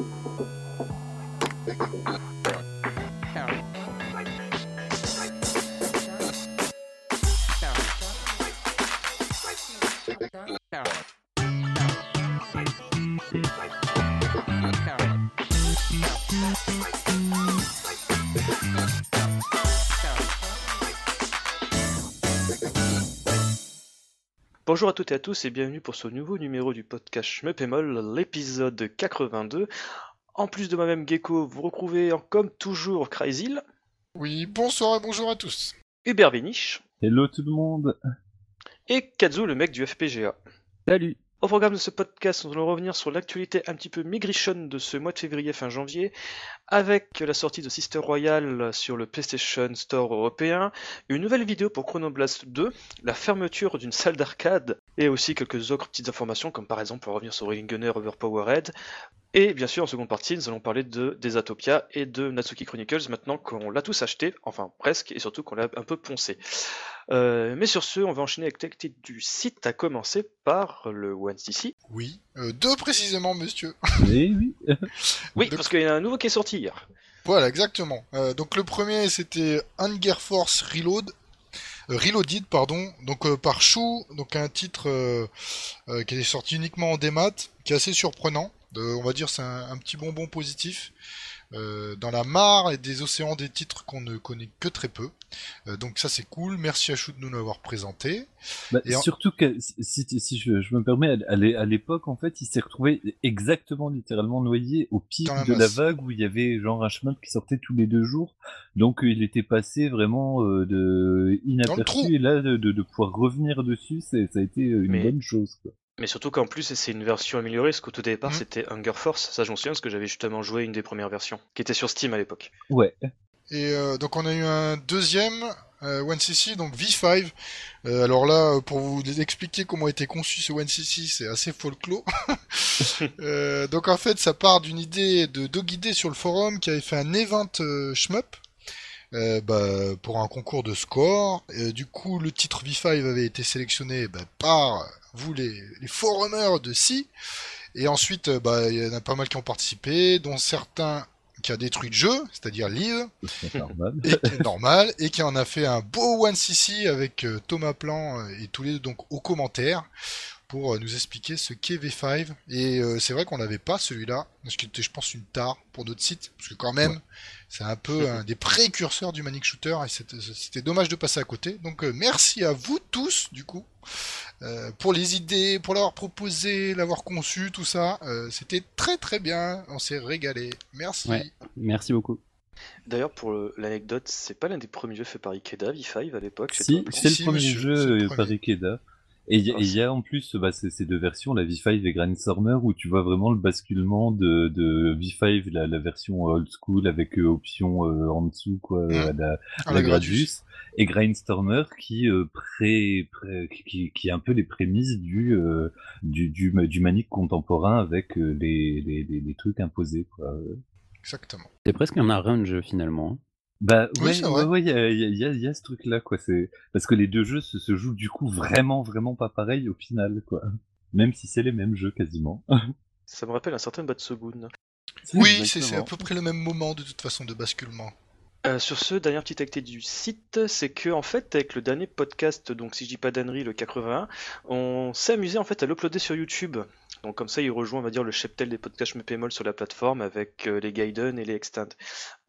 Thank you. Bonjour à toutes et à tous et bienvenue pour ce nouveau numéro du podcast Schmeppemol, l'épisode 82. En plus de moi-même Gecko, vous retrouvez comme toujours Crazyl. Oui, bonsoir et bonjour à tous. Hubert Véniche. Hello tout le monde. Et Kazu, le mec du FPGA. Salut. Au programme de ce podcast, nous allons revenir sur l'actualité un petit peu migration de ce mois de février fin janvier, avec la sortie de Sister Royal sur le PlayStation Store européen, une nouvelle vidéo pour Chronoblast 2, la fermeture d'une salle d'arcade, et aussi quelques autres petites informations, comme par exemple pour revenir sur Ring Gunner Overpowered. Et bien sûr, en seconde partie, nous allons parler de Desatopia et de Natsuki Chronicles, maintenant qu'on l'a tous acheté, enfin presque, et surtout qu'on l'a un peu poncé. Euh, mais sur ce, on va enchaîner avec l'activité du site, à commencer par le OneCC. Oui, euh, deux précisément, monsieur. Oui, oui. Oui, parce qu'il y a un nouveau qui est sorti Voilà, exactement. Euh, donc le premier, c'était Hunger Force Reload. euh, Reloaded, pardon, donc euh, par Chou, donc un titre qui est sorti uniquement en démat, qui est assez surprenant. On va dire c'est un petit bonbon positif euh, dans la mare et des océans des titres qu'on ne connaît que très peu. Euh, donc ça c'est cool. Merci à Chou de nous l'avoir présenté. Bah, Et en- Surtout que si, si- je, je me permets, à l'é- à l'époque, en fait, il s'est retrouvé exactement, littéralement noyé au pic la de la vague où il y avait genre un chemin qui sortait tous les deux jours. Donc euh, il était passé vraiment euh, de inaperçu et là de, de, de pouvoir revenir dessus, c'est- ça a été une Mais- bonne chose. Quoi. Mais surtout qu'en plus, c'est une version améliorée, parce qu'au tout départ, Mhm. c'était Hunger Force. Ça, je m'en souviens, parce que j'avais justement joué une des premières versions, qui était sur Steam à l'époque. Ouais. Et euh, donc on a eu un deuxième euh, OneCC, donc V5. Euh, alors là, euh, pour vous expliquer comment a été conçu ce OneCC, c'est assez folklore. euh, donc en fait, ça part d'une idée de Dogidé sur le forum qui avait fait un event euh, shmup. Euh, bah, pour un concours de score. Euh, du coup, le titre V5 avait été sélectionné bah, par vous les, les forumers de Si. Et ensuite, euh, bah, il y en a pas mal qui ont participé, dont certains qui a détruit le jeu, c'est-à-dire Liv, normal. et qui est normal, et qui en a fait un beau one cc avec euh, Thomas Plan et tous les deux donc aux commentaires pour euh, nous expliquer ce qu'est V5. Et euh, c'est vrai qu'on n'avait pas celui-là, parce qu'il était, je pense, une tare pour notre site, parce que quand même, c'est un peu un des précurseurs du Manic Shooter, et c'était dommage de passer à côté. Donc euh, merci à vous tous, du coup, euh, pour les idées, pour l'avoir proposé, l'avoir conçu, tout ça. Euh, c'était très très bien, on s'est régalé. Merci. Ouais. Merci beaucoup. D'ailleurs, pour l'anecdote, c'est pas l'un des premiers jeux faits par Ikeda, V5 à l'époque. Si, c'est le Si, premier jeu par Ikeda. Et il y, a- y en plus bah, ces, ces deux versions, la V5 et Grindstormer, où tu vois vraiment le basculement de, de V5, la, la version old school avec euh, option euh, en dessous, quoi, Mmh. à la, Ah, la Gradius, et Grindstormer qui, euh, pré, pré- qui- est un peu les prémices du, euh, du, du, du manique contemporain avec euh, les, les, les, les trucs imposés. Quoi. Exactement. C'est presque un arrange finalement. Bah Oui, ouais, ouais, vrai. ouais, il y a, il y, a, il y il ce truc-là, quoi. C'est parce que les deux jeux se, se jouent du coup vraiment, vraiment pas pareil au final, quoi. Même si c'est les mêmes jeux quasiment. Ça me rappelle un certain Batsugun. Oui, c'est c'est à peu près le même moment de toute façon de basculement. Euh, sur ce, dernière petite activité du site, c'est que en fait, avec le dernier podcast, donc si je dis pas d'annerie, le 81, on s'est amusé en fait à l'uploader sur YouTube. Donc comme ça, il rejoint, on va dire, le cheptel des podcasts Mepémol sur la plateforme avec euh, les Gaiden et les Extant.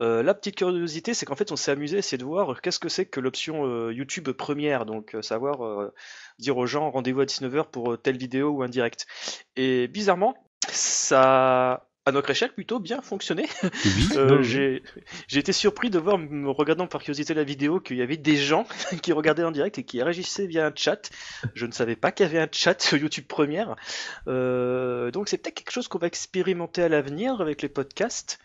Euh, la petite curiosité, c'est qu'en fait, on s'est amusé à essayer de voir qu'est-ce que c'est que l'option euh, YouTube première, donc euh, savoir dire aux gens rendez-vous à 19h pour telle vidéo ou un direct. Et bizarrement, ça à notre échelle plutôt bien fonctionné. Oui, Euh, j'ai été surpris de voir, me regardant par curiosité la vidéo, qu'il y avait des gens qui regardaient en direct et qui réagissaient via un chat. Je ne savais pas qu'il y avait un chat sur YouTube Première. Euh, donc c'est peut-être quelque chose qu'on va expérimenter à l'avenir avec les podcasts.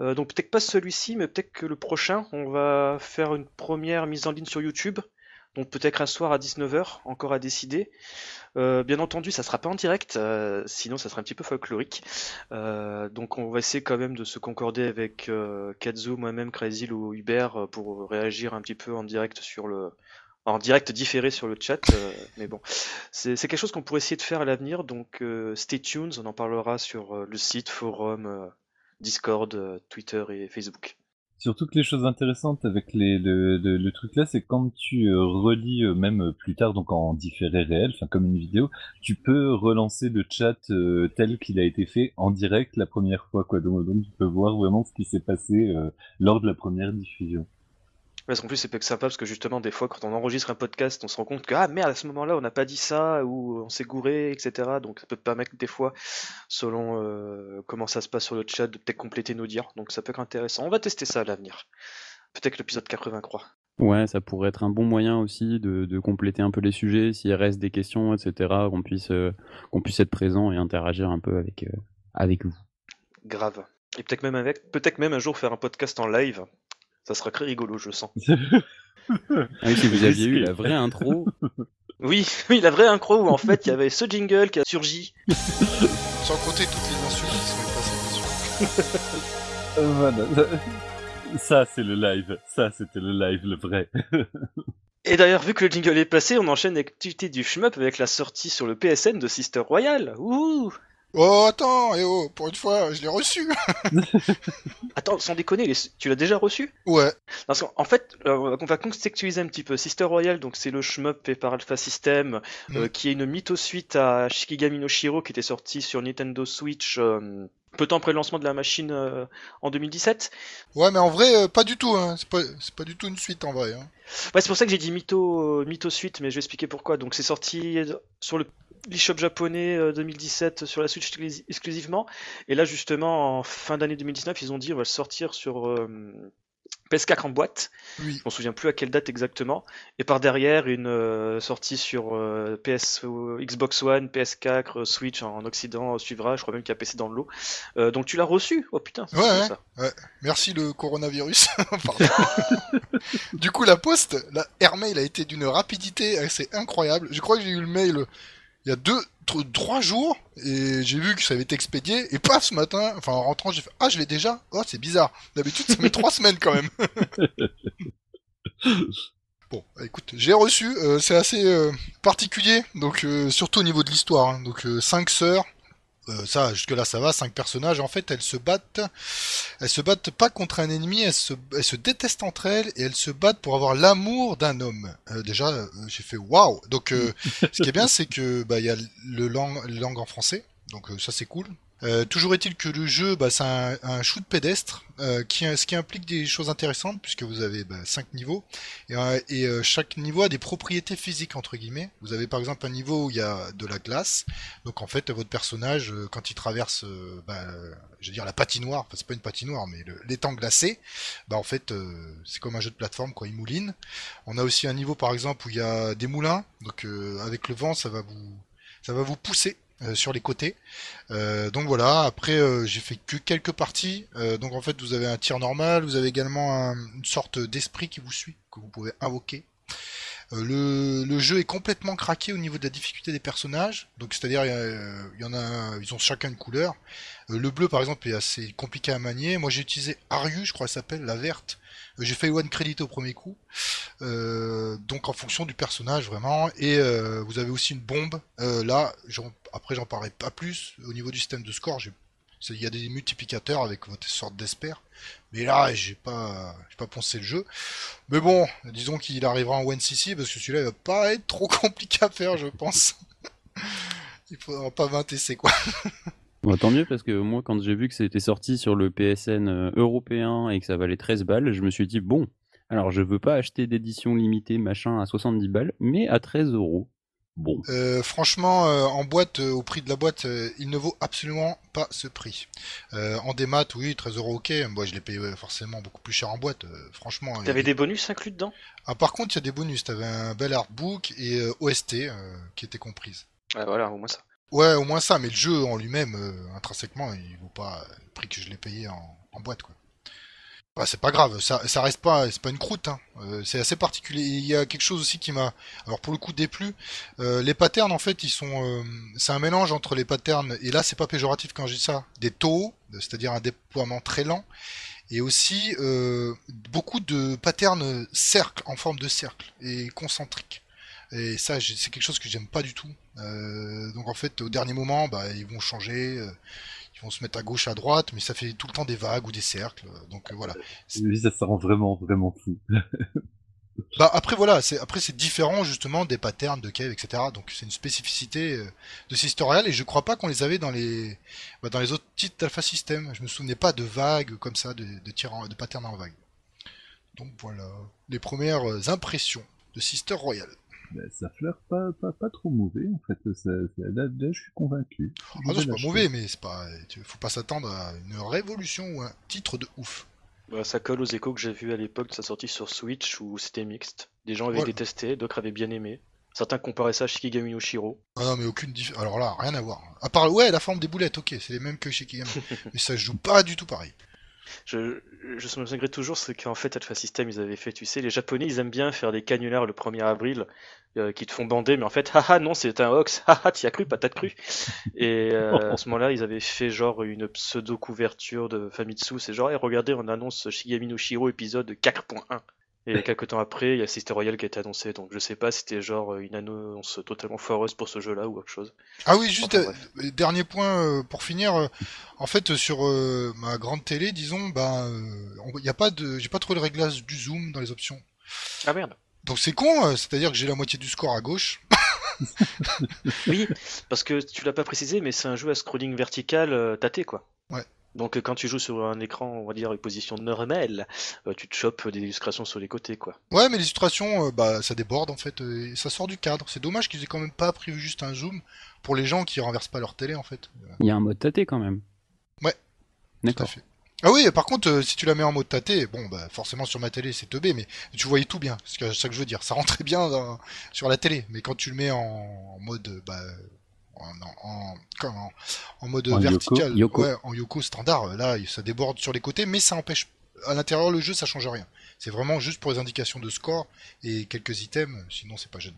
Euh, donc peut-être pas celui-ci, mais peut-être que le prochain, on va faire une première mise en ligne sur YouTube. Donc peut-être un soir à 19h, encore à décider. Euh, bien entendu, ça sera pas en direct, euh, sinon ça sera un petit peu folklorique. Euh, donc on va essayer quand même de se concorder avec Kazu, moi-même, Crazyl ou Hubert pour réagir un petit peu en direct sur le en direct différé sur le chat. mais bon, c'est quelque chose qu'on pourrait essayer de faire à l'avenir. Donc stay tuned, on en parlera sur le site, forum, Discord, Twitter et Facebook. Surtout que les choses intéressantes avec les, le, le, truc là, c'est quand tu euh, relis euh, même euh, plus tard, donc en différé réel, enfin comme une vidéo, tu peux relancer le chat tel qu'il a été fait en direct la première fois, quoi. Donc, tu peux voir vraiment ce qui s'est passé lors de la première diffusion. Parce qu'en plus, c'est pas que sympa parce que justement, des fois, quand on enregistre un podcast, on se rend compte que ah merde, à ce moment-là, on n'a pas dit ça ou on s'est gouré, etc. Donc ça peut permettre des fois, selon euh, comment ça se passe sur le chat, de peut-être compléter nos dires. Donc ça peut être intéressant. On va tester ça à l'avenir. Peut-être l'épisode 83. Ouais, ça pourrait être un bon moyen aussi de, de compléter un peu les sujets, s'il reste des questions, etc., qu'on puisse, euh, qu'on puisse être présent et interagir un peu avec, euh, avec vous. Grave. Et peut-être même avec, peut-être même un jour faire un podcast en live. Ça sera très rigolo, je sens. Ah oui, si vous aviez eu la vraie intro, Oui, oui, la vraie incro où en fait il y avait ce jingle qui a surgi. Sans compter toutes les insultes qui sont passées dessus. Euh, voilà. Ça, c'est le live. Ça, c'était le live, le vrai. Et d'ailleurs, vu que le jingle est passé, on enchaîne l'activité du shmup avec la sortie sur le PSN de Sister Royale. Ouh Oh, attends, eh oh, pour une fois, je l'ai reçu. Attends, sans déconner, tu l'as déjà reçu? Ouais, Parce qu'en en fait, euh, on va contextualiser un petit peu. Sister Royale, donc c'est le shmup fait par Alpha System, euh, Mm. qui est une mytho-suite à Shikigami no Shiro, qui était sorti sur Nintendo Switch euh, peu de temps après le lancement de la machine euh, en 2017. ouais, mais en vrai, euh, pas du tout. Hein. C'est pas, du tout une suite en vrai. Hein. Ouais, c'est pour ça que j'ai dit mytho, mytho suite, mais je vais expliquer pourquoi. Donc c'est sorti sur le eShop japonais euh, 2017 sur la Switch exclusi- exclusivement, et là justement en fin d'année 2019, ils ont dit on va le sortir sur euh, PS4 en boîte. Oui. Je m'en souviens plus à quelle date exactement. Et par derrière, une euh, sortie sur euh, PS, euh, Xbox One, PS4, euh, Switch en Occident euh, suivra. Je crois même qu'il y a PC dans le lot. Euh, donc tu l'as reçu? Oh putain, Ouais. Merci le coronavirus. Du coup, la poste, la airmail a été d'une rapidité assez incroyable. Je crois que j'ai eu le mail euh, il y a deux, tr- trois jours et j'ai vu que ça avait été expédié et paf ce matin, enfin en rentrant, j'ai fait ah je l'ai déjà? Oh c'est bizarre. D'habitude ça met trois semaines quand même. Bon, écoute, j'ai reçu, euh, c'est assez euh, particulier, donc euh, surtout au niveau de l'histoire. hein. Donc cinq sœurs, euh, ça jusque là ça va, cinq personnages. En fait, elles se battent, elles se battent pas contre un ennemi, elles se, elles se détestent entre elles et elles se battent pour avoir l'amour d'un homme. Euh, déjà, euh, j'ai fait waouh. Donc, euh, ce qui est bien, c'est que bah il y a le langue, langue en français, donc ça c'est cool. Euh, toujours est-il que le jeu, bah, c'est un, un shoot pédestre, euh, qui, ce qui implique des choses intéressantes puisque vous avez bah, cinq niveaux. Et, euh, et, euh, chaque niveau a des propriétés physiques entre guillemets. Vous avez par exemple un niveau où il y a de la glace, donc en fait votre personnage euh, quand il traverse, euh, bah, je veux dire la patinoire, enfin c'est pas une patinoire mais l'étang glacé, bah en fait c'est comme un jeu de plateforme quoi, il mouline. On a aussi un niveau par exemple où il y a des moulins, donc avec le vent ça va vous ça va vous pousser euh, sur les côtés. Euh, donc voilà, après euh, j'ai fait que quelques parties. Donc en fait vous avez un tir normal, vous avez également un- une sorte d'esprit qui vous suit, que vous pouvez invoquer. Le, le jeu est complètement craqué au niveau de la difficulté des personnages. Donc c'est-à-dire il y en a, ils ont chacun une couleur. Le bleu par exemple est assez compliqué à manier. Moi j'ai utilisé Aryu, je crois qu'elle s'appelle, la verte. Euh, j'ai fait one credit au premier coup. Euh, donc en fonction du personnage vraiment. Et euh, vous avez aussi une bombe. Là, après j'en parlerai pas plus. Au niveau du système de score, il y a des multiplicateurs avec votre sorte d'espère. Mais là, j'ai pas, pas poncé le jeu. Mais bon, disons qu'il arrivera en 1cc parce que celui-là il va pas être trop compliqué à faire, je pense. Il faudra pas 20 essais quoi. Bon, tant mieux parce que moi, quand j'ai vu que c'était sorti sur le PSN euh, européen et que ça valait 13 balles, je me suis dit, bon, alors je veux pas acheter d'édition limitée machin à 70 balles, mais à 13 euros. Bon. Euh, franchement, euh, en boîte, euh, au prix de la boîte, euh, il ne vaut absolument pas ce prix. Euh, en démat, oui, 13 euros, ok. Moi, je l'ai payé ouais, forcément beaucoup plus cher en boîte. euh, franchement. a T'avais des- bonus inclus dedans? Ah, par contre, il y a des bonus. T'avais un bel artbook et euh, OST euh, qui était comprise. Ouais, voilà, au moins ça. Ouais, au moins ça. Mais le jeu en lui-même, euh, intrinsèquement, il vaut pas le prix que je l'ai payé en, boîte, quoi. Bah, c'est pas grave, ça, ça reste pas, c'est pas une croûte. Hein. Euh, c'est assez particulier. Il y a quelque chose aussi qui m'a, alors pour le coup déplu. Euh, les patterns en fait, ils sont, euh, c'est un mélange entre les patterns et là c'est pas péjoratif quand je dis ça, des taux, c'est-à-dire un déploiement très lent, et aussi euh, beaucoup de patterns cercles en forme de cercle et concentriques. Et ça, c'est quelque chose que j'aime pas du tout. Euh, donc en fait, au dernier moment, bah, ils vont changer. euh, qui vont se mettre à gauche, à droite, mais ça fait tout le temps des vagues ou des cercles. Donc euh, voilà. Oui, ça, ça rend vraiment, vraiment fou. Bah après voilà, c'est après c'est différent justement des patterns de cave, etc. Donc c'est une spécificité euh, de Sister Royal et je crois pas qu'on les avait dans les bah, dans les autres titres d'Alpha System. Je me souvenais pas de vagues comme ça, de de, tir en- de patterns en vague. Donc voilà, les premières euh, impressions de Sister Royal. Bah, ça fleure pas, pas, pas trop mauvais, en fait. Ça, ça- là, là, je suis convaincu. Ah non, c'est pas mauvais, mais c'est pas, faut pas s'attendre à une révolution ou un titre de ouf. Bah, ça colle aux échos que j'ai vus à l'époque de sa sortie sur Switch où c'était mixte. Des gens avaient Voilà. détesté, d'autres avaient bien aimé. Certains comparaient ça à Shikigami no Shiro. Ah non, mais aucune diff... Alors là, rien à voir. À part, ouais, la forme des boulettes, ok, c'est les mêmes que chez Kigami. mais ça se joue pas du tout pareil. Je, je me souviendrai toujours, c'est qu'en fait, Alpha System, ils avaient fait, tu sais, les Japonais, ils aiment bien faire des canulars le 1er avril euh, qui te font bander, mais en fait, haha, non, c'est un hoax, haha, t'y as cru, patate crue. Et euh, à ce moment-là, ils avaient fait genre une pseudo-couverture de Famitsu, c'est genre, Eh, regardez, on annonce Shigami no Shiro épisode 4.1. Et quelques temps après, il y a Sister Royal qui a été annoncé, donc je sais pas si c'était genre une annonce totalement foireuse pour ce jeu-là ou autre chose. Ah oui, juste Enfin, euh, dernier point euh, pour finir. euh, en fait, sur euh, ma grande télé, disons, ben, euh, il y a pas de, j'ai pas trop le réglage du zoom dans les options. Ah merde. Donc c'est con, euh, c'est-à-dire que j'ai la moitié du score à gauche. Oui, parce que tu l'as pas précisé, mais c'est un jeu à scrolling vertical euh, tâté, quoi. Ouais. Donc euh, quand tu joues sur un écran, on va dire, une position normale, euh, tu te chopes des illustrations sur les côtés, quoi. Ouais, mais l'illustration, euh, bah, ça déborde en fait, euh, et ça sort du cadre. C'est dommage qu'ils aient quand même pas prévu juste un zoom pour les gens qui renversent pas leur télé en fait. Il y a un mode tâté quand même. Ouais. Tout à D'accord. fait. Ah oui, par contre, euh, si tu la mets en mode tâté, bon, bah, forcément sur ma télé c'est teubé, mais tu voyais tout bien. C'est ça que je veux dire. Ça rentrait bien dans- sur la télé, mais quand tu le mets en, en mode, bah, en, en, en- comment, en mode En vertical, Yoko, Yoko. ouais, en Yoko standard, là, ça déborde sur les côtés, mais ça empêche. À l'intérieur, le jeu, ça change rien. C'est vraiment juste pour les indications de score et quelques items, sinon c'est pas gênant.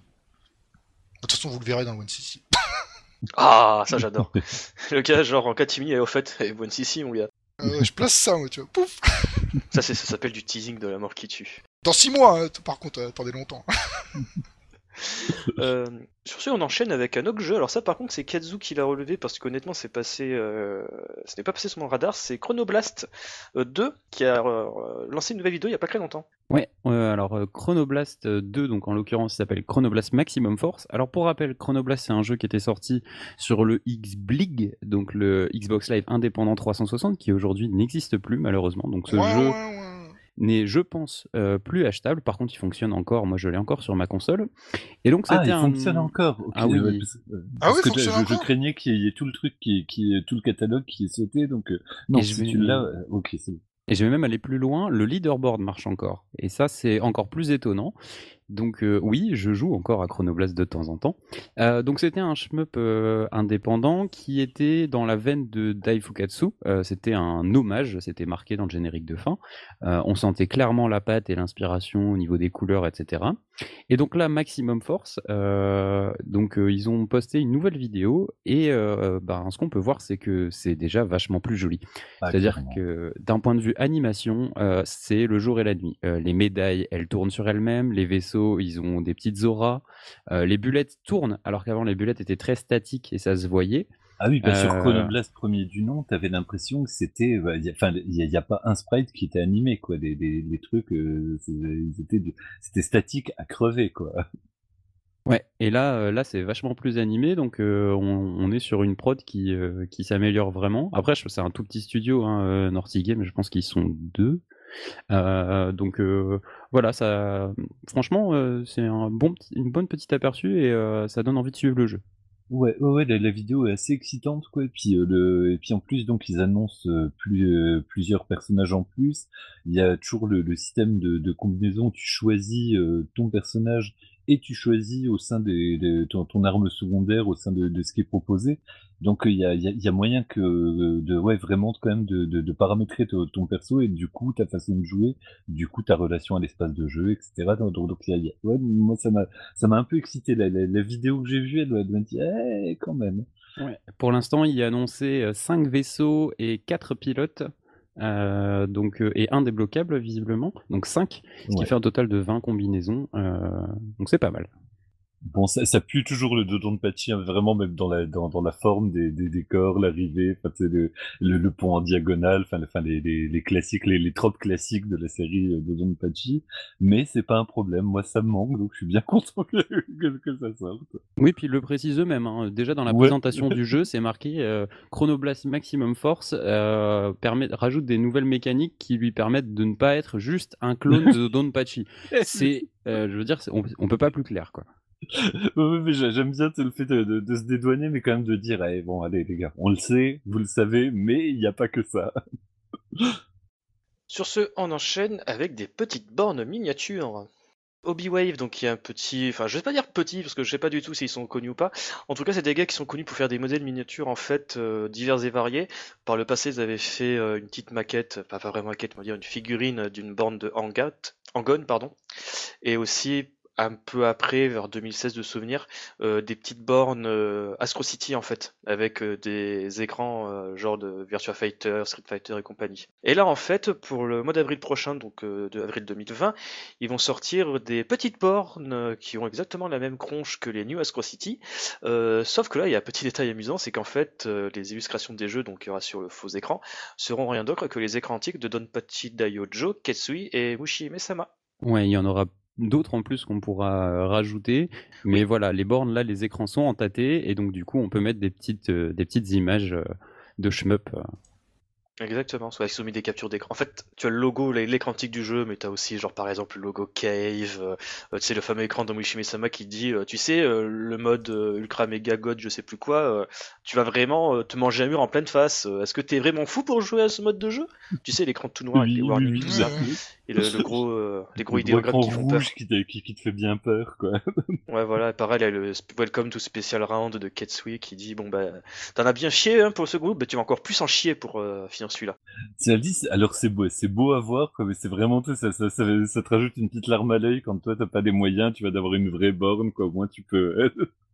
De toute façon, vous le verrez dans le One CC. Ah, ça j'adore. le gars, genre en catimini, et au fait, et One CC, mon gars. Euh, je place ça, moi, tu vois. Pouf Ça, ça s'appelle du teasing de la mort qui tue. Dans six mois, hein, par contre, euh, attendez longtemps. Euh, sur ce, on enchaîne avec un autre jeu. Alors ça, par contre, c'est Kazu qui l'a relevé parce qu'honnêtement, c'est passé, euh, ce n'est pas passé sur mon radar. C'est Chronoblast euh, 2 qui a euh, lancé une nouvelle vidéo il y a pas très longtemps. Ouais, euh, alors euh, Chronoblast 2, donc en l'occurrence, il s'appelle Chronoblast Maximum Force. Alors pour rappel, Chronoblast, c'est un jeu qui était sorti sur le X-Blig, donc le Xbox Live indépendant 360, qui aujourd'hui n'existe plus malheureusement. Donc ce Ouais, jeu ouais, ouais. N'est, je pense, euh, plus achetable. Par contre, il fonctionne encore. Moi, je l'ai encore sur ma console. Et donc Ah, c'était il un... fonctionne encore. Ah oui. ouais, parce, euh, Ah parce oui, que je, craignais qu'il y ait tout le truc qui, qui, tout le catalogue qui est sauté. Donc euh, non, Et je si vais- tu l'as, euh, ok, c'est. Et je vais même aller plus loin, le leaderboard marche encore. Et ça, c'est encore plus étonnant. Donc euh, oui, je joue encore à Chronoblast de temps en temps. Euh, donc c'était un shmup euh, indépendant qui était dans la veine de Daifukatsu. Euh, c'était un hommage, c'était marqué dans le générique de fin. On sentait clairement la patte et l'inspiration au niveau des couleurs, etc. Et donc là, Maximum Force, donc ils ont posté une nouvelle vidéo et ben, ce qu'on peut voir, c'est que c'est déjà vachement plus joli. Ah, C'est-à-dire que d'un point de vue animation, c'est le jour et la nuit. Les médailles, elles tournent sur elles-mêmes. Les vaisseaux, ils ont des petites auras. Euh, les bulettes tournent, alors qu'avant les bulettes étaient très statiques et ça se voyait. Ah oui, bah, sur Euh, Chronoblast premier du nom, t'avais l'impression que c'était, bah, enfin, il y, a- pas un sprite qui était animé, quoi. Les, les trucs, euh, c'était statique à crever, quoi. Ouais. Et là, euh, là, c'est vachement plus animé, donc euh, on, on est sur une prod qui euh, qui s'améliore vraiment. Après, c'est un tout petit studio, hein, Game, je pense qu'ils sont deux. Euh, donc euh, voilà, ça, franchement, euh, c'est une bonne petite aperçu et ça donne envie de suivre le jeu. Ouais, ouais, la, vidéo est assez excitante, quoi. Et puis, le, et puis en plus, donc, ils annoncent plus, plusieurs personnages en plus. Il y a toujours le, système de, combinaison. Tu choisis ton personnage et tu choisis au sein de ton, arme secondaire, au sein de ce qui est proposé. Donc, euh, il y a, il y a, il y a moyen que euh, de, ouais, vraiment quand même de, de, de paramétrer ton, ton perso et du coup ta façon de jouer, du coup ta relation à l'espace de jeu, etc. Donc, y a- ouais, moi ça m'a, ça m'a un peu excité. La, la, la vidéo que j'ai vue, elle m'a dit, eh, quand même. Pour l'instant, il y a annoncé 5 vaisseaux et 4 pilotes, euh, donc, euh, et un débloquable visiblement, donc 5, ce qui Ouais. fait un total de 20 combinaisons, euh, donc c'est pas mal. Bon, ça, ça pue toujours le Dodon de Pachi, hein, vraiment, même dans la, dans, dans la forme des, des décors, l'arrivée, le, le, le, pont en diagonale, enfin, les, les, les, classiques, les, les tropes classiques de la série euh, Dodon de Pachi. Mais c'est pas un problème, moi ça me manque, donc je suis bien content que, que, que ça sorte. Oui, puis ils le précisent eux-mêmes. Hein. Déjà dans la ouais. présentation du jeu, c'est marqué euh, Chronoblast Maximum Force euh, permet, rajoute des nouvelles mécaniques qui lui permettent de ne pas être juste un clone de Dodon Pachi. C'est, euh, je veux dire, on, on peut pas plus clair, quoi. Mais j'aime bien le fait de, se dédouaner, mais quand même de dire, eh, bon, allez les gars, on le sait, vous le savez, mais il n'y a pas que ça. Sur ce, on enchaîne avec des petites bornes miniatures. Hobby-Wave, donc il y a un petit, enfin je vais pas dire petit parce que je sais pas du tout s'ils sont connus ou pas. En tout cas, c'est des gars qui sont connus pour faire des modèles miniatures en fait euh, divers et variés. Par le passé, ils avaient fait euh, une petite maquette, pas, pas vraiment maquette, va dire une figurine d'une borne de Hangat, Angon, pardon, et aussi un peu après, vers 2016 de souvenir, euh, des petites bornes euh, Astro City en fait, avec euh, des écrans genre de Virtua Fighter, Street Fighter et compagnie. Et là en fait, pour le mois d'avril prochain, donc de avril 2020, ils vont sortir des petites bornes qui ont exactement la même cronche que les New Astro City, sauf que là il y a un petit détail amusant, c'est qu'en fait les illustrations des jeux, donc il y aura sur le faux écran, seront rien d'autre que les écrans antiques de Donpachi Daiojo, Ketsui et Mushi Mesama. Ouais, il y en aura d'autres en plus qu'on pourra rajouter. Mais oui. voilà, les bornes là, les écrans sont entâtés et donc du coup on peut mettre des petites, euh, des petites images de shmup. Euh. Exactement, soit ils ont mis des captures d'écran. En fait, tu as le logo, l'écran antique du jeu, mais tu as aussi, genre par exemple, le logo Cave, euh, tu sais, le fameux écran de Sama qui dit, euh, tu sais, euh, le mode Ultra Mega God, je sais plus quoi, tu vas vraiment te manger un mur en pleine face. Est-ce que t'es vraiment fou pour jouer à ce mode de jeu? Tu sais, l'écran tout noir avec les warnings, tout ça. Et le, le gros, les gros idéogrammes qui font peur. Qui te, qui, qui te fait bien peur, quoi. ouais, voilà, pareil, il y a le Welcome to Special Round de Ketsui qui dit, bon, bah, t'en as bien chié hein, pour ce groupe, bah, tu vas encore plus en chier pour finir celui-là. Dit, alors c'est beau, c'est beau à voir, quoi, mais c'est vraiment tout ça, ça, ça, ça, te rajoute une petite larme à l'œil quand toi t'as pas les moyens, tu vas d'avoir une vraie borne, quoi. Au moins tu peux,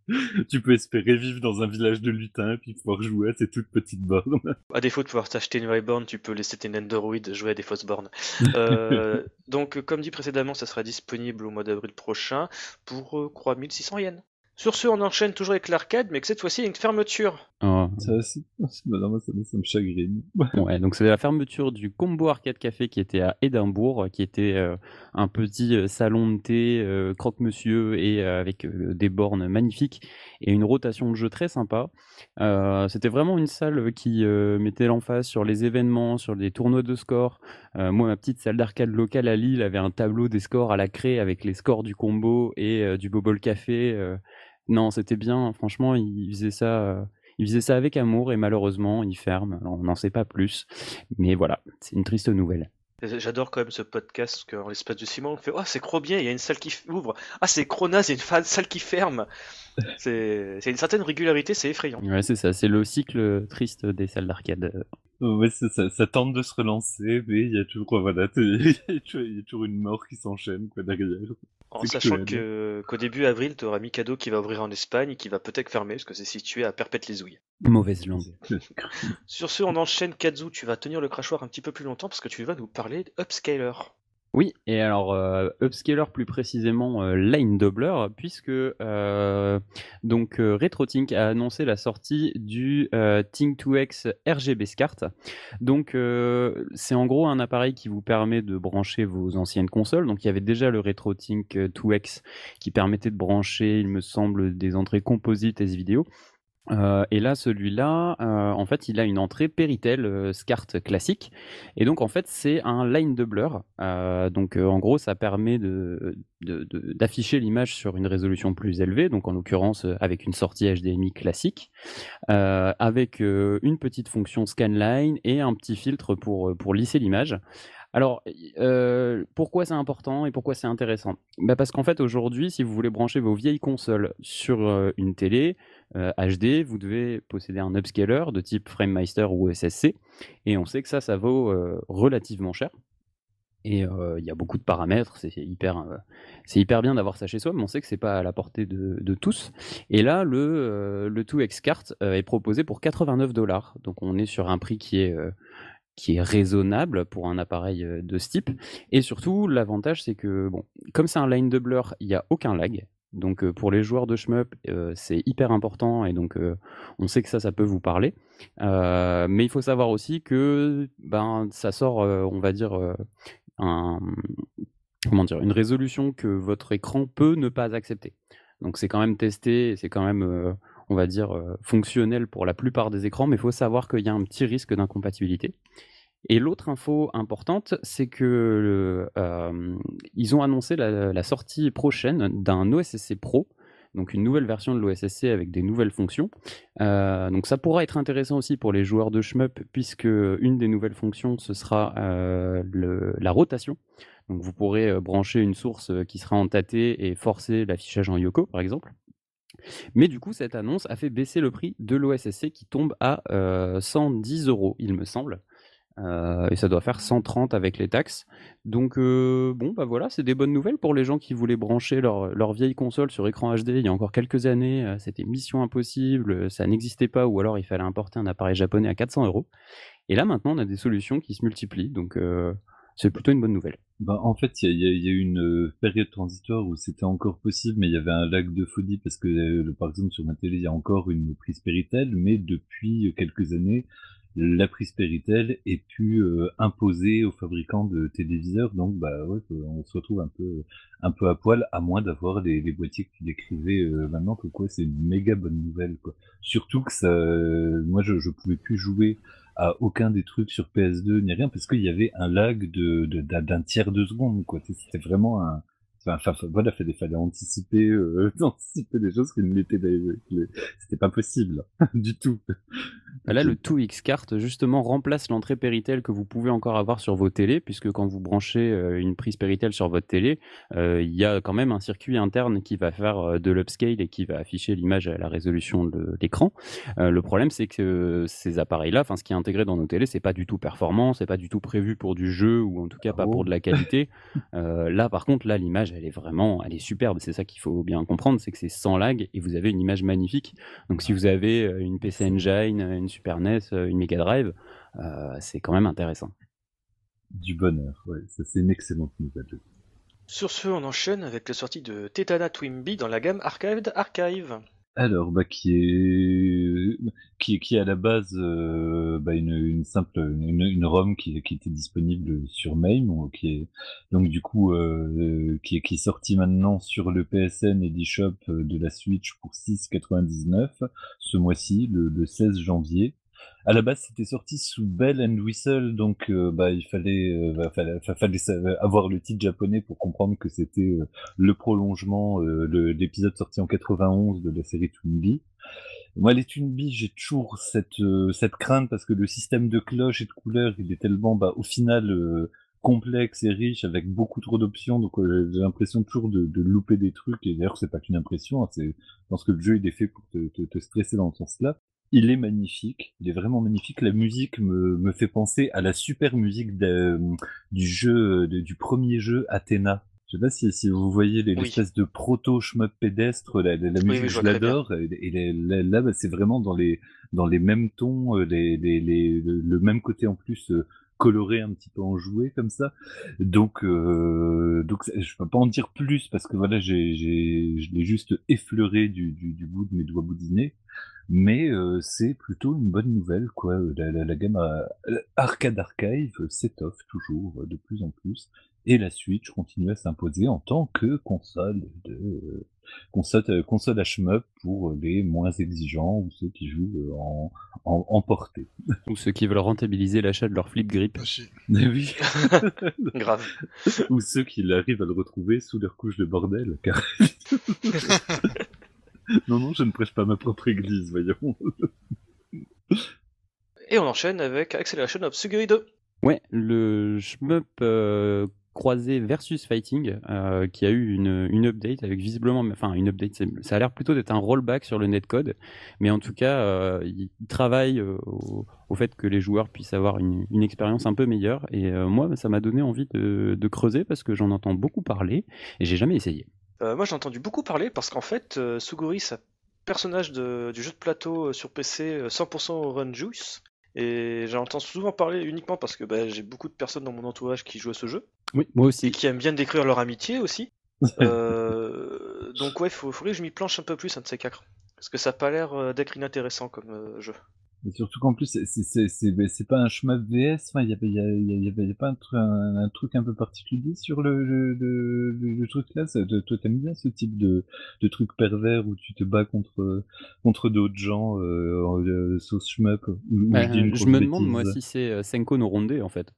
tu peux espérer vivre dans un village de lutins puis pouvoir jouer à ces toutes petites bornes. À défaut de pouvoir t'acheter une vraie borne, tu peux laisser tes Nendoroid jouer à des fausses bornes. euh, donc, comme dit précédemment, ça sera disponible au mois d'avril prochain pour euh, 3600 yens. Sur ce, on enchaîne toujours avec l'arcade, mais que cette fois-ci, il y a une fermeture. Oh. Ça, ça, ça, ça me chagrine. ouais, donc c'est la fermeture du Combo Arcade Café qui était à Édimbourg, qui était euh, un petit euh, salon de thé euh, croque-monsieur et euh, avec des bornes magnifiques et une rotation de jeux très sympa. C'était vraiment une salle qui mettait l'emphase sur les événements, sur les tournois de score. moi, ma petite salle d'arcade locale à Lille avait un tableau des scores à la craie avec les scores du combo et du Bobble Café non, c'était bien. Franchement, il faisait ça. Euh, il faisait ça avec amour et malheureusement, il ferme. On n'en sait pas plus. Mais voilà, c'est une triste nouvelle. J'adore quand même ce podcast qu'en l'espace de six mois, on fait Oh, c'est trop bien, il y a une salle qui ouvre. Ah, c'est Cronaz, il y a une salle qui ferme. C'est une certaine régularité, c'est effrayant. Ouais, c'est ça, c'est le cycle triste des salles d'arcade. Ouais, ça, ça, ça, tente de se relancer, mais il y a toujours, voilà, il y a toujours une mort qui s'enchaîne quoi derrière. En sachant que qu'au début avril, tu auras Mikado qui va ouvrir en Espagne, qui va peut-être fermer parce que c'est situé à Perpète-les-Ouilles. Mauvaise langue. Sur ce, on enchaîne Kazu, tu vas tenir le crachoir un petit peu plus longtemps parce que tu vas nous parler d'Upscaler. Oui, et alors euh, upscaler plus précisément euh, line doubler, puisque euh, donc RetroTink a annoncé la sortie du euh, Think2X RGB SCART. Donc c'est en gros un appareil qui vous permet de brancher vos anciennes consoles. Donc il y avait déjà le RetroTink 2X qui permettait de brancher, il me semble, des entrées composites S vidéo. Euh, et là, celui-là, euh, en fait, il a une entrée Péritel euh, SCART classique. Et donc, en fait, c'est un line doubler. donc, en gros, ça permet d'afficher l'image sur une résolution plus élevée, donc en l'occurrence avec une sortie HDMI classique, avec une petite fonction scanline et un petit filtre pour, lisser l'image. Alors, pourquoi c'est important et pourquoi c'est intéressant? Bah Parce qu'en fait, aujourd'hui, si vous voulez brancher vos vieilles consoles sur une télé euh, HD, vous devez posséder un upscaler de type FrameMeister ou SSC. Et on sait que ça, ça vaut relativement cher. Et il y a beaucoup de paramètres, c'est hyper, bien d'avoir ça chez soi, mais on sait que c'est pas à la portée de, tous. Et là, le, le 2X Cart est proposé pour 89 dollars. Donc on est sur un prix qui est raisonnable pour un appareil de ce type. Et surtout, l'avantage, c'est que, comme c'est un line doubler, il n'y a aucun lag. Donc euh, pour les joueurs de shmup, euh, c'est hyper important et donc euh, on sait que ça, ça peut vous parler. mais il faut savoir aussi que ben ça sort, on va dire comment dire, une résolution que votre écran peut ne pas accepter. Donc c'est quand même testé, c'est quand même, on va dire, fonctionnel pour la plupart des écrans, mais il faut savoir qu'il y a un petit risque d'incompatibilité. Et l'autre info importante, c'est que euh, ils ont annoncé la, sortie prochaine d'un OSSC Pro, donc une nouvelle version de l'OSSC avec des nouvelles fonctions. Euh, donc ça pourra être intéressant aussi pour les joueurs de shmup, puisque une des nouvelles fonctions, ce sera euh, la rotation. Donc vous pourrez brancher une source qui sera en tâté et forcer l'affichage en Yoko, par exemple. Mais du coup, cette annonce a fait baisser le prix de l'OSSC qui tombe à 110 euros, il me semble. Euh, et ça doit faire 130 avec les taxes. Donc euh, bon, bah voilà, c'est des bonnes nouvelles pour les gens qui voulaient brancher leur, vieille console sur écran HD il y a encore quelques années. Euh, c'était mission impossible, ça n'existait pas, ou alors il fallait importer un appareil japonais à 400 euros. Et là maintenant, on a des solutions qui se multiplient, donc c'est plutôt une bonne nouvelle. Bah, en fait, il y, y, a eu une période transitoire où c'était encore possible, mais il y avait un lag de folie parce que, par exemple, sur ma télé, il y a encore une prise Péritel, mais depuis quelques années, la prise Péritel est pu euh, imposer aux fabricants de téléviseurs. Donc, bah ouais, on se retrouve un peu, un peu à poil, à moins d'avoir les, les, boîtiers qui décrivaient euh, maintenant que quoi, c'est une méga bonne nouvelle. Quoi. Surtout que ça, moi, je, je pouvais plus jouer à aucun des trucs sur PS2 ni rien parce qu'il y avait un lag de d'un tiers de seconde. Quoi. C'était vraiment un Enfin, voilà, il fallait anticiper, euh, anticiper des choses qui ne l'étaient, c'était pas possible du tout. Bah là, le 2X carte justement remplace l'entrée Péritel que vous pouvez encore avoir sur vos télés, puisque quand vous branchez euh, une prise Péritel sur votre télé, euh, il y a quand même un circuit interne qui va faire euh, de l'upscale et qui va afficher l'image à la résolution de l'écran. le problème, c'est que ces appareils-là, enfin, ce qui est intégré dans nos télés, c'est pas du tout performant, c'est pas du tout prévu pour du jeu ou en tout cas pas pour de la qualité. là, par contre, là, l'image elle est vraiment, elle est superbe. C'est ça qu'il faut bien comprendre, c'est que c'est sans lag et vous avez une image magnifique. Donc si vous avez euh, une PC Engine, une Super NES, euh, une Mega Drive, euh, c'est quand même intéressant. Du bonheur, ouais, ça c'est une excellente nouvelle. Sur ce, on enchaîne avec la sortie de Tetana Twimby dans la gamme Archived Archive. Alors, bah, qui est qui, qui à la base euh, bah, une, simple une, une ROM qui, était disponible sur MAME, qui est donc du coup euh, qui est qui est sorti maintenant sur le PSN et l'eShop de la Switch pour 6,99 ce mois-ci, le, le 16 janvier à la base, c'était sorti sous Bell and Whistle, donc euh, bah, il fallait, euh, bah, fallait, fallait, avoir le titre japonais pour comprendre que c'était euh, le prolongement de l'épisode sorti en 91 de la série Toonbi. Moi, les Toonbi, j'ai toujours cette, cette crainte parce que le système de cloches et de couleurs, il est tellement, bah, au final, complexe et riche avec beaucoup trop d'options donc j'ai l'impression toujours de, de, louper des trucs et d'ailleurs c'est pas qu'une impression hein, c'est parce que le jeu il est fait pour te, te, te stresser dans ce sens là il est magnifique, il est vraiment magnifique. La musique me, me fait penser à la super musique du jeu, du premier jeu Athéna. Je sais pas si, si vous voyez l'espèce de proto shmup pédestre, la, la, musique je l'adore. Et, là, bah, c'est vraiment dans les dans les mêmes tons, euh, les, les, les, le même côté en plus euh, coloré un petit peu enjoué comme ça. Donc, euh, donc je peux pas en dire plus parce que voilà, j'ai, j'ai, je l'ai juste effleuré du, du, du bout de mes doigts boudinés mais euh, c'est plutôt une bonne nouvelle quoi. La, la, la gamme euh, Arcade Archive s'étoffe toujours de plus en plus et la Switch continue à s'imposer en tant que console de euh, console, console HMUP pour les moins exigeants ou ceux qui jouent en, en, en portée. Ou ceux qui veulent rentabiliser l'achat de leur flip grip. oui. Grave. ou ceux qui arrivent à le retrouver sous leur couche de bordel. Car... non, non, je ne prêche pas ma propre église, voyons. Et on enchaîne avec Acceleration of Suguri 2. Ouais, le shmup euh, croisé versus fighting euh, qui a eu une, une, update avec visiblement, enfin une update, ça a l'air plutôt d'être un rollback sur le netcode, mais en tout cas, euh, il, travaille au, fait que les joueurs puissent avoir une, une expérience un peu meilleure. Et moi, ça m'a donné envie de, de creuser parce que j'en entends beaucoup parler et j'ai jamais essayé. Euh, moi j'ai entendu beaucoup parler parce qu'en fait euh, Suguri c'est un personnage de, du jeu de plateau euh, sur PC 100% run juice et j'entends souvent parler uniquement parce que bah, j'ai beaucoup de personnes dans mon entourage qui jouent à ce jeu. Oui, moi aussi. Et qui aiment bien décrire leur amitié aussi. donc ouais, faut, faudrait que je m'y planche un peu plus, un de ces quatre. Parce que ça a pas l'air d'être inintéressant comme jeu. Et surtout qu'en plus, c'est- c'est c'est- c'est- ben, c'est pas un shmup VS, enfin, il y avait, y, a- il y y avait pas un, un, un truc un peu particulier sur le, le, le, truc là. Ça- toi, t'aimes bien ce type de, de truc pervers où tu te bats contre, contre d'autres gens, euh, euh, sauce shmup Bah, je grosse me demande, moi, si c'est euh, Senko no Ronde, en fait.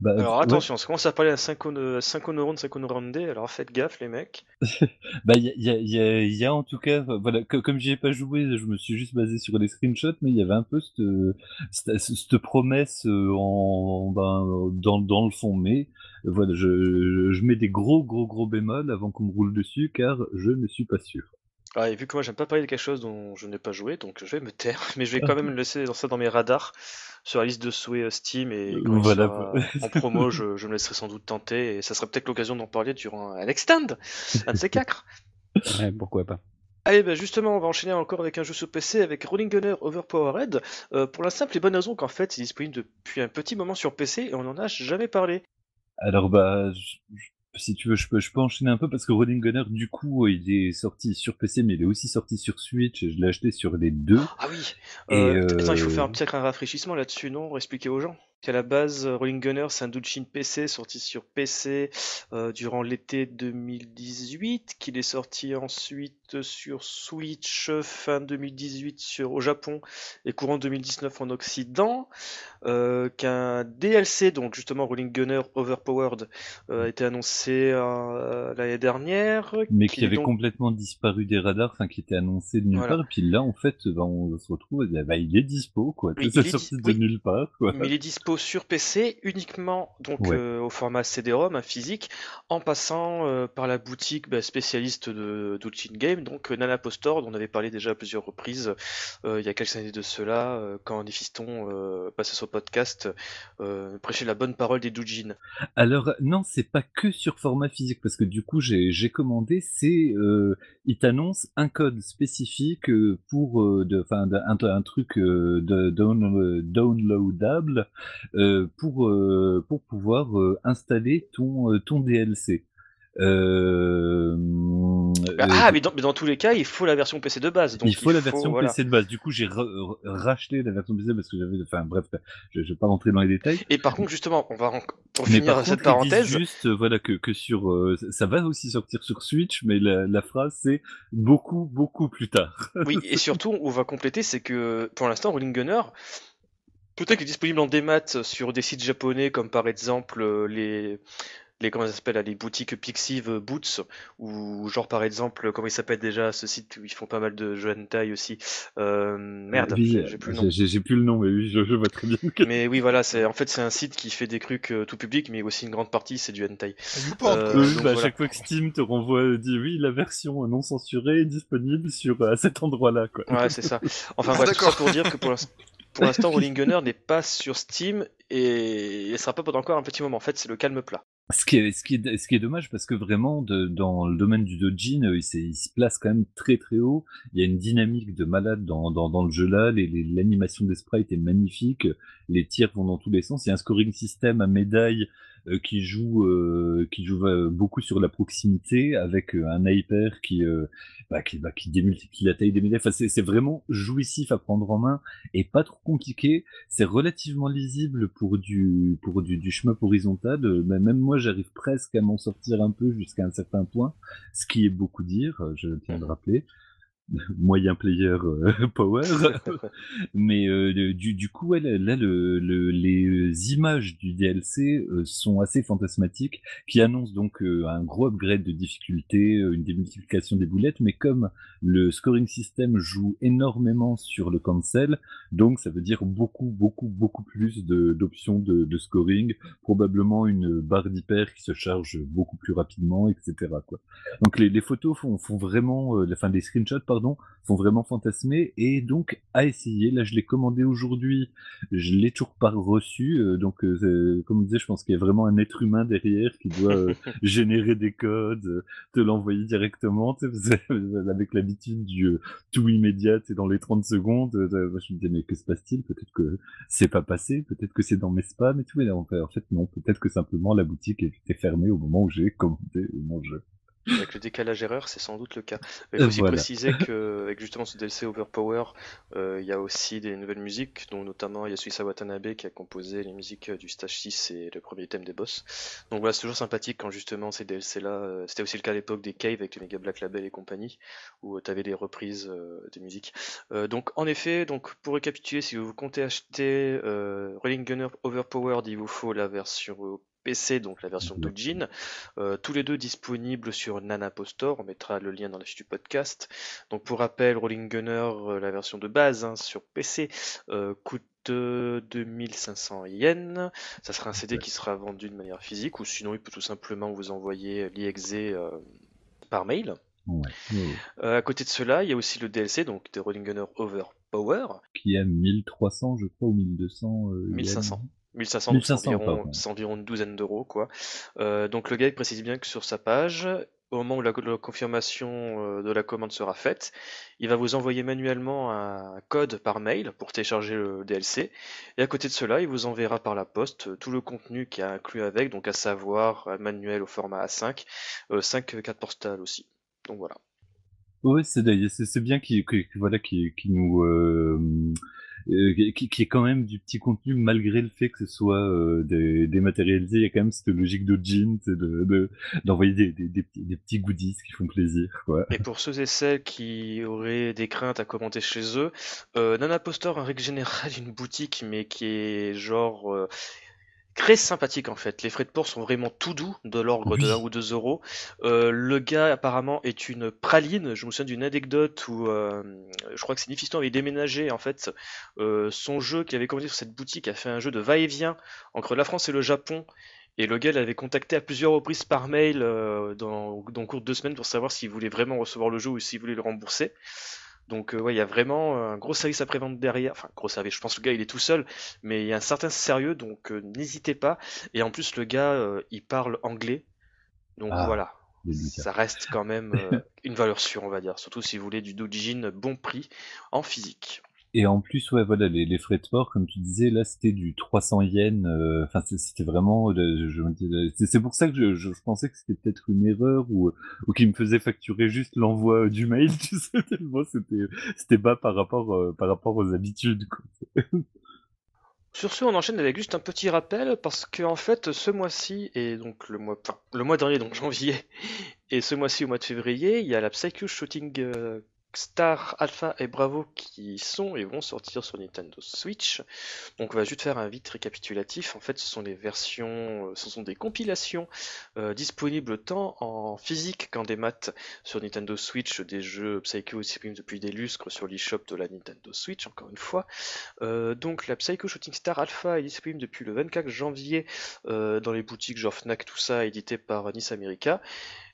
Bah, Alors ouais. attention, ça commence à parler à 5 neurones, 5 neurones D, alors faites gaffe les mecs. Bah, il y a, il y, a, il y, a, il y a en tout cas, voilà, que- comme j'y ai pas joué, je me suis juste basé sur les screenshots, mais il y avait un peu cette, promesse euh, en, ben, dans, dans le fond. Mais euh, voilà, je, je, je mets des gros, gros, gros bémols avant qu'on me roule dessus, car je ne suis pas sûr. Ah, et vu que moi j'aime pas parler de quelque chose dont je n'ai pas joué, donc je vais me taire, mais je vais quand même laisser dans ça dans mes radars sur la liste de souhaits euh, Steam et quand il Voilà. sera en promo, je, je me laisserai sans doute tenter et ça serait peut-être l'occasion d'en parler durant un extend, un de ces quatre. Ouais, pourquoi pas. Allez, bah justement, on va enchaîner encore avec un jeu sur PC avec Rolling Gunner Overpowered. Euh, pour la simple et bonne raison qu'en fait, c'est disponible depuis un petit moment sur PC et on n'en a jamais parlé. Alors, bah, si tu veux, je peux, je peux enchaîner un peu parce que Rolling Gunner, du coup, il est sorti sur PC, mais il est aussi sorti sur Switch et je l'ai acheté sur les deux. Ah oui Et, euh, Attends, il faut euh, faire un petit rafraîchissement là-dessus, non? Expliquer aux gens. Qu'à la base, euh, Rolling Gunner, c'est un Douchin PC sorti sur PC euh, durant l'été 2018, qu'il est sorti ensuite sur Switch fin 2018 sur, au Japon et courant 2019 en Occident, euh, qu'un DLC, donc justement Rolling Gunner Overpowered, euh, a été annoncé euh, l'année dernière. mais qui avait donc- complètement disparu des radars, enfin qui était annoncé de nulle Voilà. part. Et puis là, en fait, bah, on se retrouve, eh bah, il est dispo, quoi. Il est sorti dis- de oui. nulle part, quoi. Mais il est dispo sur PC uniquement donc Ouais. au format CD-ROM hein, physique, en passant par la boutique bah, spécialiste de d'Ulchin Game, donc euh, Nanapo Store, dont on avait parlé déjà à plusieurs reprises euh, il y a quelques années de cela, euh, quand euh, passait son podcast prêchait la bonne parole des doujins. Alors non, c'est pas que sur format physique parce que du coup j'ai commandé, c'est il t'annonce un code spécifique pour de d'un- un, truc de down, downloadable pour pouvoir installer ton ton DLC. Ah, mais dans, mais dans tous les cas, il faut la version PC de base. Donc il faut la version voilà. PC de base. Du coup, j'ai ra- ra- racheté la version PC parce que j'avais, enfin bref, je, je vais pas rentrer dans les détails. Et par contre, justement, on va en- pour Mais finir par cette contre, parenthèse. juste, euh, voilà, que, que sur, euh, ça va aussi sortir sur Switch, mais la, la phrase c'est beaucoup, beaucoup plus tard. Oui, et surtout, on va compléter, c'est que pour l'instant, Rolling Gunner, peut-être qu'il est disponible en démat sur des sites japonais, comme par exemple euh, les, les comment ça s'appelle, là, les boutiques Pixiv Boots, ou genre par exemple, comment il s'appelle déjà ce site où ils font pas mal de jeux hentai aussi. Euh, merde, Oui, j'ai plus le nom. j'ai, plus le nom, mais oui, je, je vois très bien. que- Mais oui, voilà, c'est en fait c'est un site qui fait des trucs euh, tout public, mais aussi une grande partie c'est du hentai. Euh. Oui, donc bah, à voilà. chaque fois que Steam te renvoie, dit oui, la version non censurée est disponible sur à cet endroit-là, quoi. Ouais, c'est ça. Enfin, Ah, voilà, tout ça d'accord. pour dire que pour l'instant, pour l'instant, Rolling Gunner n'est pas sur Steam et il sera pas pendant encore un petit moment. En fait, c'est le calme plat. Ce qui est, ce qui est, ce qui est dommage parce que vraiment, de, dans le domaine du dojin, euh, il, il se place quand même très très haut. Il y a une dynamique de malade dans, dans, dans le jeu là. Les- les- L'animation des sprites est magnifique. Les tirs vont dans tous les sens. Il y a un scoring system à médaille qui joue, euh, qui joue euh, beaucoup sur la proximité avec euh, un hyper qui, euh, bah, qui, bah, qui démultiplie la taille des médailles. Enfin, c'est vraiment jouissif à prendre en main et pas trop compliqué. C'est relativement lisible pour du, pour du, shmup horizontal. Euh, mais Même moi, j'arrive presque à m'en sortir un peu jusqu'à un certain point, ce qui est beaucoup dire, euh, je tiens à le rappeler. Moyen player euh, power. Mais euh, du, du coup, ouais, là, là, le, le- les images du DLC euh, sont assez fantasmatiques, qui annoncent donc euh, un gros upgrade de difficulté, euh, une démultiplication des boulettes, mais comme le scoring system joue énormément sur le cancel, donc ça veut dire beaucoup, beaucoup, beaucoup plus d'options de, de scoring, probablement une barre d'hyper qui se charge beaucoup plus rapidement, etc. Quoi. Donc les, les photos font, font vraiment, euh, enfin les screenshots pardon, font vraiment fantasmer et donc à essayer. Là je l'ai commandé aujourd'hui, je l'ai toujours pas reçu, euh, donc euh, comme on disait, je pense qu'il y a vraiment un être humain derrière qui doit euh, générer des codes, te l'envoyer directement, avec l'habitude du tout immédiat et dans les 30 secondes. je me disais mais que se passe-t-il? Peut-être que c'est pas passé, peut-être que c'est dans mes spams et tout. Mais en fait, en fait non, peut-être que simplement la boutique était fermée au moment où j'ai commandé mon jeu. Avec le décalage erreur, c'est sans doute le cas. Il faut aussi préciser qu'avec justement ce DLC Overpower, euh, il y a aussi des nouvelles musiques, dont notamment Yasuisa Watanabe qui a composé les musiques du stage 6 et le premier thème des boss. Donc voilà, c'est toujours sympathique quand justement ces DLC-là, euh, c'était aussi le cas à l'époque des Cave avec les Mega Black Label et compagnie, où tu avais des reprises des musiques. donc en effet, donc pour récapituler, si vous comptez acheter Rolling Gunner Overpowered, il vous faut la version PC, donc la version Doujin. Euh, tous les deux disponibles sur Nanapostor. On mettra le lien dans la fiche du podcast. Donc pour rappel, Rolling Gunner, euh, la version de base hein, sur PC, euh, coûte 2500 yens. Ça sera un CD qui sera vendu de manière physique ou sinon il peut tout simplement vous envoyer l'IXE par mail. à côté de cela, il y a aussi le DLC, donc de Rolling Gunner Overpower. Qui est 1300, je crois, ou 1200 1500. 1500, c'est environ, une douzaine d'euros, quoi. Euh, donc le gars précise bien que sur sa page, au moment où la, confirmation euh, de la commande sera faite, il va vous envoyer manuellement un code par mail pour télécharger le DLC. Et à côté de cela, il vous enverra par la poste tout le contenu qui a inclus avec, donc à savoir un manuel au format A5, 5 euh, cartes postales aussi. Donc voilà. Oui, c'est bien qu'il voilà, nous euh, qui, qui, est quand même du petit contenu malgré le fait que ce soit euh, dématérialisé. Il y a quand même cette logique de jean, de, d'envoyer des, des, des, des, petits goodies qui font plaisir. Quoi. Et pour ceux et celles qui auraient des craintes à commenter chez eux, euh, Nana Poster en règle générale une boutique mais qui est genre euh, très sympathique en fait. Les frais de port sont vraiment tout doux, de l'ordre de 1 ou 2 euros. Euh, le gars apparemment est une praline. Je me souviens d'une anecdote où euh, je crois que c'est Nifiston avait déménagé en fait. Euh, son jeu qu'il avait commandé sur cette boutique a fait un jeu de va-et-vient entre la France et le Japon. Et le gars l'avait contacté à plusieurs reprises par mail dans, dans le cours de deux semaines pour savoir s'il voulait vraiment recevoir le jeu ou s'il voulait le rembourser. Donc euh, ouais, il y a vraiment un gros service après-vente derrière. Enfin, gros service, je pense que le gars il est tout seul, mais il y a un certain sérieux, donc euh, n'hésitez pas. Et en plus, le gars, euh, il parle anglais. Donc ah, voilà, ça reste quand même une valeur sûre, on va dire. Surtout si vous voulez du doujin bon prix en physique. Et en plus, ouais, voilà, les, frais de port, comme tu disais, là, c'était du 300 yens. Euh, enfin, c'était vraiment. C'est pour ça que je, je, pensais que c'était peut-être une erreur ou, ou me faisait facturer juste l'envoi du mail. Tu sais, tellement c'était c'était bas par rapport euh, par rapport aux habitudes. Sur ce, on enchaîne avec juste un petit rappel parce que en fait, ce mois-ci et donc le mois, le mois dernier, donc janvier, et ce mois-ci au mois de février, il y a la Psycho Shooting euh, Star, Alpha et Bravo qui sont et vont sortir sur Nintendo Switch. Donc on va juste faire un vite récapitulatif. En fait, ce sont des versions, euh, ce sont des compilations euh, disponibles tant en physique qu'en démat sur Nintendo Switch des jeux Psycho disponibles depuis des lustres sur l'eShop de la Nintendo Switch, encore une fois. Euh, donc la Psycho Shooting Star Alpha est disponible depuis le 24 janvier dans les boutiques genre Fnac, tout ça, édité par Nice America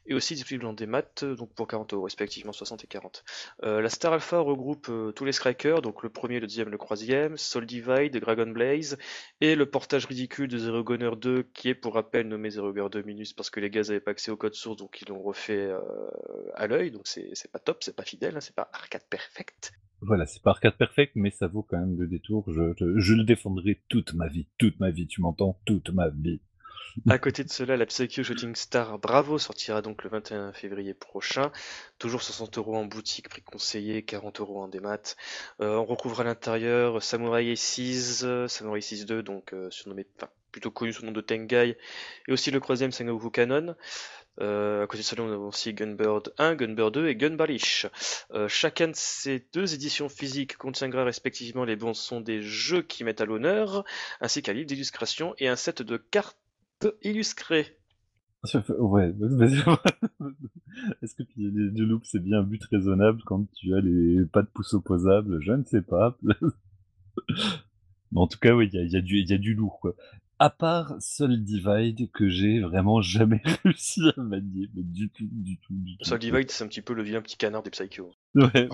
et aussi disponible en démat, donc pour 40 euros respectivement 60 et 40. Euh, la Star Alpha regroupe euh, tous les Strikers, donc le premier, le deuxième, le troisième, Soul Divide, Dragon Blaze, et le portage ridicule de Zero Gunner 2, qui est pour rappel nommé Zero Gunner 2 Minus parce que les gars n'avaient pas accès au code source, donc ils l'ont refait euh, à l'œil, donc c'est pas top, c'est pas fidèle, hein, c'est pas arcade perfect. Voilà, c'est pas arcade perfect, mais ça vaut quand même le détour. Je le défendrai toute ma vie, toute ma vie, tu m'entends, toute ma vie. À côté de cela, la Psycho Shooting Star Bravo sortira donc le 21 février prochain. Toujours 60 euros en boutique, prix conseillé, 40 euros en démat. Euh, on recouvre à l'intérieur Samurai Aces, Samurai 6 2, donc euh, plutôt connu sous le nom de Tengai, et aussi le troisième Sengoku Canon. Euh, à côté de cela, on a aussi Gunbird 1, Gunbird 2 et Gunbarish. Euh, chacun de ces deux éditions physiques contiendra respectivement les bons sons des jeux qui mettent à l'honneur, ainsi qu'un livre d'illustration et un set de cartes illustré. Ouais, est-ce que du look c'est bien un but raisonnable quand tu as les pas de pouces opposables? Je ne sais pas. Mais en tout cas, oui, il y a, y, y a, du lourd, quoi. À part Soul Divide que j'ai vraiment jamais réussi à manier, mais du tout, du tout, du tout. Soul Divide, c'est un petit peu le vilain petit canard des Psycho. Ouais,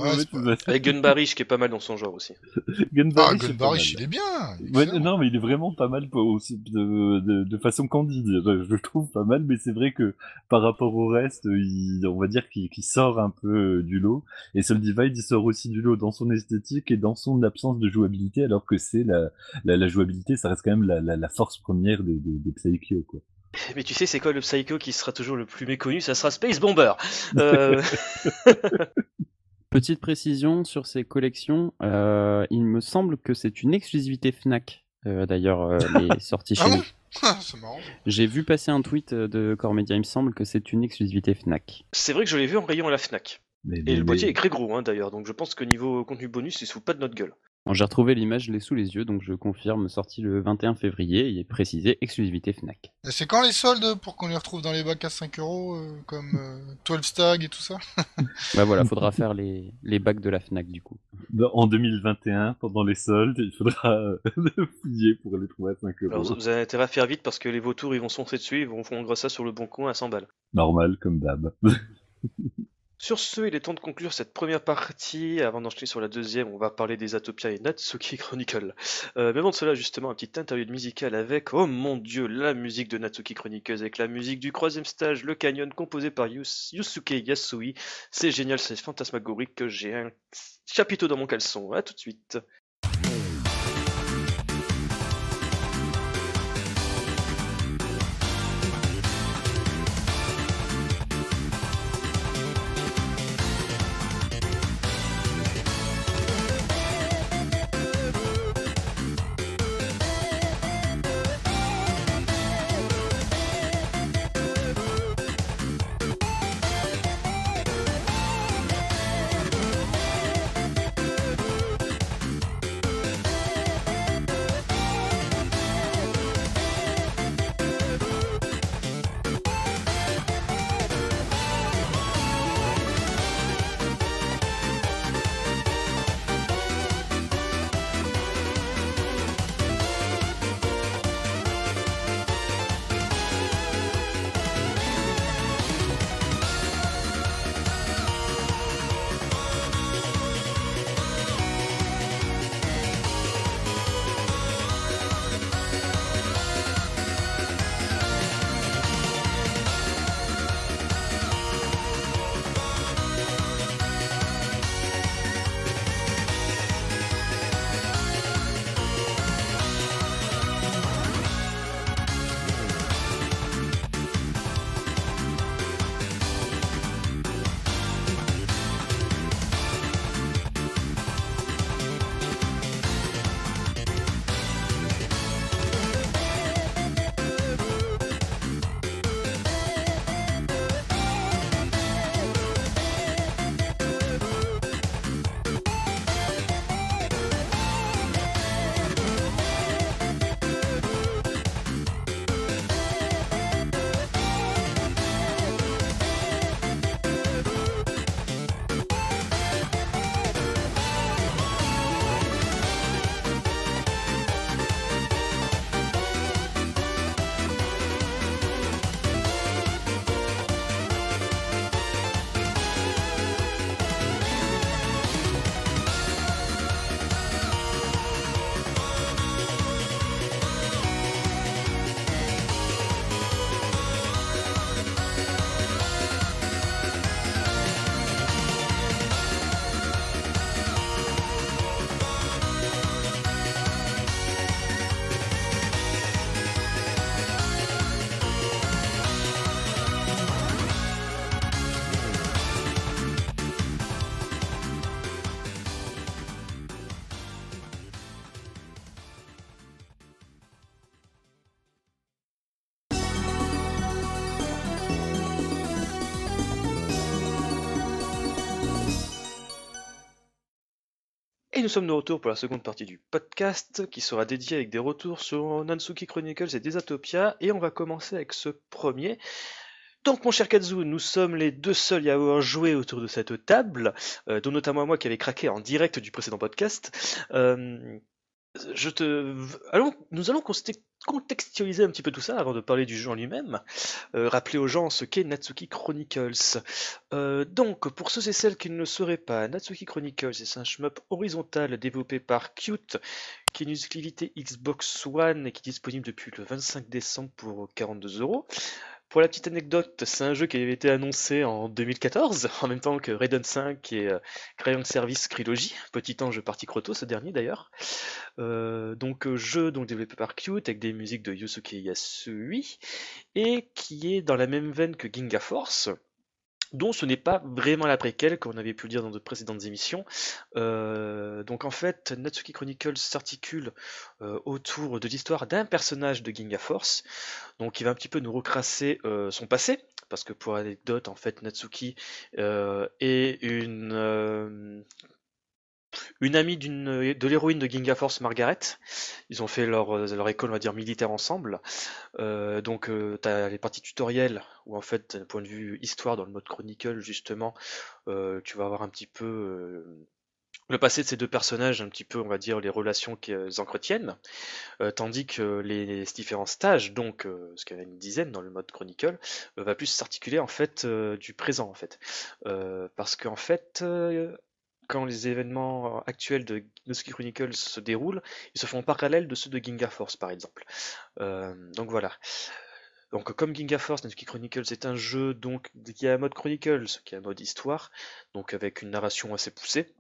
Avec Gunbarish qui est pas mal dans son genre aussi. Gunbarish, ah, Gunbarish il est bien. non, mais il est vraiment pas mal aussi de, de, de façon candide. Je, le trouve pas mal, mais c'est vrai que par rapport au reste, il, on va dire qu'il sort un peu euh, du lot. Et Soul Divide, il sort aussi du lot dans son esthétique et dans son absence de jouabilité, alors que c'est la, la, la, jouabilité, ça reste quand même la, la, la force première Psycho, quoi. Mais tu sais, c'est quoi le Psycho qui sera toujours le plus méconnu? Ça sera Space Bomber. Euh, Petite précision sur ces collections, euh, il me semble que c'est une exclusivité Fnac. euh, D'ailleurs, euh, les sorties chez Ah nous. Ah, c'est marrant. J'ai vu passer un tweet de Core Media, il me semble que c'est une exclusivité Fnac. c'est vrai que je l'ai vu en rayon à la Fnac. Mais, Et mais- le boîtier mais- est très gros hein, d'ailleurs, donc je pense que niveau contenu bonus, il se fout pas de notre gueule. Bon, J'ai retrouvé l'image, je l'ai sous les yeux, donc je confirme, sorti le 21 février, il est précisé exclusivité Fnac. C'est quand les soldes pour qu'on les retrouve dans les bacs à 5 euros, euh, comme euh, 12 Stag et tout ça? Bah voilà, faudra faire les, les bacs de la Fnac du coup. En 2021, pendant les soldes, il faudra euh, fouiller pour les trouver à 5 Alors, euros. vous vous avez intérêt à faire vite parce que les vautours ils vont se foncer dessus, ils vont fondre ça sur le bon coin à 100 balles. Normal, comme d'hab. Sur ce, il est temps de conclure cette première partie. Avant d'enchaîner sur la deuxième, on va parler des Atopia et Natsuki Chronicle. Euh, mais avant de cela, justement, un petit interlude musical avec, oh mon dieu, la musique de Natsuki Chronicles, avec la musique du troisième stage, le canyon, composé par Yus- Yusuke Yasui. C'est génial, c'est fantasmagorique que j'ai un chapiteau dans mon caleçon. À tout de suite. Et nous sommes de retour pour la seconde partie du podcast qui sera dédié avec des retours sur Nansuki Chronicles et Desatopia. Et on va commencer avec ce premier. Donc mon cher Kazu, nous sommes les deux seuls à avoir joué autour de cette table, euh, dont notamment moi qui avait craqué en direct du précédent podcast. Euh, nous allons contextualiser un petit peu tout ça avant de parler du jeu en lui-même. Euh, rappeler aux gens ce qu'est Natsuki Chronicles. Euh, donc, pour ceux et celles qui ne le sauraient pas, Natsuki Chronicles c'est un shmup horizontal développé par Qt, qui est une exclusivité Xbox One et qui est disponible depuis le 25 décembre pour 42 euros. Pour la petite anecdote, c'est un jeu qui avait été annoncé en 2014, en même temps que Raiden 5 et euh, Crayon Service Trilogy, petit ange parti croto ce dernier d'ailleurs. Euh, donc euh, jeu donc développé par Qt avec des musiques de Yusuke Yasui et qui est dans la même veine que Ginga Force dont ce n'est pas vraiment la préquelle, comme on avait pu le dire dans de précédentes émissions. Euh, donc en fait, Natsuki Chronicles s'articule euh, autour de l'histoire d'un personnage de Ginga Force, donc il va un petit peu nous recrasser euh, son passé, parce que pour anecdote, en fait, Natsuki est une une amie de l'héroïne de Ginga Force, Margaret. Ils ont fait leur, leur école, on va dire, militaire ensemble. Euh, donc, euh, tu les parties tutoriels où, en fait, d'un point de vue histoire, dans le mode Chronicle, justement, euh, tu vas avoir un petit peu le passé de ces deux personnages, un petit peu, on va dire, les relations qu'ils entretiennent. tandis que les, différents stages, donc, ce qu'il y en a une dizaine dans le mode Chronicle, va plus s'articuler, en fait, du présent, en fait. parce qu'en fait quand les événements actuels de Nosky Chronicles se déroulent, ils se font en parallèle de ceux de Ginga Force par exemple. Euh, donc voilà. Donc comme Ginga Force, Natsuki Chronicles est un jeu donc qui a un mode Chronicles, qui a un mode histoire, donc avec une narration assez poussée,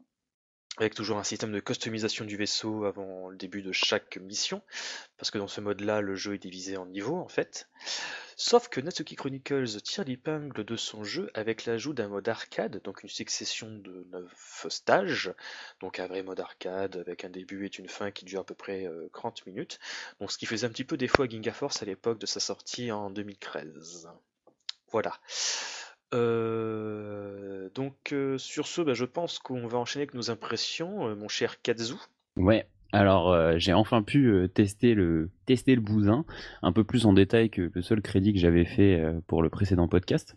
avec toujours un système de customisation du vaisseau avant le début de chaque mission, parce que dans ce mode-là, le jeu est divisé en niveaux en fait. Sauf que Natsuki Chronicles tire l'épingle de son jeu avec l'ajout d'un mode arcade, donc une succession de 9 stages, donc un vrai mode arcade avec un début et une fin qui dure à peu près 30 euh, minutes, donc ce qui faisait un petit peu défaut à Ginga Force à l'époque de sa sortie en 2013. Voilà. Euh, donc euh, sur ce, bah, je pense qu'on va enchaîner avec nos impressions, mon cher Kazu. Ouais, alors, euh, j'ai enfin pu euh, tester le tester le bousin un peu plus en détail que le seul crédit que j'avais fait euh, pour le précédent podcast.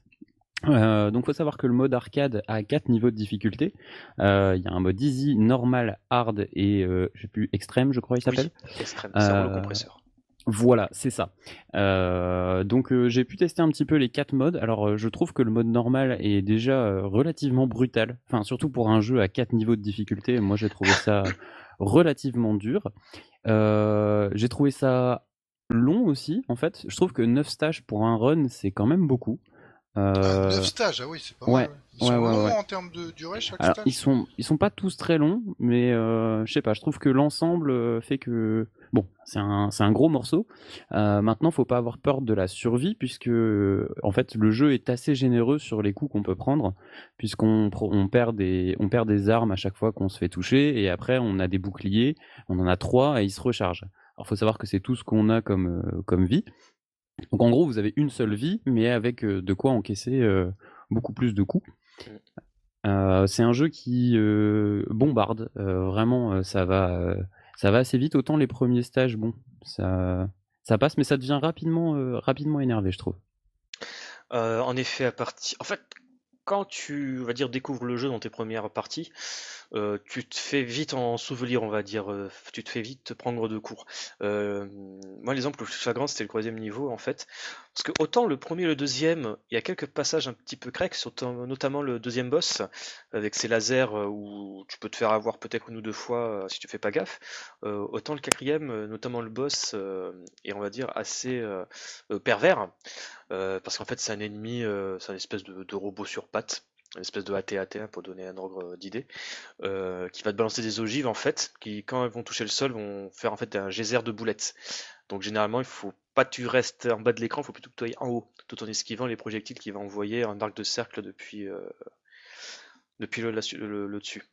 donc, faut savoir que le mode arcade a quatre niveaux de difficulté. Il y a un mode easy, normal, hard et je sais plus extrême, je crois il s'appelle. extrême, c'est le compresseur. Voilà, c'est ça. donc j'ai pu tester un petit peu les quatre modes. Alors je trouve que le mode normal est déjà relativement brutal. Enfin surtout pour un jeu à quatre niveaux de difficulté. Moi j'ai trouvé ça relativement dur. Euh, j'ai trouvé ça long aussi, en fait. Je trouve que 9 stages pour un run, c'est quand même beaucoup. Euh... 9 stages, ah oui, c'est pas ouais. mal. Ils sont longs en termes de durée chaque Alors, stage Ils sont, ils sont pas tous très longs, mais euh, je sais pas, je trouve que l'ensemble euh, fait que Bon, c'est un, un, gros morceau. Euh, maintenant, faut pas avoir peur de la survie, puisque en fait, le jeu est assez généreux sur les coups qu'on peut prendre, puisqu'on on perd, des, on perd des armes à chaque fois qu'on se fait toucher, et après, on a des boucliers, on en a trois, et ils se rechargent. Alors, faut savoir que c'est tout ce qu'on a comme, euh, comme vie. Donc, en gros, vous avez une seule vie, mais avec euh, de quoi encaisser euh, beaucoup plus de coups. Euh, c'est un jeu qui bombarde, vraiment, ça va ça va assez vite. Autant les premiers stages, bon, ça, ça passe, mais ça devient rapidement, rapidement énervé, je trouve. En effet, à partir. En fait, quand tu va dire découvres le jeu dans tes premières parties, euh, tu te fais vite en souvenir, on va dire, euh, tu te fais vite te prendre de cours. Euh, moi, l'exemple le plus flagrant, c'était le troisième niveau, en fait. Parce que autant le premier et le deuxième, il y a quelques passages un petit peu cracks, notamment le deuxième boss, avec ses lasers où tu peux te faire avoir peut-être une ou deux fois si tu fais pas gaffe. autant le quatrième, notamment le boss, est, on va dire, assez pervers. parce qu'en fait, c'est un ennemi, c'est un espèce de, de robot sur pattes une espèce de AT-AT pour donner un ordre d'idée, euh, qui va te balancer des ogives en fait, qui quand elles vont toucher le sol vont faire en fait un geyser de boulettes. Donc généralement il faut pas que tu restes en bas de l'écran, il faut plutôt que tu ailles en haut, tout en esquivant les projectiles qui vont envoyer un arc de cercle depuis, euh, depuis le, le, dessus.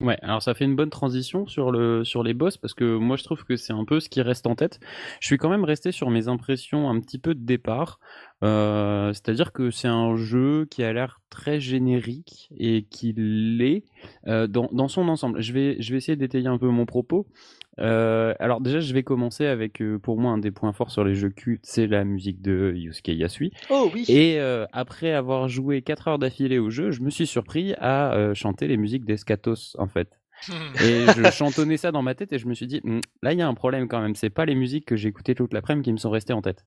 Ouais, alors ça fait une bonne transition sur le sur les boss parce que moi je trouve que c'est un peu ce qui reste en tête. Je suis quand même resté sur mes impressions un petit peu de départ. Euh, c'est-à-dire que c'est un jeu qui a l'air très générique et qui l'est euh, dans, dans, son ensemble. Je vais, je vais essayer d'étayer un peu mon propos. Euh, alors déjà, je vais commencer avec pour moi un des points forts sur les jeux cultes, c'est la musique de Yusuke Yasui. Oh oui. Et après avoir joué 4 heures d'affilée au jeu, je me suis surpris à chanter les musiques d'Escatos en fait. et je chantonnais ça dans ma tête et je me suis dit, hm, là il y a un problème quand même, c'est pas les musiques que j'ai écoutées toute l'après-midi qui me sont restées en tête.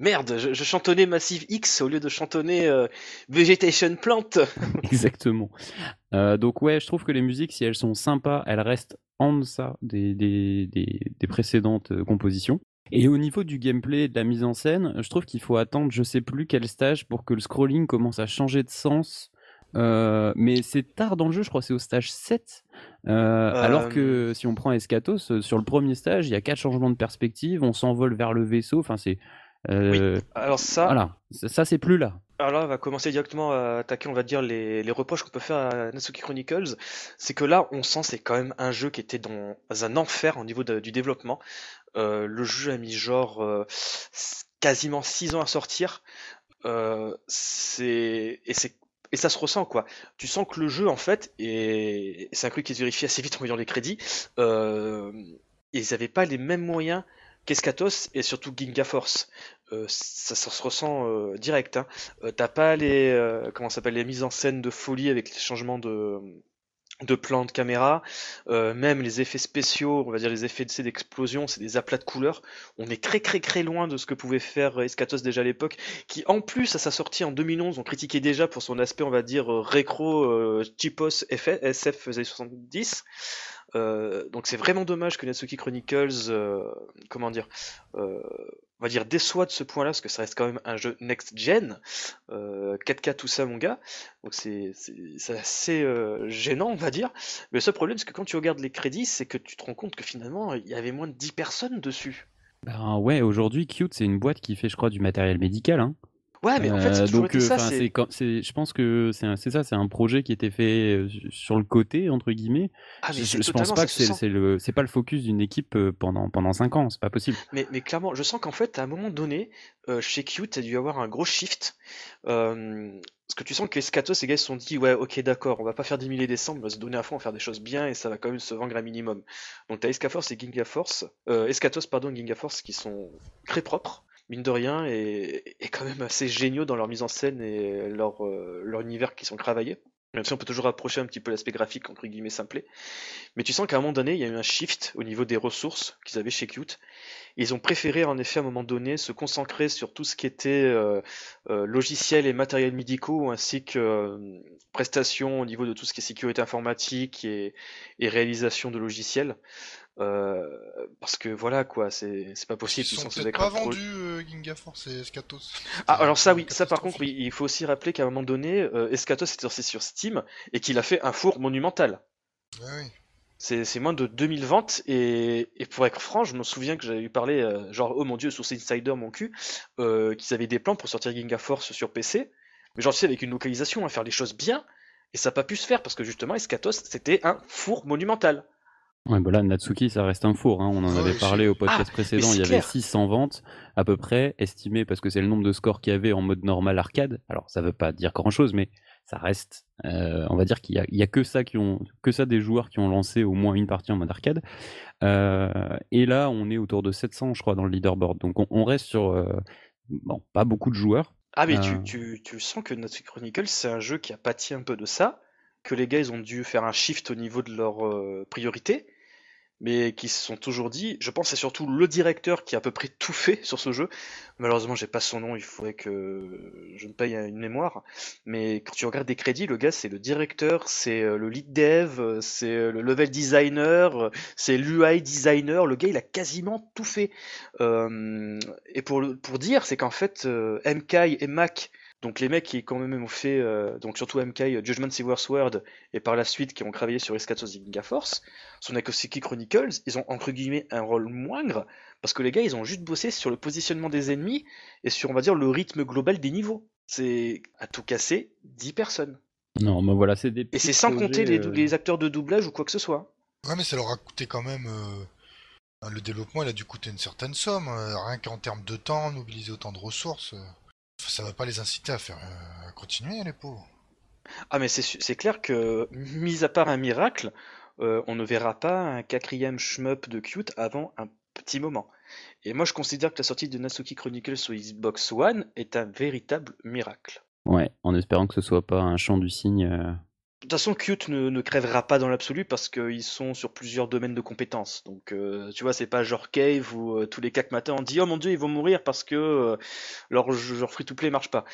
Merde, je, chantonnais Massive X au lieu de chantonner euh, Vegetation Plant. Exactement. Euh, donc ouais, je trouve que les musiques, si elles sont sympas, elles restent en deçà des, des, des, précédentes euh, compositions. Et au niveau du gameplay et de la mise en scène, je trouve qu'il faut attendre je sais plus quel stage pour que le scrolling commence à changer de sens. Euh, mais c'est tard dans le jeu, je crois c'est au stage 7. Euh, alors que si on prend Escatos, sur le premier stage, il y a quatre changements de perspective, on s'envole vers le vaisseau, enfin c'est... Oui. Alors ça, voilà, ça, ça c'est plus là. Alors là, on va commencer directement à attaquer, on va dire, les, les reproches qu'on peut faire à Natsuki Chronicles. C'est que là, on sent c'est quand même un jeu qui était dans un enfer au niveau de- du développement. Euh, le jeu a mis genre euh, quasiment 6 ans à sortir. Euh, c'est et c'est et ça se ressent quoi. Tu sens que le jeu en fait et c'est un truc qui se vérifie assez vite en voyant les crédits. Euh, ils n'avaient pas les mêmes moyens qu'Escatos et surtout Ginga Force. Euh, ça, se ressent euh, direct. Hein. Euh, T'as pas les euh, comment s'appelle les mises en scène de folie avec les changements de de plans de caméra, euh, même les effets spéciaux, on va dire les effets de- d'explosion, c'est des aplats de couleurs. On est très très très loin de ce que pouvait faire Escatos déjà à l'époque, qui en plus à sa sortie en 2011, on critiquait déjà pour son aspect, on va dire euh, récro, euh, FF, SF faisait 70. Euh, donc c'est vraiment dommage que Natsuki Chronicles, euh, comment dire, euh, on va dire déçoit de ce point-là, parce que ça reste quand même un jeu next-gen, euh, 4K tout ça mon gars, donc c'est assez euh, gênant on va dire, mais le seul problème c'est que quand tu regardes les crédits, c'est que tu te rends compte que finalement il y avait moins de 10 personnes dessus. Ben ouais, aujourd'hui, Qt, c'est une boîte qui fait, je crois, du matériel médical. Hein. Ouais mais en fait c'est Euh, donc, euh, ça, c'est... c'est je pense que c'est ça, c'est un projet qui était fait euh, sur le côté entre guillemets. Ah je, je pense pas que c'est c'est le, c'est pas le focus d'une équipe pendant pendant cinq ans, c'est pas possible. Mais, mais clairement, je sens qu'en fait, à un moment donné, euh, chez il a dû avoir un gros shift. Euh, parce que tu sens que Escatos, ces gars, ils se sont dit, ouais, ok, d'accord, on va pas faire des milliers décembre, on va se donner à fond, on va faire des choses bien, et ça va quand même se vendre un minimum. Donc t'as Escaforce et Ginga Force, euh, Escatos, pardon, et Ginga Force, qui sont très propres, mine de rien, et quand même assez géniaux dans leur mise en scène et leur, euh, univers qui sont travaillés. Même si on peut toujours approcher un petit peu l'aspect graphique, entre guillemets, simplé. Mais tu sens qu'à un moment donné, il y a eu un shift au niveau des ressources qu'ils avaient chez Qt. Ils ont préféré en effet à un moment donné se concentrer sur tout ce qui était euh, euh, logiciel et matériel médicaux ainsi que euh, prestations au niveau de tout ce qui est sécurité informatique et, et réalisation de logiciels. Euh, parce que voilà quoi, c'est c'est pas possible. ils sont peut-être être pas vendus euh, Ginga Force et Escatos. Ah alors ça oui, ça par contre oui, il faut aussi rappeler qu'à un moment donné, euh, Escatos est sorti sur Steam et qu'il a fait un four monumental. Ouais, oui. C'est moins de 2000 ventes et, et pour être franc, je me souviens que j'avais eu parlé, euh, genre oh mon dieu, Source Insider, mon cul, euh, qu'ils avaient des plans pour sortir Ginga Force sur PC, mais genre tu sais avec une localisation à faire les choses bien, et ça n'a pas pu se faire parce que justement Escatos c'était un four monumental. Ouais, bah là, Natsuki, ça reste un four. Hein. On en Ah avait parlé au podcast Ah, précédent. Il y avait clair. 600 ventes à peu près, estimé parce que c'est le nombre de scores qu'il y avait en mode normal arcade. Alors, ça veut pas dire grand chose, mais ça reste. euh, on va dire qu'il y a, il y a que ça qui ont, que ça des joueurs qui ont lancé au moins une partie en mode arcade. Euh, et là, on est autour de 700, je crois, dans le leaderboard. Donc, on, on reste sur, euh, bon, pas beaucoup de joueurs. Ah mais tu, tu, tu sens que Natsuki Chronicles c'est un jeu qui a pâti un peu de ça, que les gars ils ont dû faire un shift au niveau de leurs euh, priorités, mais qui se sont toujours dit, je pense c'est surtout le directeur qui a à peu près tout fait sur ce jeu. Malheureusement j'ai pas son nom, il faudrait que je me paye une mémoire, mais quand tu regardes des crédits, le gars c'est le directeur, c'est euh, le lead dev, euh, c'est le level designer, c'est l'UI designer, le gars il a quasiment tout fait. Euh, et pour, pour dire, c'est qu'en fait, euh, MK et Mac, donc les mecs qui quand même ont fait, euh, donc surtout MK, euh, Judgment Silver Sword, et par la suite qui ont travaillé sur Escatos Ginga Force, son Akosiki Chronicles, ils ont entre guillemets un rôle moindre, parce que les gars, ils ont juste bossé sur le positionnement des ennemis, et sur, on va dire, le rythme global des niveaux. C'est à tout casser 10 personnes. Non, mais voilà, c'est des. Et c'est sans compter les, euh, les acteurs de doublage ou quoi que ce soit. Ouais, mais ça leur a coûté quand même. euh, Le développement, il a dû coûter une certaine somme. Rien qu'en termes de temps, mobiliser autant de ressources. Euh, Ça va pas les inciter à faire euh, à continuer, les pauvres. Ah mais c'est clair que, mis à part un miracle, euh, on ne verra pas un quatrième shmup de Cute avant un petit moment. Et moi je considère que la sortie de Natsuki Chronicles sur Xbox One est un véritable miracle. Ouais, en espérant que ce soit pas un chant du cygne. De toute façon, Cute ne, crèvera pas dans l'absolu parce qu'ils sont sur plusieurs domaines de compétences. Donc, euh, tu vois, c'est pas genre Cave où euh, tous les quatre matins on dit Oh mon dieu, ils vont mourir parce que euh, leur, free-to-play marche pas.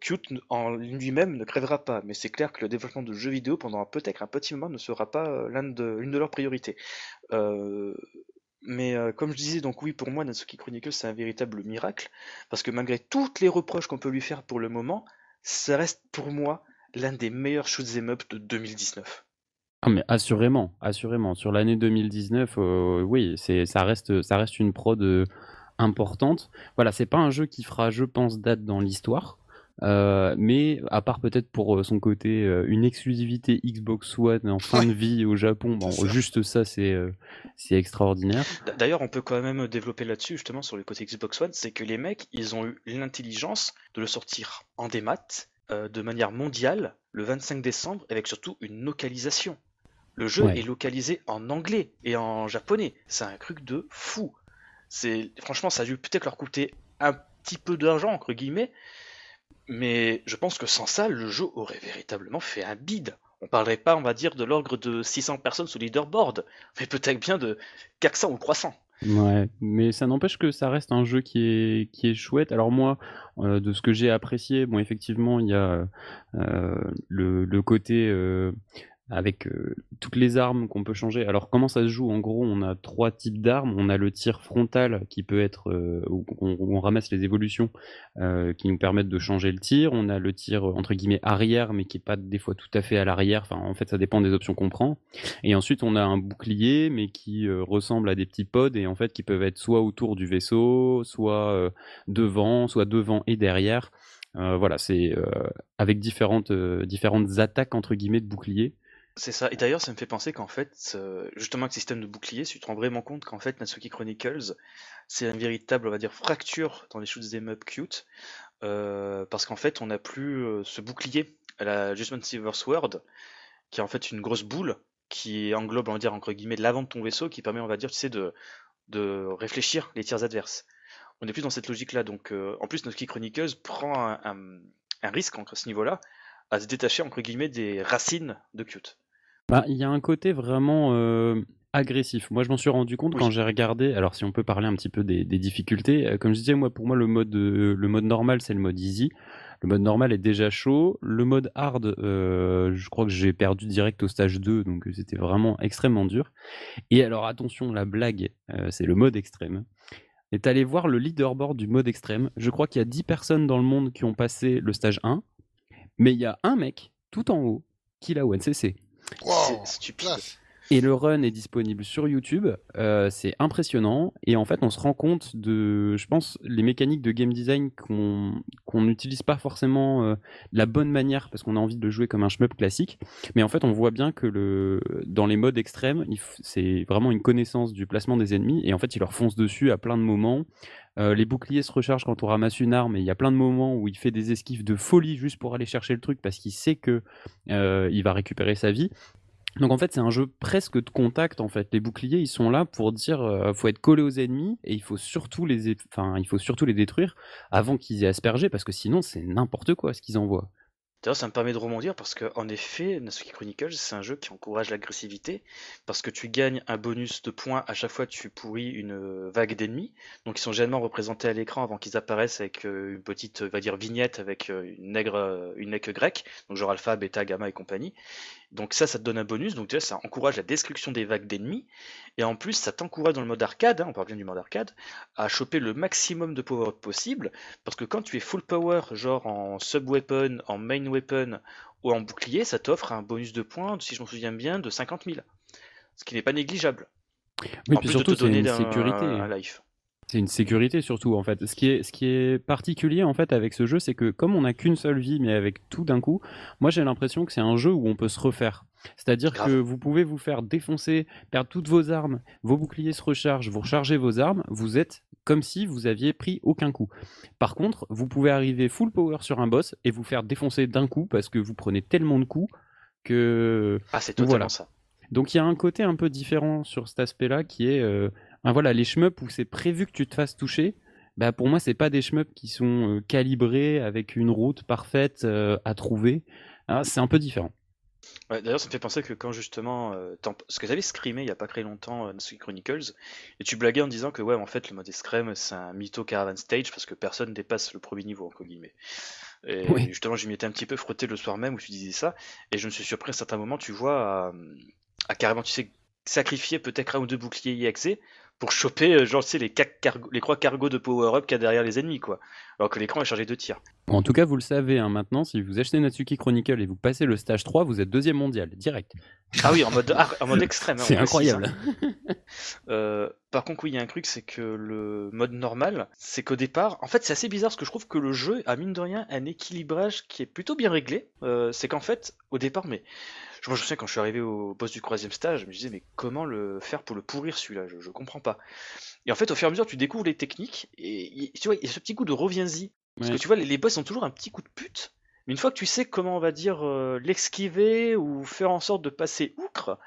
Cute en lui-même ne crèvera pas, mais c'est clair que le développement de jeux vidéo pendant peut-être un petit moment ne sera pas l'une de leurs priorités. Mais comme je disais, donc oui, pour moi, Natsuki Chronicles, c'est un véritable miracle, parce que malgré toutes les reproches qu'on peut lui faire pour le moment, ça reste pour moi l'un des meilleurs shoot'em up de 2019. Ah mais assurément, assurément. Sur l'année 2019, euh, oui, c'est ça reste ça reste une prod euh, importante. Voilà, c'est pas un jeu qui fera, je pense, date dans l'histoire. Euh, mais à part peut-être pour son côté une exclusivité Xbox One en fin de vie au Japon, bon, juste ça c'est c'est extraordinaire. D'ailleurs, on peut quand même développer là-dessus justement sur le côté Xbox One, c'est que les mecs, ils ont eu l'intelligence de le sortir en démat de manière mondiale le 25 décembre avec surtout une localisation. Le jeu est localisé en anglais et en japonais. C'est un truc de fou. C'est franchement, ça a dû peut-être leur coûter un petit peu d'argent entre guillemets, mais je pense que sans ça, le jeu aurait véritablement fait un bide. On parlerait pas, on va dire, de l'ordre de 600 personnes sous leaderboard, mais peut-être bien de 400 ou 300. Ouais, mais ça n'empêche que ça reste un jeu qui est, qui est chouette. Alors moi, euh, de ce que j'ai apprécié, bon effectivement, il y a euh, le, côté euh, avec euh, toutes les armes qu'on peut changer. Alors comment ça se joue? En gros, on a trois types d'armes. On a le tir frontal qui peut être euh, où, on, ramasse les évolutions euh, qui nous permettent de changer le tir. On a le tir entre guillemets arrière, mais qui est pas des fois tout à fait à l'arrière. Enfin, en fait, ça dépend des options qu'on prend. Et ensuite, on a un bouclier, mais qui ressemble à des petits pods et en fait qui peuvent être soit autour du vaisseau, soit devant, soit devant et derrière. voilà, c'est avec différentes différentes attaques entre guillemets de bouclier. C'est ça. Et d'ailleurs, ça me fait penser qu'en fait, justement, avec le système de bouclier, tu te rends vraiment compte qu'en fait, Natsuki Chronicles, c'est une véritable, on va dire, fracture dans les shoots des up cute, euh, parce qu'en fait, on n'a plus euh, ce bouclier à la Judgment Silver Sword, qui est en fait une grosse boule qui englobe, on va dire, entre guillemets, l'avant de ton vaisseau, qui permet, on va dire, tu sais, de, de réfléchir les tirs adverses. On est plus dans cette logique-là. Donc, euh, en plus, Natsuki Chronicles prend un, risque, à ce niveau-là, à se détacher, entre guillemets, des racines de cute. Bah, il y a un côté vraiment euh, agressif. Moi, je m'en suis rendu compte quand j'ai regardé. Alors, si on peut parler un petit peu des, difficultés, euh, comme je disais, moi, pour moi, le mode, euh, le mode normal, c'est le mode easy. Le mode normal est déjà chaud. Le mode hard, je crois que j'ai perdu direct au stage 2, donc c'était vraiment extrêmement dur. Et alors, attention, la blague, c'est le mode extrême. Et allé voir le leaderboard du mode extrême. Je crois qu'il y a 10 personnes dans le monde qui ont passé le stage 1, mais il y a un mec tout en haut qui l'a au NCC c'est stupide. Et le run est disponible sur YouTube. Euh, c'est impressionnant. Et en fait, on se rend compte de, je pense, les mécaniques de game design qu'on n'utilise pas forcément euh, la bonne manière parce qu'on a envie de le jouer comme un shmup classique. Mais en fait, on voit bien que le, dans les modes extrêmes, c'est vraiment une connaissance du placement des ennemis. Et en fait, il leur fonce dessus à plein de moments. Euh, les boucliers se rechargent quand on ramasse une arme et il y a plein de moments où il fait des esquives de folie juste pour aller chercher le truc parce qu'il sait que va récupérer sa vie. Donc en fait c'est un jeu presque de contact en fait. Les boucliers ils sont là pour dire euh, faut être collé aux ennemis et il faut surtout les détruire avant qu'ils aient aspergé parce que sinon c'est n'importe quoi ce qu'ils envoient. D'ailleurs, ça me permet de rebondir parce que, en effet, Natsuki Chronicles, c'est un jeu qui encourage l'agressivité parce que tu gagnes un bonus de points à chaque fois que tu pourris une vague d'ennemis. Donc, ils sont généralement représentés à l'écran avant qu'ils apparaissent avec euh, une petite, va vignette avec euh, une nègre, une nègre grecque, donc genre alpha, bêta, gamma et compagnie. Donc ça, ça te donne un bonus. Donc déjà, ça encourage la destruction des vagues d'ennemis. Et en plus, ça t'encourage dans le mode arcade, hein, on parle bien du mode arcade, à choper le maximum de power possible. Parce que quand tu es full power, genre en sub-weapon, en main weapon ou en bouclier, ça t'offre un bonus de points, si je m'en souviens bien, de 50 000. Ce qui n'est pas négligeable. Oui, en puis surtout, c'est une sécurité. Un life. C'est une sécurité surtout en fait. Ce qui est, ce qui est particulier en fait avec ce jeu, c'est que comme on n'a qu'une seule vie, mais avec tout d'un coup, moi j'ai l'impression que c'est un jeu où on peut se refaire. C'est-à-dire que vous pouvez vous faire défoncer, perdre toutes vos armes, vos boucliers se rechargent, vous rechargez vos armes, vous êtes comme si vous aviez pris aucun coup. Par contre, vous pouvez arriver full power sur un boss et vous faire défoncer d'un coup parce que vous prenez tellement de coups que. Ah, c'est totalement ça. Donc il y a un côté un peu différent sur cet aspect-là qui est euh, ben voilà, les shmups où c'est prévu que tu te fasses toucher, bah pour moi c'est pas des shmups qui sont euh, calibrés avec une route parfaite euh, à trouver. Ah, c'est un peu différent. D'ailleurs, ça me fait penser que quand justement, euh, ce que j'avais screamé il y a pas très longtemps dans Chronicles, et tu blaguais en disant que ouais, en fait, le mode scream c'est un mytho caravan stage parce que personne dépasse le premier niveau entre guillemets. Et justement, je m'y étais un petit peu frotté le soir même où tu disais ça, et je me suis surpris à certains moments, tu vois, à, à carrément, tu sais, sacrifier peut-être un ou deux boucliers IXC pour choper, euh, genre, tu sais, les, cargo- les croix cargo de power-up qu'il y a derrière les ennemis, quoi. Alors que l'écran est chargé de tir. En tout cas, vous le savez hein, maintenant, si vous achetez Natsuki Chronicle et vous passez le stage 3, vous êtes deuxième mondial, direct. Ah oui, en mode, en mode extrême. hein, C'est précise, hein. incroyable. Euh, par contre, oui, il y a un truc, c'est que le mode normal, c'est qu'au départ, en fait, c'est assez bizarre parce que je trouve que le jeu a mine de rien un équilibrage qui est plutôt bien réglé. Euh, c'est qu'en fait, au départ, mais je me souviens quand je suis arrivé au boss du troisième stage, je me disais mais comment le faire pour le pourrir celui-là? Je, je comprends pas. Et en fait, au fur et à mesure, tu découvres les techniques et, et tu vois, il y a ce petit coup de reviens-y. Parce Ouais. que tu vois, les, les boss ont toujours un petit coup de pute. Mais une fois que tu sais comment, on va dire, euh, l'esquiver ou faire en sorte de passer outre,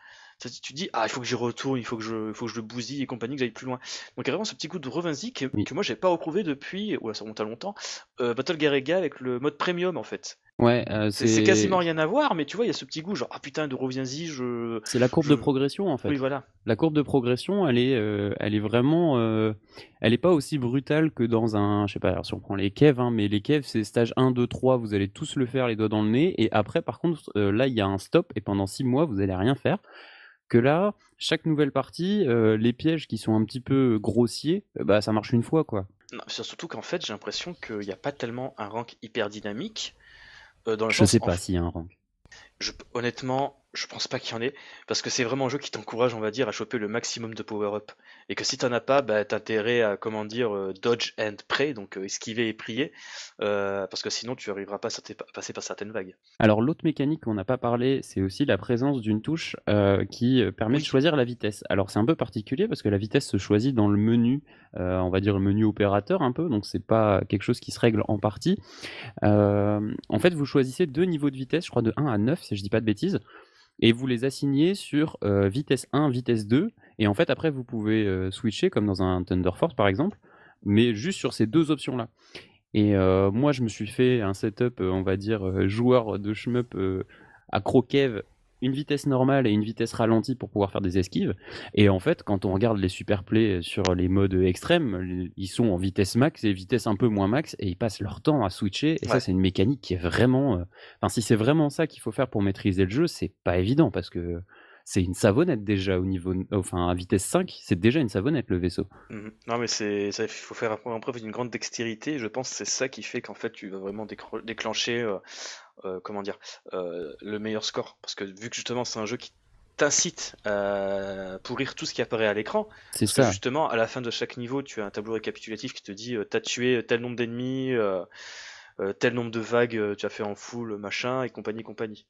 tu te dis, ah, il faut que j'y retourne, il faut que je, il faut que je le bousille et compagnie, que j'aille plus loin. Donc, il y a vraiment ce petit coup de reviens-y que, Oui. que moi, j'ai pas retrouvé depuis, ouais, ça remonte à longtemps, euh, Battle Garega avec le mode premium, en fait. Ouais, euh, C'est c'est quasiment rien à voir, mais tu vois, il y a ce petit goût, genre, ah putain, de reviens-y, je. C'est la courbe je- de progression en fait. Oui, voilà. La courbe de progression, elle est, euh, elle est vraiment, euh, elle est pas aussi brutale que dans un, je sais pas, alors si on prend les caves, hein, mais les caves c'est stage 1, 2, 3, vous allez tous le faire les doigts dans le nez, et après par contre, euh, là il y a un stop, et pendant 6 mois vous allez rien faire. Que là, chaque nouvelle partie, euh, les pièges qui sont un petit peu grossiers, bah ça marche une fois quoi. Non, surtout qu'en fait, j'ai l'impression qu'il n'y a pas tellement un rank hyper dynamique. Euh, dans le Je sens, sais pas s'il y a un rank. Je, honnêtement, je pense pas qu'il y en ait, parce que c'est vraiment un jeu qui t'encourage, on va dire, à choper le maximum de power-up. Et que si t'en as pas, bah, t'as intérêt à, comment dire, euh, dodge and pray, donc euh, esquiver et prier, euh, parce que sinon tu arriveras pas à passer par certaines vagues. Alors l'autre mécanique qu'on n'a pas parlé, c'est aussi la présence d'une touche qui permet Oui. de choisir la vitesse. Alors c'est un peu particulier parce que la vitesse se choisit dans le menu, on va dire le menu opérateur un peu, donc c'est pas quelque chose qui se règle en partie. En fait, vous choisissez deux niveaux de vitesse, je crois de 1 à 9 si je dis pas de bêtises, et vous les assignez sur euh, vitesse 1, vitesse 2, et en fait après vous pouvez euh, switcher comme dans un Thunder Force par exemple, mais juste sur ces deux options-là. Et euh, moi, je me suis fait un setup, on va dire, joueur de shmup à croquev, une vitesse normale et une vitesse ralentie pour pouvoir faire des esquives. Et en fait, quand on regarde les super plays sur les modes extrêmes, ils sont en vitesse max et vitesse un peu moins max et ils passent leur temps à switcher. Et ça, c'est une mécanique qui est vraiment. euh, Enfin, si c'est vraiment ça qu'il faut faire pour maîtriser le jeu, c'est pas évident parce que c'est une savonnette déjà au niveau. Enfin, à vitesse 5, c'est déjà une savonnette le vaisseau. Mhm. Non, mais c'est, il faut faire preuve d'une grande dextérité. Je pense que c'est ça qui fait qu'en fait, tu vas vraiment déclencher, euh, comment dire, euh, le meilleur score. Parce que vu que justement, c'est un jeu qui t'incite à pourrir tout ce qui apparaît à l'écran, C'est parce que ça. justement, à la fin de chaque niveau, tu as un tableau récapitulatif qui te dit, euh, t'as tué tel nombre d'ennemis, euh, euh, tel nombre de vagues euh, tu as fait en full, machin, et compagnie, compagnie.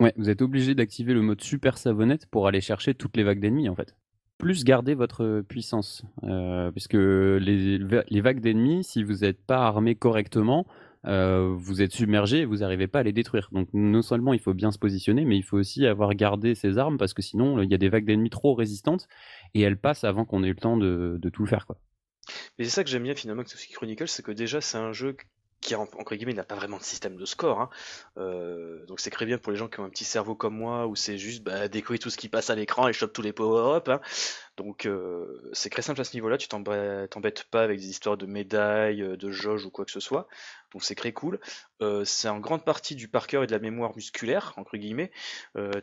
Ouais, vous êtes obligé d'activer le mode super savonnette pour aller chercher toutes les vagues d'ennemis en fait. Plus garder votre puissance, euh, puisque les, les vagues d'ennemis, si vous n'êtes pas armé correctement, euh, vous êtes submergé et vous n'arrivez pas à les détruire. Donc non seulement il faut bien se positionner, mais il faut aussi avoir gardé ses armes parce que sinon il y a des vagues d'ennemis trop résistantes et elles passent avant qu'on ait eu le temps de, tout le faire. Mais c'est ça que j'aime bien finalement avec Sushi Chronicles, c'est que déjà c'est un jeu qui en- entre guillemets n'a pas vraiment de système de score. hein. Euh, donc c'est très bien pour les gens qui ont un petit cerveau comme moi où c'est juste bah, découvrir tout ce qui passe à l'écran et chope tous les power-up. hein. Donc euh, c'est très simple à ce niveau-là, tu t'embê- t'embêtes pas avec des histoires de médailles, euh, de jauge ou quoi que ce soit. Donc c'est très cool. Euh, c'est en grande partie du par cœur et de la mémoire musculaire, entre guillemets.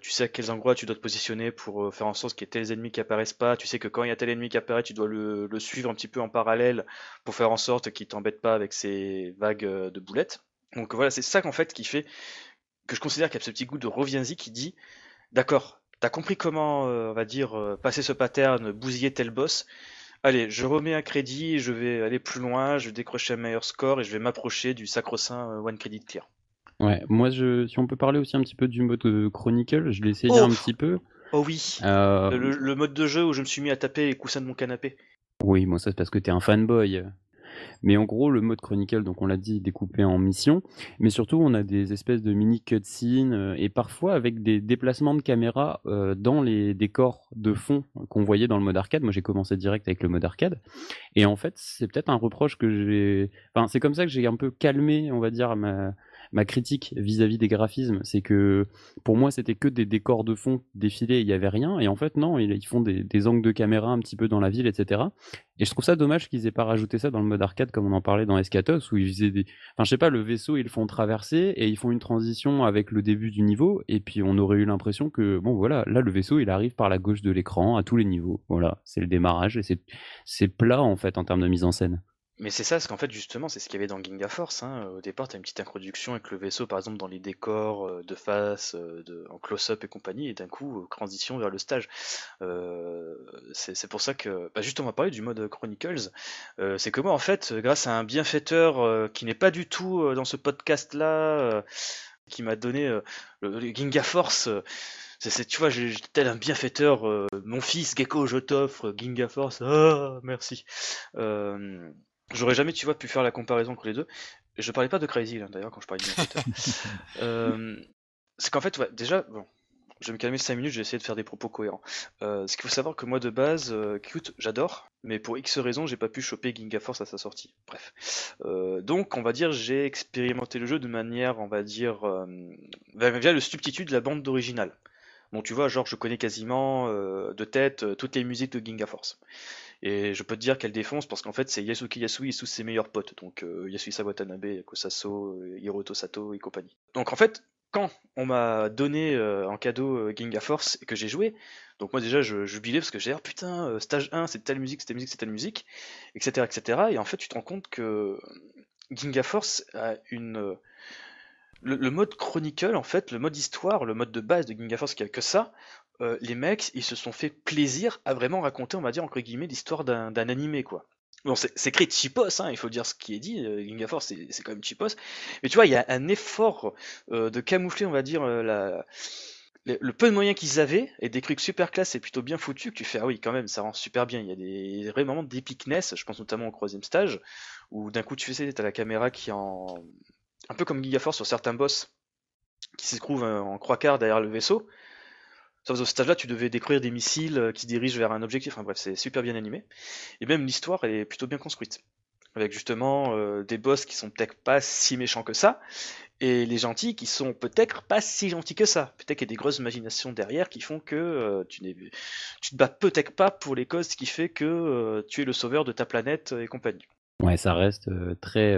Tu sais à quels endroits tu dois te positionner pour faire en sorte qu'il y ait tels ennemis qui apparaissent pas. Tu sais que quand il y a tel ennemi qui apparaît, tu dois le, suivre un petit peu en parallèle pour faire en sorte qu'il t'embête pas avec ces vagues de boulettes. Donc voilà, c'est ça qu'en fait qui fait que je considère qu'il y a ce petit goût de reviens-y qui dit d'accord, t'as compris comment, euh, on va dire, euh, passer ce pattern, bousiller tel boss? Allez, je remets un crédit, je vais aller plus loin, je vais décrocher un meilleur score et je vais m'approcher du sacro-saint euh, one credit clear. Ouais, moi je, si on peut parler aussi un petit peu du mode Chronicle, je l'ai essayé Oh un petit peu. Oh oui, Euh, le, le mode de jeu où je me suis mis à taper les coussins de mon canapé. Oui, moi ça c'est parce que t'es un fanboy. Mais en gros, le mode Chronicle, donc on l'a dit, découpé en missions, mais surtout on a des espèces de mini cutscenes euh, et parfois avec des déplacements de caméra euh, dans les décors de fond qu'on voyait dans le mode arcade. Moi j'ai commencé direct avec le mode arcade et en fait c'est peut-être un reproche que j'ai. Enfin c'est comme ça que j'ai un peu calmé, on va dire ma ma critique vis-à-vis des graphismes, c'est que pour moi c'était que des décors de fond défilés, il y avait rien, et en fait non, ils, font des, angles de caméra un petit peu dans la ville, etc. Et je trouve ça dommage qu'ils aient pas rajouté ça dans le mode arcade comme on en parlait dans Escatos où ils faisaient des, enfin je sais pas, le vaisseau ils le font traverser et ils font une transition avec le début du niveau et puis on aurait eu l'impression que bon voilà, là le vaisseau il arrive par la gauche de l'écran à tous les niveaux, voilà, c'est le démarrage et c'est plat en fait en termes de mise en scène. Mais c'est ça, parce qu'en fait, justement, c'est ce qu'il y avait dans Ginga Force. Hein. Au départ, t'as une petite introduction avec le vaisseau, par exemple, dans les décors euh, de face, euh, de, en close-up et compagnie, et d'un coup, euh, transition vers le stage. C'est pour ça que, bah, justement, on va parler du mode Chronicles. C'est que moi, en fait, grâce à un bienfaiteur qui n'est pas du tout dans ce podcast-là, qui m'a donné le, le Ginga Force. c'est, tu vois, j'ai tel un bienfaiteur, mon fils Gecko, je t'offre Ginga Force. Ah, merci. J'aurais jamais, tu vois, pu faire la comparaison entre les deux. Je parlais pas de Crazy, là, d'ailleurs, quand je parlais de euh, c'est qu'en fait, ouais, déjà, bon, je vais me calmer 5 minutes, je vais essayer de faire des propos cohérents. Euh, ce qu'il faut savoir que moi, de base, euh, Cute, j'adore, mais pour X raisons, j'ai pas pu choper Ginga Force à sa sortie. Bref. Euh, donc, on va dire, j'ai expérimenté le jeu de manière, on va dire, euh, via le substitut de la bande d'original. Bon, tu vois, genre, je connais quasiment de tête toutes les musiques de Ginga Force. Et je peux te dire qu'elle défonce parce qu'en fait, c'est Yasuki Yasui et tous ses meilleurs potes. Donc, euh, Yasui Watanabe, Kosaso, euh, Hiroto Sato et compagnie. Donc, en fait, quand on m'a donné euh, en cadeau euh, Ginga Force et que j'ai joué, donc moi déjà je jubilais parce que j'ai dit ah, putain, stage 1 c'est telle musique, c'est telle musique, c'est telle musique, etc., etc. Et en fait, tu te rends compte que Ginga Force a une. Le, le mode chronicle, en fait, le mode histoire, le mode de base de Ginga Force qui a que ça, euh, les mecs, ils se sont fait plaisir à vraiment raconter, on va dire, entre guillemets, l'histoire d'un d'un animé, quoi. Bon, c'est écrit cheapos, hein, il faut dire ce qui est dit, euh, Ginga Force, c'est quand même cheapos, mais tu vois, il y a un effort euh, de camoufler, on va dire, euh, le, peu de moyens qu'ils avaient, et des trucs super classe et plutôt bien foutus, que tu fais, ah oui, quand même, ça rend super bien, il y a des vrais moments d'épicness, je pense notamment au troisième stage, où d'un coup, tu sais, t'as la caméra qui est en... Un peu comme Ginga Force sur certains boss, qui se trouvent euh, en croix quart derrière le vaisseau, Sauf ce stage-là, tu devais découvrir des missiles euh, qui dirigent vers un objectif. Enfin bref, c'est super bien animé. Et même l'histoire est plutôt bien construite. Avec justement euh, des boss qui sont peut-être pas si méchants que ça, et les gentils qui sont peut-être pas si gentils que ça. Peut-être qu'il y a des grosses imaginations derrière qui font que euh, tu, tu te bats peut-être pas pour les causes qui fait que tu es le sauveur de ta planète et compagnie. Ouais, ça reste très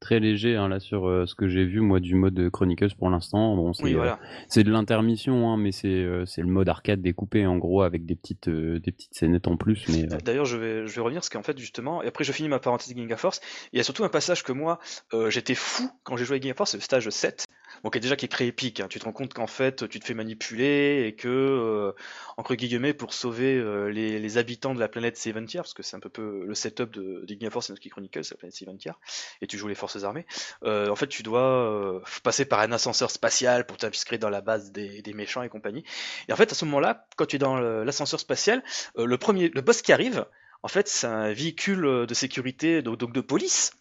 très léger hein, là sur euh, ce que j'ai vu moi du mode Chronicles pour l'instant. Bon, c'est Oui, euh, voilà. c'est de l'intermission, hein, mais c'est euh, le mode arcade découpé en gros avec des petites euh, des petites scénettes en plus. Mais euh, D'ailleurs, je vais, je vais revenir parce qu'en fait, justement, et après je finis ma parenthèse Ginga Force, il y a surtout un passage que moi, euh, j'étais fou quand j'ai joué à Ginga Force, le stage 7, bon, qui est déjà qui est très épique, hein. tu te rends compte qu'en fait, tu te fais manipuler et que, euh, entre guillemets, pour sauver euh, les, les habitants de la planète Seventia, parce que c'est un peu, peu le setup de, de Force et Noski Chronicles, la planète Seventia, et tu joues les armées, euh, en fait, tu dois euh, passer par un ascenseur spatial pour t'inscrire dans la base des, méchants et compagnie. Et en fait, à ce moment-là, quand tu es dans l'ascenseur spatial, euh, le premier, le boss qui arrive, en fait, c'est un véhicule de sécurité, donc, de police,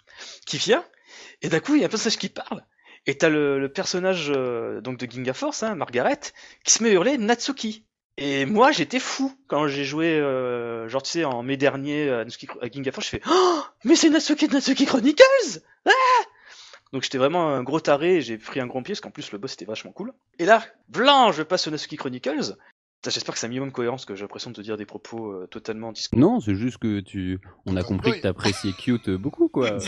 qui vient, et d'un coup, il y a un personnage qui parle, et t'as le, le personnage donc de Ginga Force, hein, Margaret, qui se met à hurler Natsuki. Et moi, j'étais fou quand j'ai joué, euh, genre tu sais, en mai dernier à, Natsuki- à Ginga Force, je fais Oh, mais c'est Natsuki de Natsuki Chronicles Ah Donc j'étais vraiment un gros taré, et j'ai pris un grand pied, parce qu'en plus le boss était vachement cool. Et là, blanc, je passe sur Natsuki Chronicles. J'espère que c'est un minimum cohérent, parce que j'ai l'impression de te dire des propos euh, totalement dis non, c'est juste que tu on a compris oui. que t'appréciais Cute beaucoup quoi.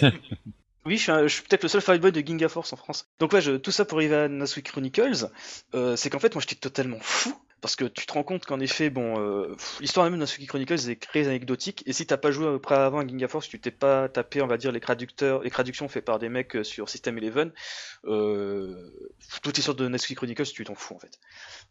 Oui, je suis, un- je suis peut-être le seul fanboy de Ginga Force en France. Donc ouais, je- tout ça pour arriver à Natsuki Chronicles, euh, c'est qu'en fait, moi, j'étais totalement fou. Parce que tu te rends compte qu'en effet, bon, euh, l'histoire même de Natsuki Chronicles est très anecdotique. Et si t'as pas joué auparavant à Ginga Force, tu t'es pas tapé, on va dire, les traducteurs, les traductions faites par des mecs euh, sur System Eleven, euh, toute l'histoire de Natsuki Chronicles, tu t'en fous en fait.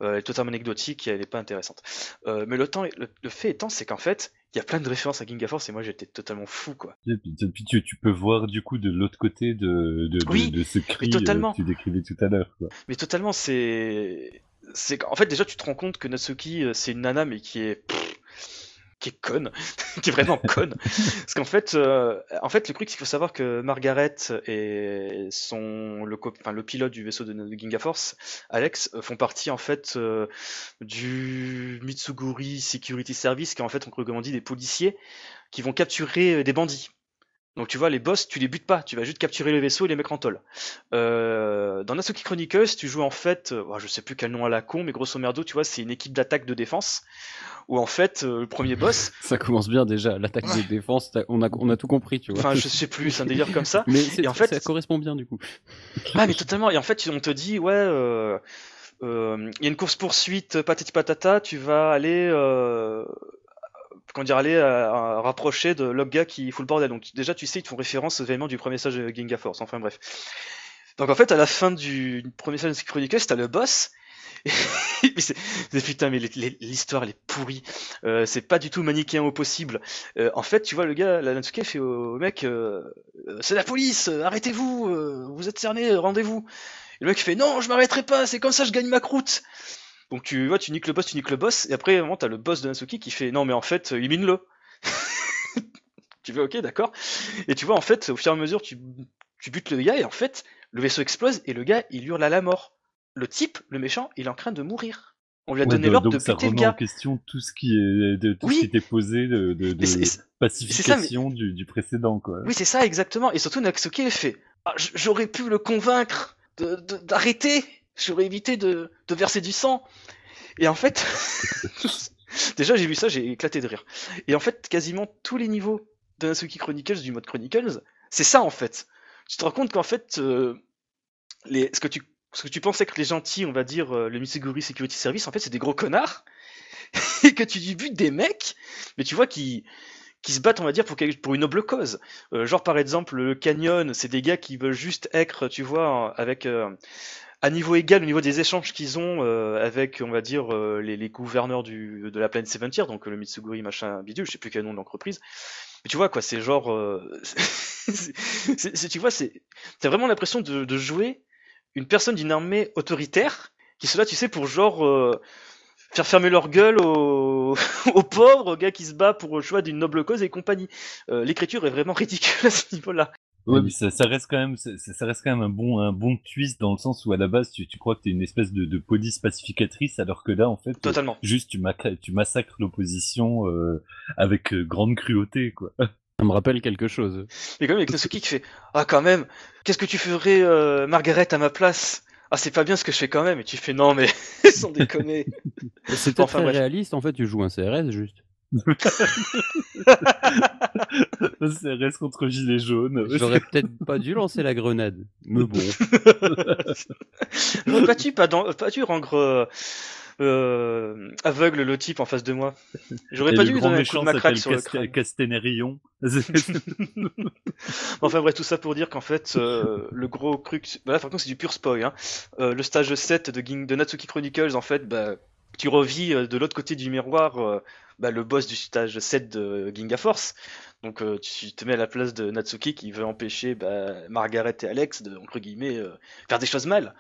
Euh, elle est totalement anecdotique et elle est pas intéressante. Mais le temps, le, le fait étant, c'est qu'en fait, il y a plein de références à Ginga Force et moi j'étais totalement fou quoi. Et puis, et puis tu, tu peux voir du coup de l'autre côté de, de, de- Oui, de ce cri totalement. que tu décrivais tout à l'heure. Mais totalement, c'est. C'est En fait, déjà, tu te rends compte que Natsuki, euh, c'est une nana, mais qui est. pff, qui est conne. qui est vraiment conne. Parce qu'en fait, euh, en fait, le truc, c'est qu'il faut savoir que Margaret et son. Le, enfin, le pilote du vaisseau de, de Ginga Force, Alex, euh, font partie, en fait, euh, du Mitsuguri Security Service, qui est en fait, on dit, des policiers qui vont capturer des bandits. Donc tu vois, les boss, tu les butes pas, tu vas juste capturer le vaisseau et les mettre en tôle. Euh, dans Natsuki Chronicles, tu joues en fait, euh, je sais plus quel nom à la con, mais grosso merdo, tu vois, c'est une équipe d'attaque de défense, où en fait, euh, le premier boss... Ça commence bien déjà, l'attaque de défense, on a, on a tout compris, tu vois. Enfin, je sais plus, c'est un délire comme ça. Mais et en fait, ça correspond bien du coup. Ah, mais totalement, et en fait, on te dit, ouais... Euh, il y a une course poursuite patati patata, tu vas aller euh, comment dire, aller à, rapprocher de l'obga qui fout le bordel. Donc déjà, tu sais, ils font référence aux événements du premier stage de Ginga Force. Enfin bref. Donc en fait, à la fin du premier stage de Chronicles, t'as le boss. mais c'est, putain, mais l'histoire elle est pourrie. Euh, c'est pas du tout manichéen au possible. Euh, en fait, tu vois, le gars, la Natsuke fait au, mec, euh, c'est la police, arrêtez-vous, vous êtes cerné, rendez-vous. Et le mec fait, non, je m'arrêterai pas, c'est comme ça, je gagne ma croûte. Donc tu vois, tu niques le boss, tu niques le boss, et après, tu t'as le boss de Natsuki qui fait non, mais en fait, élimine-le. tu fais ok, d'accord. Et tu vois, en fait, au fur et à mesure, tu, tu butes le gars, et en fait, le vaisseau explose, et le gars, il hurle à la mort. Le type, le méchant, il est en train de mourir. On lui a donné l'ordre de buter le gars. en question tout ce qui est de tout ce qui était posé de, de, pacification du, du, précédent quoi. Oui c'est ça exactement et surtout Natsuki il fait ah, j'aurais pu le convaincre d'arrêter j'aurais évité de, de, verser du sang. Et en fait, déjà j'ai vu ça, j'ai éclaté de rire. Et en fait, quasiment tous les niveaux de Natsuki Chronicles, du mode Chronicles, c'est ça en fait. Tu te rends compte qu'en fait, euh, les, ce, que tu, ce que tu pensais que les gentils, on va dire, euh, le Missiguri Security Service, en fait, c'est des gros connards. et que tu butes des mecs, mais tu vois qui qui se battent, on va dire, pour, pour une noble cause. Euh, genre, par exemple, le Canyon, c'est des gars qui veulent juste être, tu vois, avec à niveau égal au niveau des échanges qu'ils ont euh, avec, on va dire, euh, les, les, gouverneurs du, de la planète Seven donc le Mitsuguri machin bidule, je sais plus quel nom de l'entreprise. Mais tu vois quoi, c'est genre, euh, c'est, tu vois, c'est, t'as vraiment l'impression de, de, jouer une personne d'une armée autoritaire qui soit là, tu sais, pour genre faire fermer leur gueule aux, aux pauvres, aux gars qui se battent pour le choix d'une noble cause et compagnie. l'écriture est vraiment ridicule à ce niveau-là. Ouais, mais ça, ça, reste quand même, ça, ça, reste quand même un bon, un bon twist dans le sens où à la base tu, tu crois que t'es une espèce de, de police pacificatrice, alors que là en fait, Totalement. juste tu, tu massacres l'opposition euh, avec euh, grande cruauté, quoi. Ça me rappelle quelque chose. Mais quand même avec Nasuki qui fait ah quand même, qu'est-ce que tu ferais euh, Margaret à ma place? Ah c'est pas bien ce que je fais quand même et tu fais non mais sans déconner. C'est peut-être enfin, réaliste en fait tu joues un CRS juste. CRS contre gilet jaune. J'aurais peut-être pas dû lancer la grenade, mais bon. J'aurais pas dû, pas, rendre euh, aveugle le type en face de moi. J'aurais pas dû lui donner un coup de macraque sur le crâne. Enfin bref, tout ça pour dire qu'en fait, euh, le gros truc, bah là par contre c'est du pur spoil. Hein. Euh, le stage 7 de, de Natsuki Chronicles, en fait, bah, tu revis de l'autre côté du miroir bah, le boss du stage 7 de Ginga Force. Donc euh, tu te mets à la place de Natsuki qui veut empêcher bah, Margaret et Alex de, entre guillemets, euh, faire des choses mal.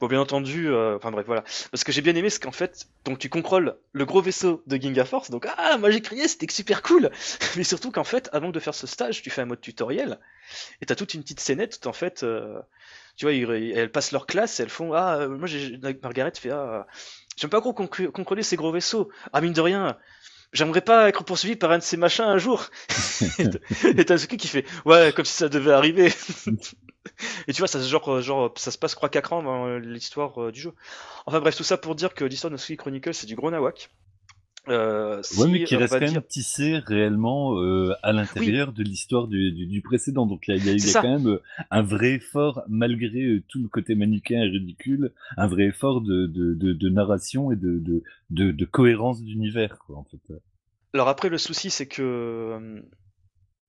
Bon, bien entendu, euh, enfin bref, voilà. Parce que j'ai bien aimé, c'est qu'en fait, donc tu contrôles le gros vaisseau de Ginga Force, donc ah, moi j'ai crié, c'était super cool. Mais surtout qu'en fait, avant de faire ce stage, tu fais un mode tutoriel et t'as toute une petite scénette où en fait, tu vois, elles passent leur classe, elles font ah, moi j'ai Margaret fait ah, j'aime pas trop contrôler ces gros vaisseaux. Ah mine de rien, j'aimerais pas être poursuivi par un de ces machins un jour. et t'as qui fait, ouais, comme si ça devait arriver. et tu vois, ça, genre, genre, ça se passe 3-4 ans dans l'histoire euh, du jeu. Enfin bref, tout ça pour dire que l'histoire de Suki Chronicle, c'est du gros nawak. Euh, ouais, mais qui reste quand même tissé réellement euh, à l'intérieur de l'histoire du, du, du, précédent. Donc il y a, y a, quand même euh, un vrai effort, malgré euh, tout le côté manichéen et ridicule, un vrai effort de, de, de, de narration et de, cohérence d'univers, quoi, en fait. Alors après, le souci, c'est que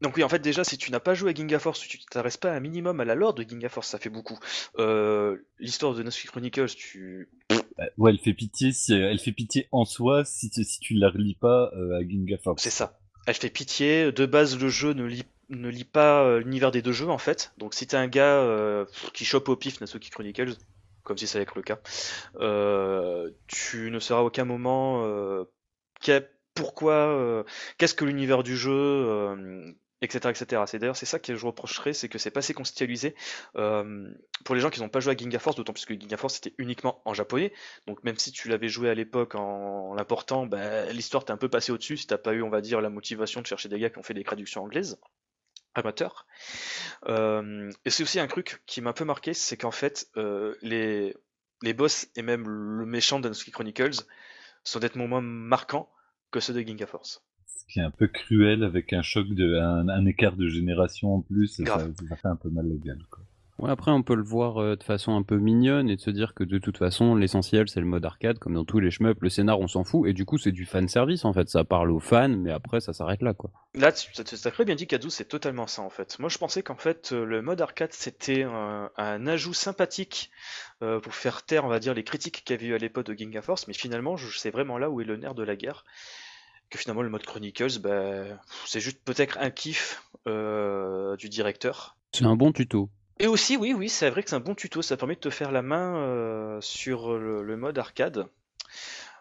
donc oui, en fait déjà, si tu n'as pas joué à Ginga Force, tu t'arrestes pas un minimum à la lore de Ginga Force, ça fait beaucoup. Euh, L'histoire de Natsuki Chronicles, tu... Bah, ouais, elle fait pitié, si, elle fait pitié en soi si, si tu la relis pas euh, à Ginga Force. C'est ça. Elle fait pitié. De base, le jeu ne lit, ne lit pas euh, l'univers des deux jeux, en fait. Donc si t'es un gars euh, qui chope au pif Natsuki Chronicles, comme si ça allait être le cas, tu ne sauras à aucun moment pourquoi, qu'est-ce que l'univers du jeu, etc. etc. C'est d'ailleurs c'est ça que je reprocherais, c'est que c'est pas assez contextualisé euh, pour les gens qui n'ont pas joué à Ginga Force, d'autant plus que Ginga Force c'était uniquement en japonais. Donc même si tu l'avais joué à l'époque en, l'important, bah, l'histoire t'est un peu passée au-dessus si t'as pas eu, on va dire, la motivation de chercher des gars qui ont fait des traductions anglaises. amateur. et c'est aussi un truc qui m'a un peu marqué, c'est qu'en fait, les, les boss et même le méchant de Natsuki Chronicles sont nettement moins marquants que ceux de Ginga Force. Ce qui est un peu cruel avec un choc de un, écart de génération en plus, ça, ça, fait un peu mal le gueule. Quoi. Ouais, après, on peut le voir euh, de façon un peu mignonne et de se dire que de toute façon, l'essentiel, c'est le mode arcade, comme dans tous les shmups. Le scénar, on s'en fout. Et du coup, c'est du fan service, en fait. Ça parle aux fans, mais après, ça s'arrête là, quoi. Là, tu as très bien dit, Kazoo, c'est totalement ça, en fait. Moi, je pensais qu'en fait, euh, le mode arcade, c'était un, ajout sympathique euh, pour faire taire, on va dire, les critiques qu'il y avait eu à l'époque de Ginga Force. Mais finalement, c'est vraiment là où est le nerf de la guerre que finalement le mode Chronicles, bah, c'est juste peut-être un kiff du directeur. C'est un bon tuto. Et aussi, oui, oui, c'est vrai que c'est un bon tuto, ça permet de te faire la main euh, sur le, mode arcade.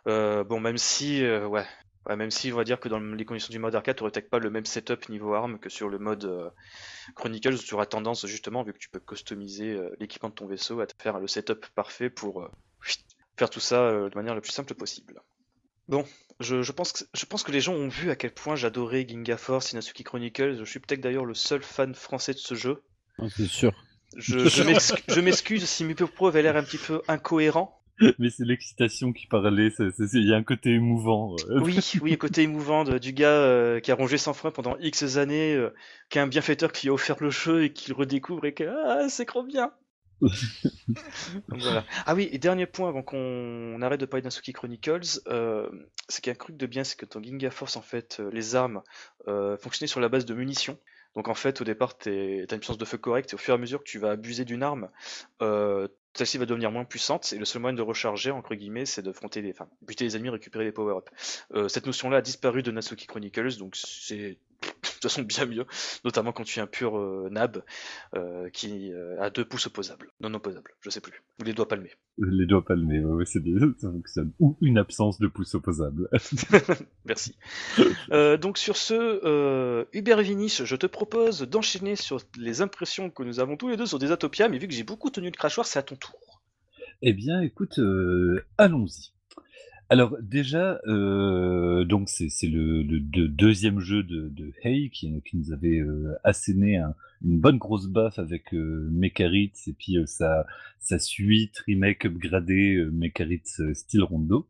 Euh, bon, même si, euh, ouais, même si on va dire que dans les conditions du mode arcade, tu n'aurais pas le même setup niveau arme que sur le mode Chronicles, où tu auras tendance justement, vu que tu peux customiser l'équipement de ton vaisseau, à te faire le setup parfait pour faire tout ça de manière la plus simple possible. Bon, je, pense que, je pense que les gens ont vu à quel point j'adorais Ginga Force, Inasuki Chronicles. Je suis peut-être d'ailleurs le seul fan français de ce jeu. Ah, c'est sûr. Je, m'excuse si mes propos avaient l'air un petit peu incohérents. Mais c'est l'excitation qui parlait, il y a un côté émouvant. Euh. Oui, oui, un côté émouvant du gars euh, qui a rongé sans frein pendant X années, euh, qui a un bienfaiteur qui lui a offert le jeu et qui le redécouvre et que ah, c'est trop bien. Ah oui, et dernier point avant qu'on arrête de parler d'Insuki Chronicles, c'est qu'il y a un truc de bien, c'est que dans Ginga Force, en fait, les armes fonctionnaient sur la base de munitions. Donc en fait, au départ, tu as une puissance de feu correcte, et au fur et à mesure que tu vas abuser d'une arme, euh, celle-ci va devenir moins puissante, et le seul moyen de recharger, entre guillemets, c'est de fronter les, enfin, buter les ennemis, récupérer les power-ups. Euh, cette notion-là a disparu de Nasuki Chronicles, donc c'est toute façon bien mieux, notamment quand tu es un pur euh, nab euh, qui euh, a deux pouces opposables, non opposables, je sais plus, ou les doigts palmés. Les doigts palmés, ouais, c'est ça fonctionne. Ou une absence de pouces opposables. Merci. donc sur ce, Hubert Vinis, je te propose d'enchaîner sur les impressions que nous avons tous les deux sur des Atopia, mais vu que j'ai beaucoup tenu le crachoir, c'est à ton tour. Eh bien, écoute, allons-y. Alors déjà, euh, donc c'est le, deuxième jeu de, Hey qui, nous avait euh, asséné une bonne grosse baffe avec euh, Mekaritz et puis sa, sa suite remake upgradée Mekaritz style Rondo.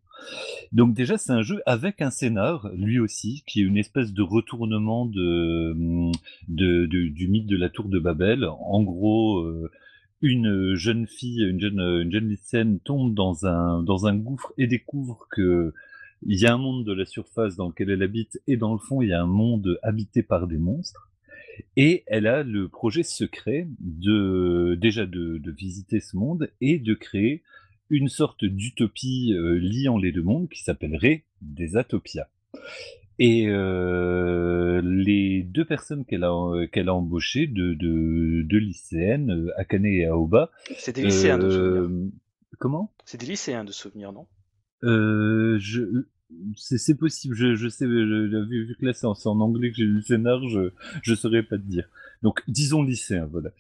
Donc déjà c'est un jeu avec un scénar, lui aussi, qui est une espèce de retournement de, du mythe de la tour de Babel. En gros, une jeune fille, une jeune, une lycéenne tombe dans un, gouffre et découvre que il y a un monde de la surface dans lequel elle habite et dans le fond il y a un monde habité par des monstres. Et elle a le projet secret de déjà de, de visiter ce monde et de créer une sorte d'utopie euh, liant les deux mondes qui s'appellerait des Atopias. Et euh, les deux personnes qu'elle a, qu'elle a embauchées, de, de, de lycéennes, euh, Akane et Aoba. C'est des lycéens de souvenir. Euh, comment? C'est des lycéens de souvenir, non? Euh, je, c'est possible, je, je sais, vu, vu que là c'est en, en, anglais que j'ai lu le scénar, je, je saurais pas te dire. Donc disons lycéen, voilà,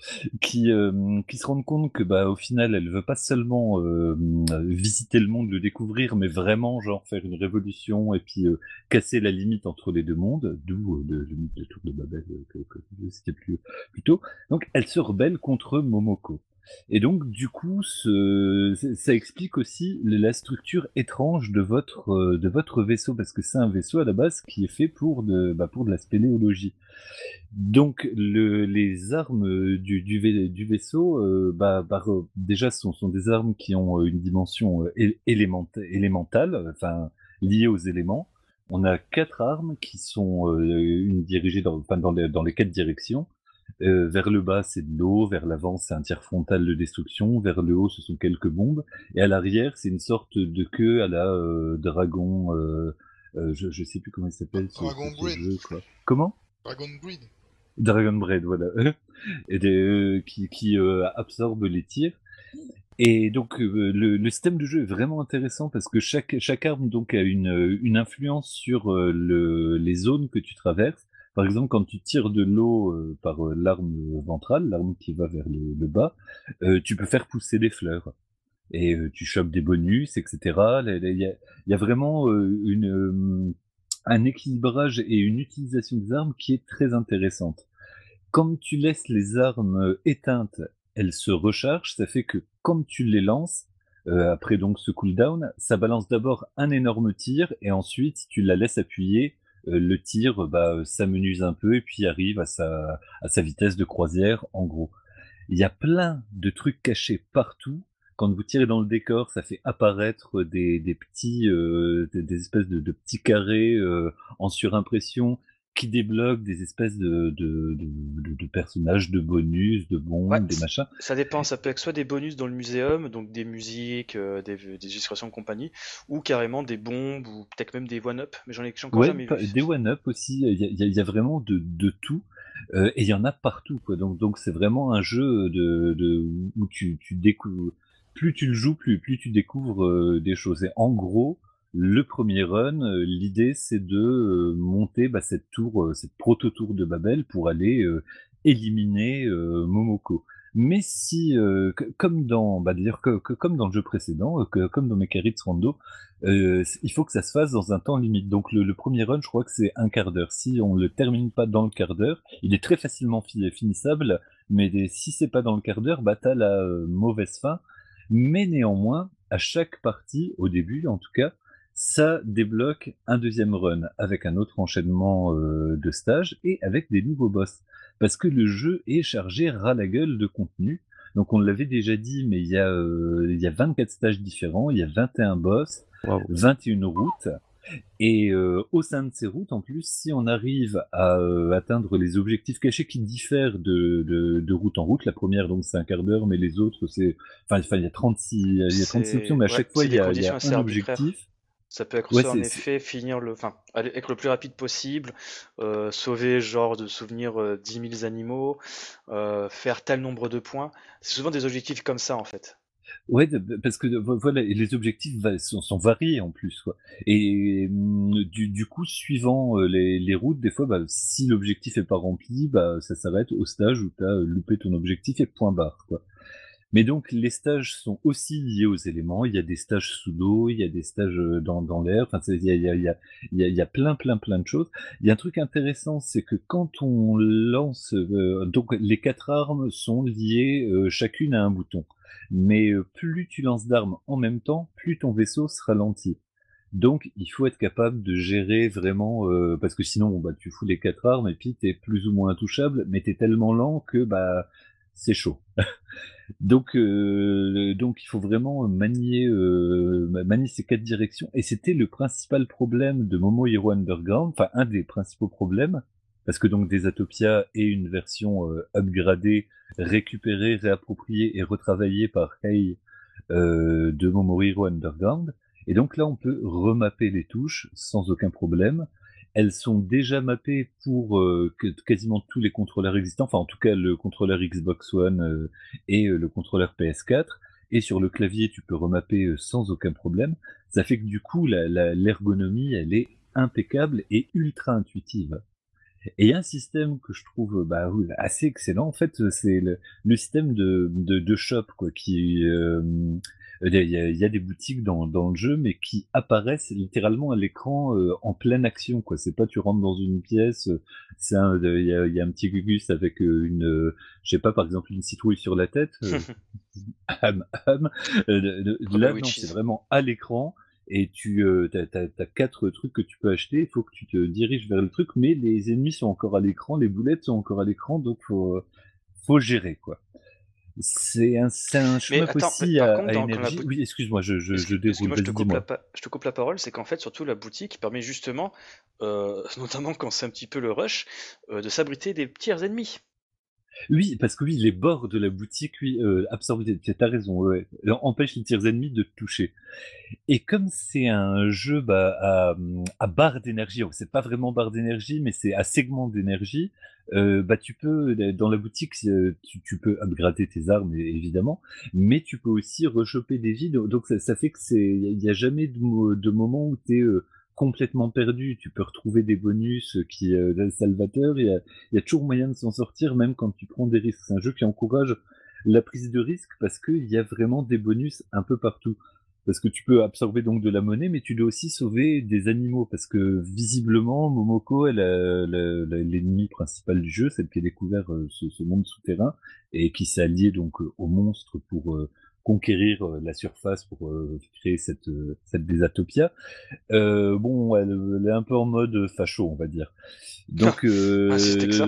qui euh, qui se rendent compte que bah au final elle veut pas seulement euh, visiter le monde, le découvrir, mais vraiment genre faire une révolution et puis euh, casser la limite entre les deux mondes, d'où le, le mythe de Tour de Babel que, que, c'était plus plus tôt. Donc elle se rebelle contre Momoko. Et donc, du coup, ça explique aussi la structure étrange de votre, euh, de votre vaisseau, parce que c'est un vaisseau à la base qui est fait pour de, bah, de la spéléologie. Donc, le, les armes du, du, vaisseau, euh, bah, bah, déjà, sont, sont des armes qui ont une dimension euh, élémentale, enfin, liée aux éléments. On a quatre armes qui sont une dirigée dans les quatre directions. Euh, vers le bas, c'est de l'eau. Vers l'avant, c'est un tir frontal de destruction. Vers le haut, ce sont quelques bombes. Et à l'arrière, c'est une sorte de queue à la euh, dragon. Euh, je, je sais plus comment il s'appelle. Dragon Breed. Comment? Dragon Breed. Dragon Breed, voilà. Et des, qui, qui absorbe les tirs. Et donc le, le, système de jeu est vraiment intéressant parce que chaque, chaque arme donc a une, une influence sur le, les zones que tu traverses par exemple, quand tu tires de l'eau euh, par euh, l'arme ventrale, l'arme qui va vers le, bas, euh, tu peux faire pousser des fleurs. Et tu chopes des bonus, etc. Il y a, vraiment une, un équilibrage et une utilisation des armes qui est très intéressante. Comme tu laisses les armes éteintes, elles se rechargent. Ça fait que quand tu les lances, euh, après donc ce cooldown, ça balance d'abord un énorme tir et ensuite tu la laisses appuyer. Euh, le tir bah, s'amenuise un peu et puis arrive à sa, à sa vitesse de croisière en gros. Il y a plein de trucs cachés partout. Quand vous tirez dans le décor, ça fait apparaître des, des petits, euh, des, espèces de, de petits carrés en surimpression qui débloque des espèces de, de, de, de, personnages, de bonus, de bombes, des machins. Ça dépend, ça peut être soit des bonus dans le muséum, donc des musiques, euh, des, des illustrations de compagnie, ou carrément des bombes, ou peut-être même des one-up, mais j'en ai encore ouais, jamais vu. Des one-up aussi, il y, y, y a, vraiment de, tout, euh, et il y en a partout, quoi. Donc donc c'est vraiment un jeu de où tu, tu découvres, plus tu le joues, plus, plus tu découvres euh, des choses. Et en gros, le premier run, euh, l'idée c'est de euh, monter bah, cette tour, euh, cette proto-tour de Babel pour aller éliminer Momoko. Mais si, comme dans, bah, dire que, comme dans le jeu précédent, que, comme dans Mekaritz Rando, il faut que ça se fasse dans un temps limite. Donc le, premier run, je crois que c'est un quart d'heure. Si on le termine pas dans le quart d'heure, il est très facilement finissable, mais si c'est pas dans le quart d'heure, bah t'as la mauvaise fin. Mais néanmoins, à chaque partie, au début en tout cas, ça débloque un deuxième run avec un autre enchaînement euh, de stages et avec des nouveaux boss. Parce que le jeu est chargé ras la gueule de contenu. Donc on l'avait déjà dit, mais il y, a, euh, il y a 24 stages différents, il y a 21 boss, 21 routes. Et euh, au sein de ces routes, en plus, si on arrive à atteindre les objectifs cachés qui diffèrent de, de, de, route en route, la première donc c'est un quart d'heure, mais les autres c'est, enfin, il y a 36, il y a 36 options, mais à chaque fois il y a, il y a un objectif. Ça peut être en effet finir le, enfin, être le plus rapide possible, euh, sauver genre de souvenir euh, 10 000 animaux, euh, faire tel nombre de points. C'est souvent des objectifs comme ça en fait. Ouais, parce que voilà, les objectifs sont, sont variés en plus, quoi. Et mm, du, du coup, suivant euh, les, les routes, des fois, bah, si l'objectif est pas rempli, bah, ça s'arrête au stage où tu as loupé ton objectif et point barre, quoi. Mais donc les stages sont aussi liés aux éléments. Il y a des stages sous l'eau, il y a des stages dans, dans l'air. Enfin, il y a, il, y a, il, y a, il y a plein, plein, plein de choses. Il y a un truc intéressant, c'est que quand on lance, euh, donc les quatre armes sont liées euh, chacune à un bouton. Mais euh, plus tu lances d'armes en même temps, plus ton vaisseau se ralentit. Donc, il faut être capable de gérer vraiment, parce que sinon, bah, tu fous les quatre armes et puis t'es plus ou moins intouchable, mais t'es tellement lent que bah c'est chaud. donc, euh, donc il faut vraiment manier, euh, manier ces quatre directions. Et c'était le principal problème de Momo Hero Underground, enfin un des principaux problèmes, parce que donc Desatopia est une version euh, upgradée, récupérée, réappropriée et retravaillée par Hey euh, de Momo Hero Underground. Et donc là, on peut remapper les touches sans aucun problème. Elles sont déjà mappées pour euh, quasiment tous les contrôleurs existants, enfin en tout cas le contrôleur Xbox One euh, et euh, le contrôleur PS4. Et sur le clavier, tu peux remapper sans aucun problème. Ça fait que du coup, l'ergonomie, elle est impeccable et ultra intuitive. Et il y a un système que je trouve bah, assez excellent. En fait, c'est le, système de, de, de shop quoi, qui euh, il y, a, des boutiques dans, dans, le jeu, mais qui apparaissent littéralement à l'écran euh, en pleine action. quoi. C'est pas tu rentres dans une pièce, c'est il y a, y a, un petit gugus avec euh, une, je sais pas, par exemple une citrouille sur la tête. là, non, c'est vraiment à l'écran et tu euh, as, quatre trucs que tu peux acheter, il faut que tu te diriges vers le truc, mais les ennemis sont encore à l'écran, les boulettes sont encore à l'écran, donc faut faut gérer quoi. C'est un, un chemin aussi à, à énergie. Oui, excuse-moi, je, je, je déroule. Moi, je, te coupe la, je te coupe la parole, c'est qu'en fait, surtout la boutique permet justement, euh, notamment quand c'est un petit peu le rush, euh, de s'abriter des petits ennemis. Oui, parce que oui, les bords de la boutique, oui, euh, absorbent, t'as raison, ouais, empêche les tirs ennemis de te toucher. Et comme c'est un jeu bah, à, barre d'énergie, c'est pas vraiment barre d'énergie, mais c'est à segment d'énergie, euh, bah tu peux, dans la boutique, euh, tu, tu peux upgrader tes armes, évidemment, mais tu peux aussi rechoper des vies, donc ça, fait que c'est, il n'y a, jamais de, moment où tu es euh, complètement perdu. Tu peux retrouver des bonus qui euh, salvateurs. Il y, a, y a toujours moyen de s'en sortir, même quand tu prends des risques. C'est un jeu qui encourage la prise de risque parce qu'il y a vraiment des bonus un peu partout. parce que tu peux absorber donc de la monnaie, mais tu dois aussi sauver des animaux, parce que visiblement, Momoko est l'ennemi principal du jeu, celle qui a découvert ce, monde souterrain, et qui s'est allié donc aux monstres pour conquérir la surface pour créer cette, cette désatopia. bon, elle, est un peu en mode facho, on va dire. Donc, ah,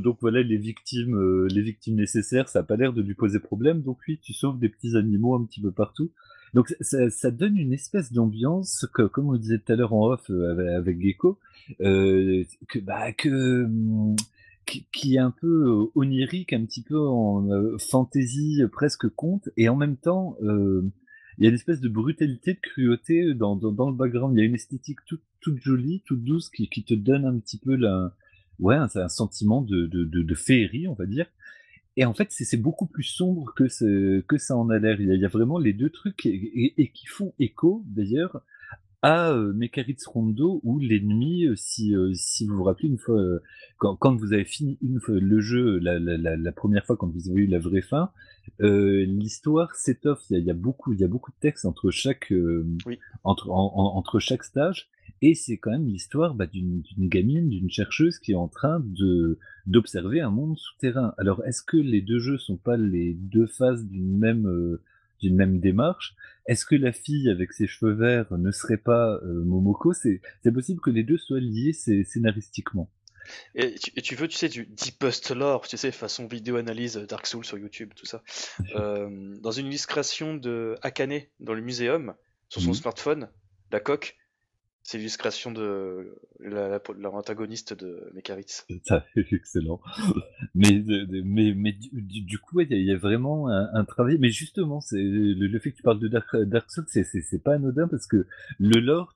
donc voilà, les victimes, les victimes nécessaires, ça a pas l'air de lui poser problème. Donc oui, tu sauves des petits animaux un petit peu partout. Donc ça, ça donne une espèce d'ambiance que, comme on disait tout à l'heure en off euh, avec, Gecko, euh, que bah que hum, qui, est un peu onirique, un petit peu en euh, fantaisie, presque conte, et en même temps, il y a une espèce de brutalité, de cruauté dans, le background. Il y a une esthétique toute, jolie, toute douce, qui, te donne un petit peu la, ouais, un, un sentiment de, féerie, on va dire. Et en fait, c'est beaucoup plus sombre que, ça en a l'air. Il, y a vraiment les deux trucs et, qui font écho, d'ailleurs, à euh, Mekaritz Rondo, où l'ennemi, euh, si, euh, si vous vous rappelez, une fois, euh, quand, quand, vous avez fini une fois, le jeu, la, la, la, la, première fois, quand vous avez eu la vraie fin, l'histoire s'étoffe. Il, il, y a beaucoup, il y a beaucoup de textes entre chaque, oui. entre, en, entre chaque stage. Et c'est quand même l'histoire bah, d'une gamine, d'une chercheuse qui est en train de d'observer un monde souterrain. Alors, est-ce que les deux jeux sont pas les deux phases d'une même euh, d'une même démarche Est-ce que la fille avec ses cheveux verts ne serait pas euh, Momoko? C'est possible que les deux soient liés scénaristiquement. Et tu, veux, tu sais, du deepest lore, tu sais, façon vidéo analyse Dark Souls sur YouTube, tout ça. Euh, dans une illustration de Akane dans le muséum, sur son mmh. smartphone, la coque, c'est l'illustration de l'antagoniste de Mekaritz. Excellent. mais, mais, mais du, coup, il y, a vraiment un, travail. Mais justement, le, fait que tu parles de Dark, Dark Souls, c'est pas anodin parce que le lore,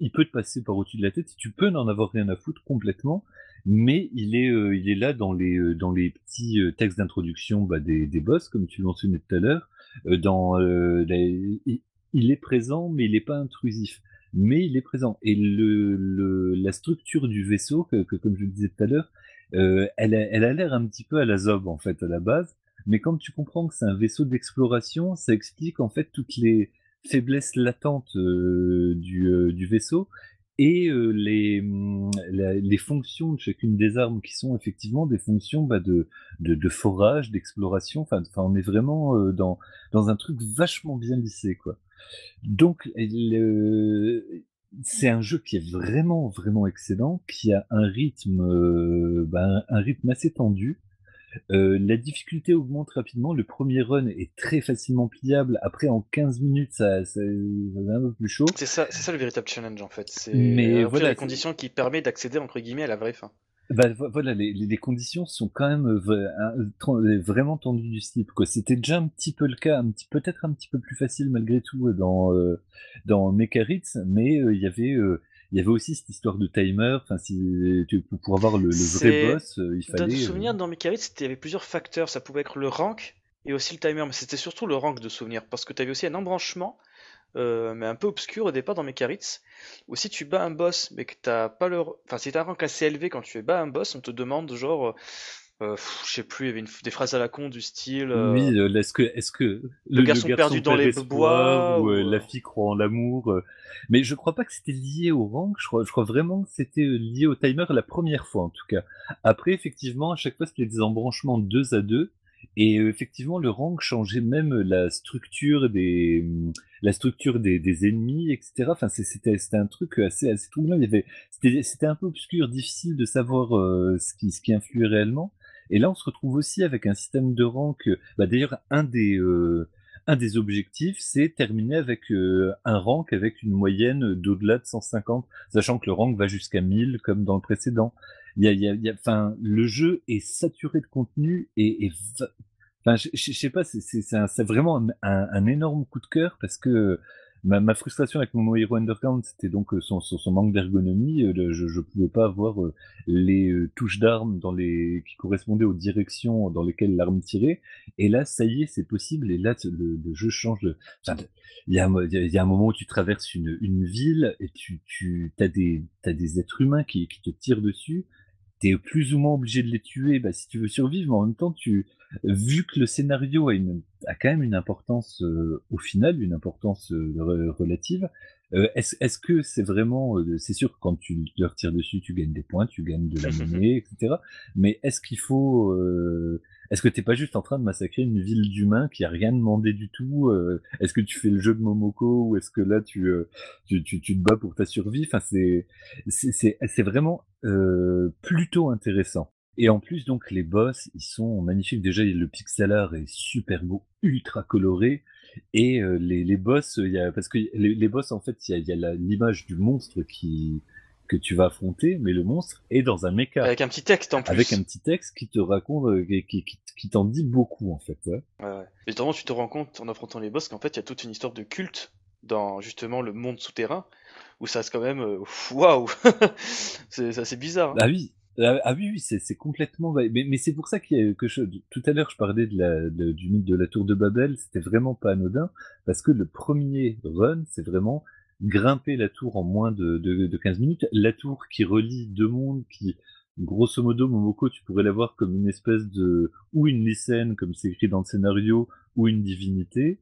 il peut te passer par au-dessus de la tête. Tu peux n'en avoir rien à foutre complètement, mais il est, euh, là dans les, euh, petits euh, textes d'introduction bah, des, boss, comme tu mentionnais tout à l'heure. il est présent, mais il n'est pas intrusif mais il est présent. Et le, la structure du vaisseau, que, comme je le disais tout à l'heure, euh, elle, a, l'air un petit peu à la Zob en fait à la base, mais quand tu comprends que c'est un vaisseau d'exploration, ça explique en fait toutes les faiblesses latentes euh, du, euh, du, vaisseau et les, mm, les fonctions de chacune des armes qui sont effectivement des fonctions bah, de, forage, d'exploration. Enfin, on est vraiment dans, dans un truc vachement bien lissé, quoi. Donc, c'est un jeu qui est vraiment, vraiment excellent, qui a un rythme, euh, bah, un rythme assez tendu. Euh, la difficulté augmente rapidement. Le premier run est très facilement pliable. Après, en 15 minutes, ça, ça, devient un peu plus chaud. C'est ça, c'est ça le véritable challenge en fait. C'est Mais voilà, les conditions qui permettent d'accéder entre guillemets à la vraie fin. Bah, voilà, les, les, conditions sont quand même euh, vraiment tendues du slip. C'était déjà un petit peu le cas, peut-être un petit peu plus facile malgré tout dans euh, dans Mekaritz, mais euh, il y avait il y avait aussi cette histoire de timer. Enfin, si tu, pour avoir le, le vrai boss, il fallait. Dans le souvenir dans Mekaritz, il y avait plusieurs facteurs. Ça pouvait être le rank et aussi le timer, mais c'était surtout le rank de souvenir parce que tu avais aussi un embranchement euh, mais un peu obscur au départ dans Mekaritz, où si tu bats un boss, mais que t'as pas le... Enfin, si t'as un rank assez élevé quand tu bats un boss, on te demande genre... Euh, je sais plus, il y avait une, des phrases à la con du style. Euh, oui, est-ce que, est-ce que le, garçon, perdu dans les bois ou, la fille croit en l'amour Mais je crois pas que c'était lié au rank. Je crois, je crois vraiment que c'était lié au timer la première fois en tout cas. Après, effectivement, à chaque fois c'était des embranchements 2 à 2 et effectivement, le rank changeait même la structure des, la structure des, ennemis, etc. Enfin, c'était, un truc assez, assez troublant. C'était, un peu obscur, difficile de savoir ce qui, ce qui influait réellement. Et là, on se retrouve aussi avec un système de rank. Bah, d'ailleurs, un des, un des objectifs, c'est terminer avec un rank avec une moyenne d'au-delà de 150, sachant que le rank va jusqu'à 1000 comme dans le précédent. Y a, le jeu est saturé de contenu et, enfin, je, je, sais pas, c'est vraiment un, énorme coup de cœur parce que ma, frustration avec mon Hero Underground, c'était donc euh, son, son, manque d'ergonomie. Euh, je, je pouvais pas avoir euh, les touches d'armes qui correspondaient aux directions dans lesquelles l'arme tirait. Et là, ça y est, c'est possible. Et là, le, le jeu change. De... il y, a, un moment où tu traverses une, ville et tu, as des, des êtres humains qui te tirent dessus t'es plus ou moins obligé de les tuer bah, si tu veux survivre, mais en même temps, tu, vu que le scénario a, une, a quand même une importance euh, au final, une importance euh, relative, euh, est-ce est que c'est vraiment, c'est sûr que quand tu leur tires dessus, tu gagnes des points, tu gagnes de la monnaie, etc. Mais est-ce qu'il faut, est-ce que t'es pas juste en train de massacrer une ville d'humains qui a rien demandé du tout Est-ce que tu fais le jeu de Momoko ou est-ce que là tu, tu, tu, tu, te bats pour ta survie? Enfin, c'est c'est vraiment plutôt intéressant. Et en plus, donc, les boss, ils sont magnifiques. Déjà, le pixel art est super beau, ultra coloré. Et euh, les, les, boss, il y a, parce que les, les boss, en fait, il y a, y a l'image du monstre qui, que tu vas affronter, mais le monstre est dans un méca. Avec un petit texte en plus. Avec un petit texte qui te raconte, euh, qui, qui, qui t'en dit beaucoup, en fait. Ouais, ouais. Et notamment, tu te rends compte, en affrontant les boss, qu'en fait, il y a toute une histoire de culte dans, justement, le monde souterrain, où ça c'est quand même, euh, waouh! c'est assez bizarre. Hein. Ah oui, ah, ah oui, oui, c'est complètement. Mais, mais c'est pour ça qu'il que je, tout à l'heure je parlais de la, du mythe de la tour de Babel. C'était vraiment pas anodin parce que le premier run, c'est vraiment grimper la tour en moins de, de, de 15 minutes. La tour qui relie deux mondes, qui grosso modo Momoko, tu pourrais la voir comme une espèce de ou une lycène comme c'est écrit dans le scénario, ou une divinité.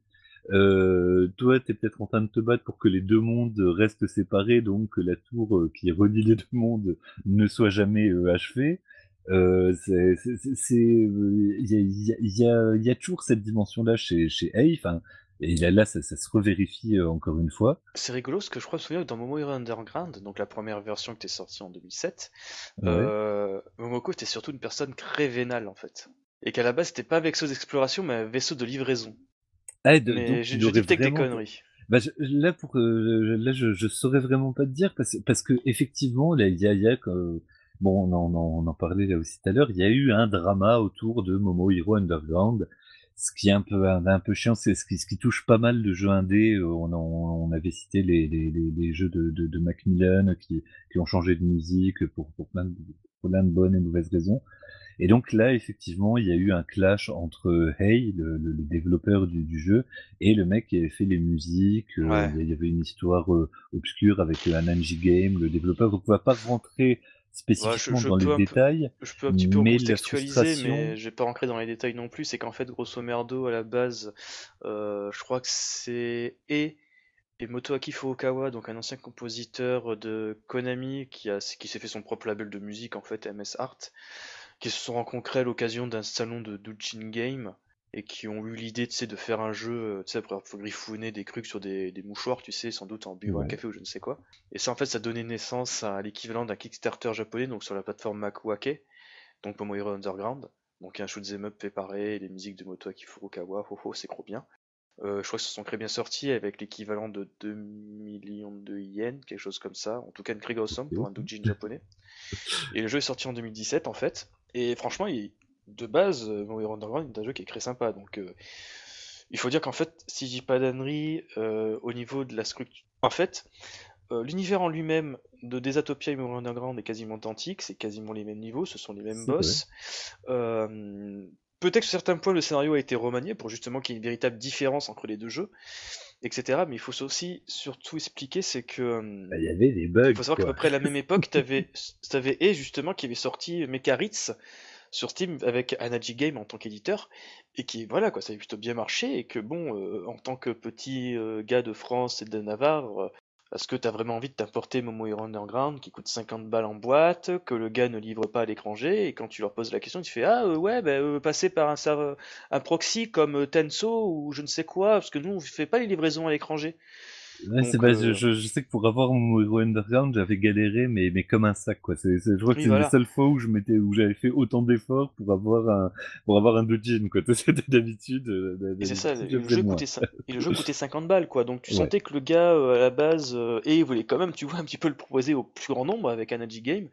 Euh, toi, tu es peut-être en train de te battre pour que les deux mondes restent séparés, donc que la tour euh, qui relie les deux mondes ne soit jamais achevée. Euh, il y a, y, a, y a, toujours cette dimension-là chez, chez enfin, et là, là ça, ça, se revérifie euh, encore une fois. C'est rigolo, ce que je crois me souvenir dans Momo Hero Underground, donc la première version qui était sortie en 2007, ouais. euh, Momoko était surtout une personne très vénale en fait. Et qu'à la base, c'était pas un vaisseau d'exploration, mais un vaisseau de livraison. Ah, de, mais j'ai dit peut-être des conneries. Bah, je, là, pour, euh, là, je, je saurais vraiment pas te dire parce, parce que effectivement, là, il y a, il y a bon, on en, on en parlait là aussi tout à l'heure, il y a eu un drama autour de Momo Hero Underground. Ce qui est un peu, un, un peu chiant, c'est ce qui, ce qui touche pas mal de jeux indés. On, on, on avait cité les, les, les, les jeux de, de, de, Macmillan qui, qui ont changé de musique pour, pour, plein de, pour plein de bonnes et mauvaises raisons. Et donc là, effectivement, il y a eu un clash entre Hey, le, le, le développeur du, du, jeu, et le mec qui avait fait les musiques. Euh, ouais. il y avait une histoire euh, obscure avec un Angie Game, le développeur. Donc on va pas rentrer spécifiquement ouais, je, je dans les détails. je peux un petit peu mais contextualiser, mais je vais pas rentrer dans les détails non plus. C'est qu'en fait, grosso merdo, à la base, euh, je crois que c'est et et Motoaki Furukawa, donc un ancien compositeur de Konami qui, a, qui s'est fait son propre label de musique en fait, MS Art, qui se sont rencontrés à l'occasion d'un salon de Doujin Game et qui ont eu l'idée de faire un jeu, euh, tu sais, pour griffouner des trucs sur des, des, mouchoirs, tu sais, sans doute en buvant ouais. un café ou je ne sais quoi. Et ça, en fait, ça donnait naissance à l'équivalent d'un Kickstarter japonais, donc sur la plateforme Makuake, donc Momohiro Underground. Donc un shoot'em up préparé, les musiques de Motoaki Furukawa, oh, oh c'est trop bien. Euh, je crois que ce sont très bien sortis avec l'équivalent de 2 millions de yens, quelque chose comme ça. En tout cas, une très grosse somme pour un doujin japonais. Et le jeu est sorti en 2017 en fait. Et franchement, il, de base, euh, Monkey Underground est un jeu qui est très sympa. Donc, euh, il faut dire qu'en fait, si j'ai pas d'annerie euh, au niveau de la structure. En fait, euh, l'univers en lui-même de Desatopia et Monkey Underground est quasiment identique. C'est quasiment les mêmes niveaux, ce sont les mêmes boss. Euh, Peut-être que sur certains points, le scénario a été remanié pour justement qu'il y ait une véritable différence entre les deux jeux, etc. Mais il faut aussi surtout expliquer, c'est que. Bah, il y avait des bugs. Il faut savoir qu'à peu près à la même époque, tu avais, et justement qui avait sorti Mecharitz sur Steam avec Anaji Game en tant qu'éditeur et qui voilà quoi ça avait plutôt bien marché et que bon euh, en tant que petit euh, gars de France et de Navarre euh, est-ce que t'as vraiment envie de t'importer Momo Hero Underground qui coûte 50 balles en boîte, que le gars ne livre pas à l'étranger, et quand tu leur poses la question, tu fais Ah ouais, bah, euh, passer par un, serveur, un proxy comme Tenso ou je ne sais quoi, parce que nous on fait pas les livraisons à l'étranger. Ouais, pas, euh... je, je, sais que pour avoir mon Hero Underground, j'avais galéré, mais, mais comme un sac, quoi. C'est, je crois que c'est voilà. la seule fois où je m'étais, où j'avais fait autant d'efforts pour avoir un, pour avoir un Dojin, quoi. C'était d'habitude. Et c'est ça, le jeu, coûtait, et le jeu coûtait 50 balles, quoi. Donc tu ouais. sentais que le gars, euh, à la base, euh, et il voulait quand même, tu vois, un petit peu le proposer au plus grand nombre avec Anaji Game.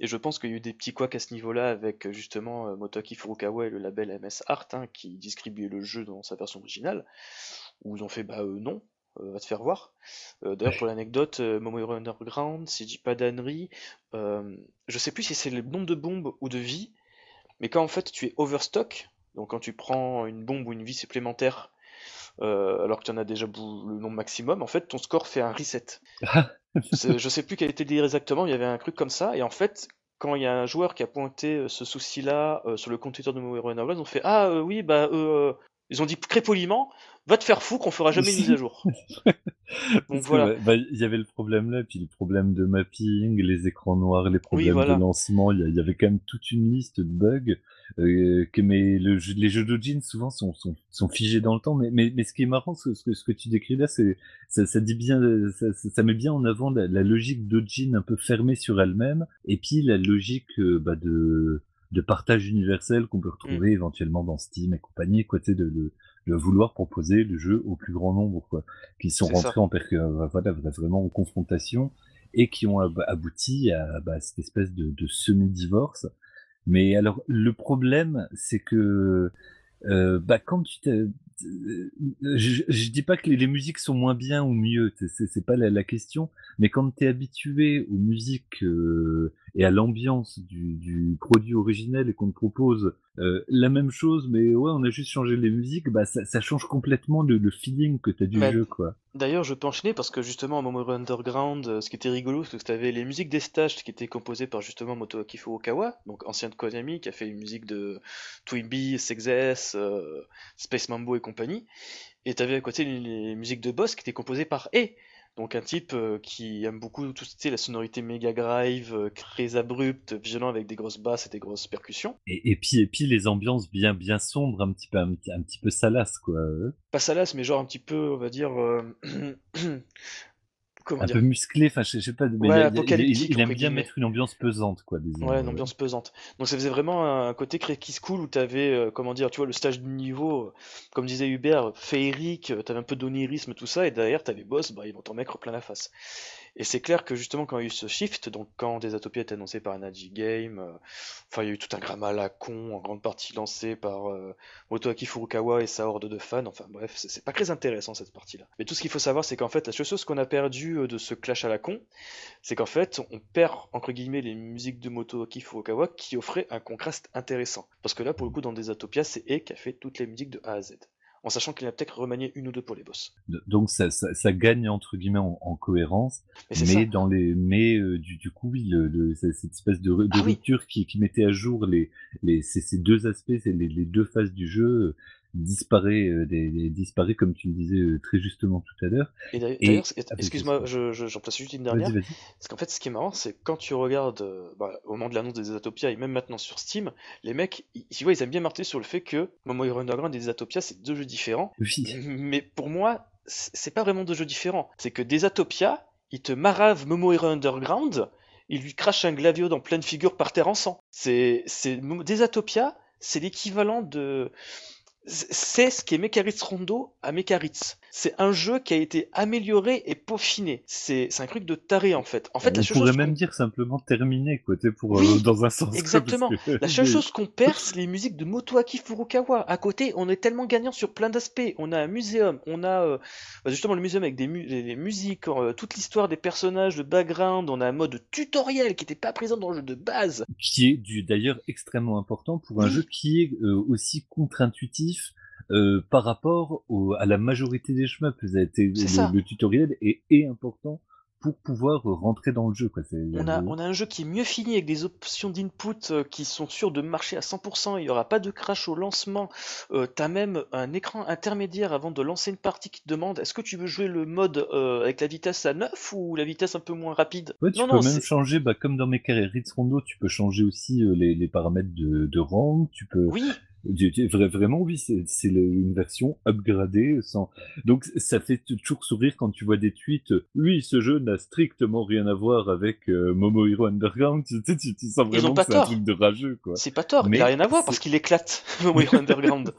Et je pense qu'il y a eu des petits couacs à ce niveau-là avec, justement, euh, Motoki Furukawa et le label MS Art, hein, qui distribuait le jeu dans sa version originale. Où ils ont fait, bah, euh, non, euh, va te faire voir. Euh, D'ailleurs, pour l'anecdote, euh, Momo Hero Underground, si je dis pas d'annerie, euh, je sais plus si c'est le nombre de bombes ou de vie, mais quand en fait tu es overstock, donc quand tu prends une bombe ou une vie supplémentaire, alors que tu en as déjà le nombre maximum, en fait ton score fait un reset. je sais plus quel était le délire exactement, il y avait un truc comme ça, et en fait, quand il y a un joueur qui a pointé ce souci-là euh, sur le compte Twitter de Momo Hero Underground, ils ont fait Ah euh, oui, bah euh, ils ont dit très poliment, va te faire fou qu'on fera jamais une mise à jour. Donc voilà. bah, il y avait le problème là, puis le problème de mapping, les écrans noirs, les problèmes voilà. de lancement. Il y, avait quand même toute une liste de bugs. euh, que mais le les jeux d'Ojin souvent sont, sont, sont figés dans le temps. Mais, mais, mais ce qui est marrant, ce, ce que, ce que tu décris là, c'est ça, ça dit bien, ça, met bien en avant la, la logique d'Ojin un peu fermée sur elle-même, et puis la logique euh, bah, de de partage universel qu'on peut retrouver éventuellement dans Steam et compagnie, sais, de, de, de vouloir proposer le jeu au plus grand nombre, quoi, qui sont rentrés en per- euh, voilà, vraiment en confrontation et qui ont ab- abouti à bah, cette espèce de, de semi-divorce. Mais alors, le problème, c'est que euh, bah, quand tu t'es... euh, Je, je dis pas que les, les musiques sont moins bien ou mieux, c'est- pas la, la question, mais quand tu es habitué aux musiques euh, et à l'ambiance du, du produit originel et qu'on te propose euh, la même chose, mais ouais, on a juste changé les musiques, bah ça, ça change complètement le, le feeling que tu as du Mais- jeu, quoi. D'ailleurs, je peux enchaîner parce que justement, à Momo Underground, euh, ce qui était rigolo, c'est que tu avais les musiques des stages qui étaient composées par justement Motoaki Furukawa, donc ancien de Konami, qui a fait les musiques de Twinbee, Sexes, euh, Space Mambo et compagnie. Et tu avais à côté les, les musiques de boss qui étaient composées par E, donc un type euh, qui aime beaucoup tout est la sonorité Mega Drive, euh, très abrupte, violent avec des grosses basses et des grosses percussions. Et, et puis et puis les ambiances bien bien sombres, un petit peu un, un petit peu salaces, quoi. Pas salace, mais genre un petit peu, on va dire. Comment Un dire peu musclé, enfin je, je sais pas, mais Ouais, il, a- il- il- apocalyptique, il aime bien guillemets. mettre une ambiance pesante, quoi, disons. Ouais, une ambiance pesante. Donc ça faisait vraiment un côté Cracky School où t'avais, euh, comment dire, tu vois, le stage de niveau, euh, comme disait Hubert, féerique, euh, t'avais un peu d'onirisme, tout ça, et derrière t'as les boss, bah ils vont t'en mettre plein la face. Et c'est clair que justement quand il y a eu ce shift, donc quand Desatopia été annoncé par Naji Game, euh, enfin il y a eu tout un gramme à con, en grande partie lancé par euh, Motoaki Furukawa et sa horde de fans, enfin bref, c'est pas très intéressant cette partie-là. Mais tout ce qu'il faut savoir, c'est qu'en fait, la seule chose qu'on a perdu euh, de ce clash à la con, c'est qu'en fait, on perd entre guillemets les musiques de Motoaki Furukawa qui offraient un contraste intéressant. Parce que là, pour le coup, dans Desatopia, c'est E qui a fait toutes les musiques de A à Z. En sachant qu'il a peut-être remanié une ou deux pour les boss. Donc ça, ça, ça gagne entre guillemets en, en cohérence, Mais dans les mais euh, du, du coup oui le, le- cette espèce de, de Ah oui. rupture qui, qui mettait à jour les les ces, ces deux aspects, les, les deux phases du jeu disparaît euh, des, des- disparaît comme tu le disais euh, très justement tout à l'heure. Et d'ailleurs, Ah, excuse-moi, vas-y, je, je- j'en place juste une dernière. Parce qu'en fait, ce qui est marrant, c'est quand tu regardes, euh, bah, au moment de l'annonce des Desatopia et même maintenant sur Steam, les mecs, ils, tu vois, ils aiment bien marteler sur le fait que Momo Hero Underground et Desatopia, c'est deux jeux différents. Oui. Mais pour moi, c'est pas vraiment deux jeux différents. C'est que Desatopia, il te marave Momo Hero Underground, il lui crache un glavio dans pleine figure par terre en sang. C'est, Desatopia, c'est l'équivalent de, c'est ce qui est Mekaritz Rondo à Mekaritz. C'est un jeu qui a été amélioré et peaufiné. C'est un truc de taré en fait. En fait, On la seule pourrait chose même dire simplement terminé sais, pour Oui, euh, dans un sens. exactement. que- La seule chose qu'on perd, c'est les musiques de Motoaki Furukawa. À côté, on est tellement gagnant sur plein d'aspects. On a un muséum, on a euh, bah, justement le muséum avec des mu- musiques, euh, toute l'histoire des personnages, le background. On a un mode tutoriel qui n'était pas présent dans le jeu de base. qui est d'ailleurs extrêmement important pour un Oui. jeu qui est aussi contre-intuitif euh, par rapport au- à la majorité des C'est le, le tutoriel est, est important pour pouvoir rentrer dans le jeu. Quoi. On a, on a un jeu qui est mieux fini avec des options d'input euh, qui sont sûres de marcher à 100%. Il n'y aura pas de crash au lancement. Euh, T'as même un écran intermédiaire avant de lancer une partie qui te demande est-ce que tu veux jouer le mode euh, avec la vitesse à 9 ou la vitesse un peu moins rapide? Ouais, tu Non, peux non, même changer, bah, comme dans mes carrés Ritz Rondo, tu peux changer aussi les, les paramètres de, de rang. Tu peux Oui, Tu- tu- Vraiment, oui, c'est une version upgradée. Sans... Donc, ça fait toujours sourire quand tu vois des tweets. Oui, ce jeu n'a strictement rien à voir avec euh, Momo Hero Underground. Tu, sais, tu, tu sens vraiment que c'est un truc de rageux, quoi. c'est pas tort. Mais il a rien à voir parce qu'il éclate Momo Hero Underground.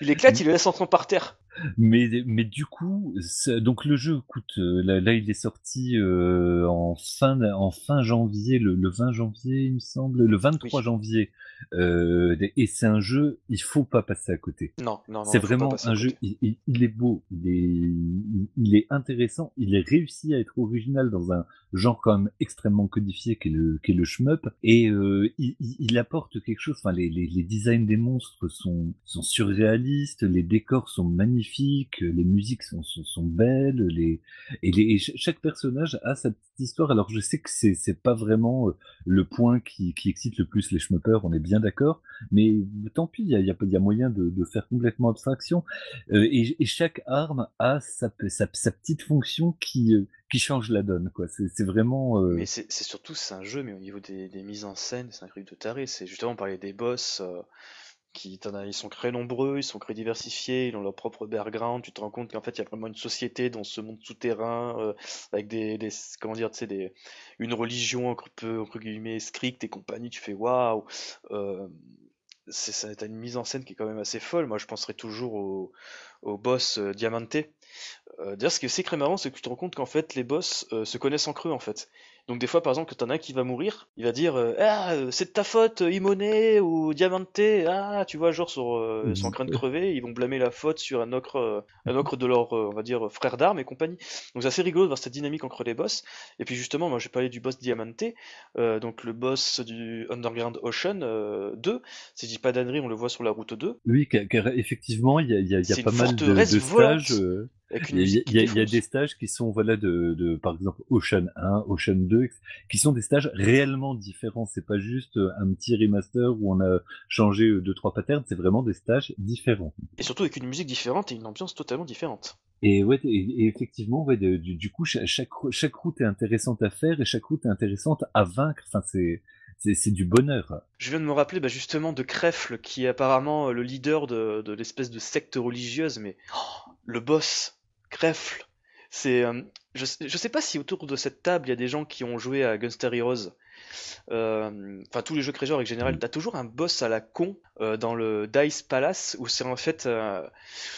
Il éclate, il le laisse entrer par terre. Mais, mais du coup, donc le jeu coûte. euh, là, là, il est sorti euh, en fin en fin janvier, le, le 20 janvier, il me semble, le 23 Oui. janvier. Euh, et c'est un jeu, il faut pas passer à côté. Non, non, non. C'est vraiment un jeu, il, il- il est beau, il est, il, est intéressant, il est réussi à être original dans un genre quand même extrêmement codifié qu'est le, qu'est le shmup, et euh, il apporte quelque chose, enfin les, les, les designs des monstres sont, sont surréalistes, les décors sont magnifiques, les musiques sont, belles, les, et, chaque personnage a sa petite histoire. Alors je sais que c'est c'est pas vraiment euh, le point qui, excite le plus les schmuppers, on est bien d'accord, mais tant pis, il y a, y, moyen de, faire complètement abstraction. Euh, et, chaque arme a sa, petite fonction qui, euh, qui change la donne. C'est vraiment. Mais c'est surtout c'est un jeu, mais au niveau des, mises en scène, c'est un truc de taré. C'est justement parler des boss. Qui, ils sont très nombreux, ils sont très diversifiés, ils ont leur propre background. Tu te rends compte qu'en fait, il y a vraiment une société dans ce monde souterrain, euh, avec des, des, comment dire, tu sais, une religion un peu, entre guillemets, stricte et compagnie. Tu fais waouh! Euh, c'est une mise en scène qui est quand même assez folle. Moi, je penserais toujours au, au boss euh, Diamante. Euh, D'ailleurs, ce qui est très marrant, c'est que tu te rends compte qu'en fait, les boss euh, se connaissent en creux, en fait. Donc des fois, par exemple, que t'en as un qui va mourir, il va dire euh, ah euh, c'est de ta faute, Imone ou Diamante, ah tu vois genre sur euh, en train de crever, ils vont blâmer la faute sur un autre un autre de leurs on va dire frères d'armes et compagnie. Donc c'est assez rigolo de voir cette dynamique entre les boss. Et puis justement, moi j'ai parlé du boss Diamante, donc le boss du Underground Ocean 2. Si je dis pas d'annerie, on le voit sur la route 2. Oui, car, effectivement, il y a, y a, y a pas mal de, de stages. Il y, a, il y, a des stages qui sont voilà de, de par exemple Ocean 1, Ocean 2 qui sont des stages réellement différents, c'est pas juste euh, un petit remaster où on a changé euh, deux trois patterns, c'est vraiment des stages différents. Et surtout avec une musique différente et une ambiance totalement différente. Et ouais, et, effectivement, ouais, du, du, coup, chaque, chaque route est intéressante à faire et chaque route est intéressante à vaincre. Enfin, c'est c'est du bonheur. Je viens de me rappeler bah, justement de Krefl, qui est apparemment le leader de, de l'espèce de secte religieuse, mais oh, le boss, C'est. Euh, je, je sais pas si autour de cette table il y a des gens qui ont joué à Gunstar Heroes. Euh, enfin, tous les jeux créateurs en général, mm. t'as toujours un boss à la con euh, dans le Dice Palace où c'est en fait.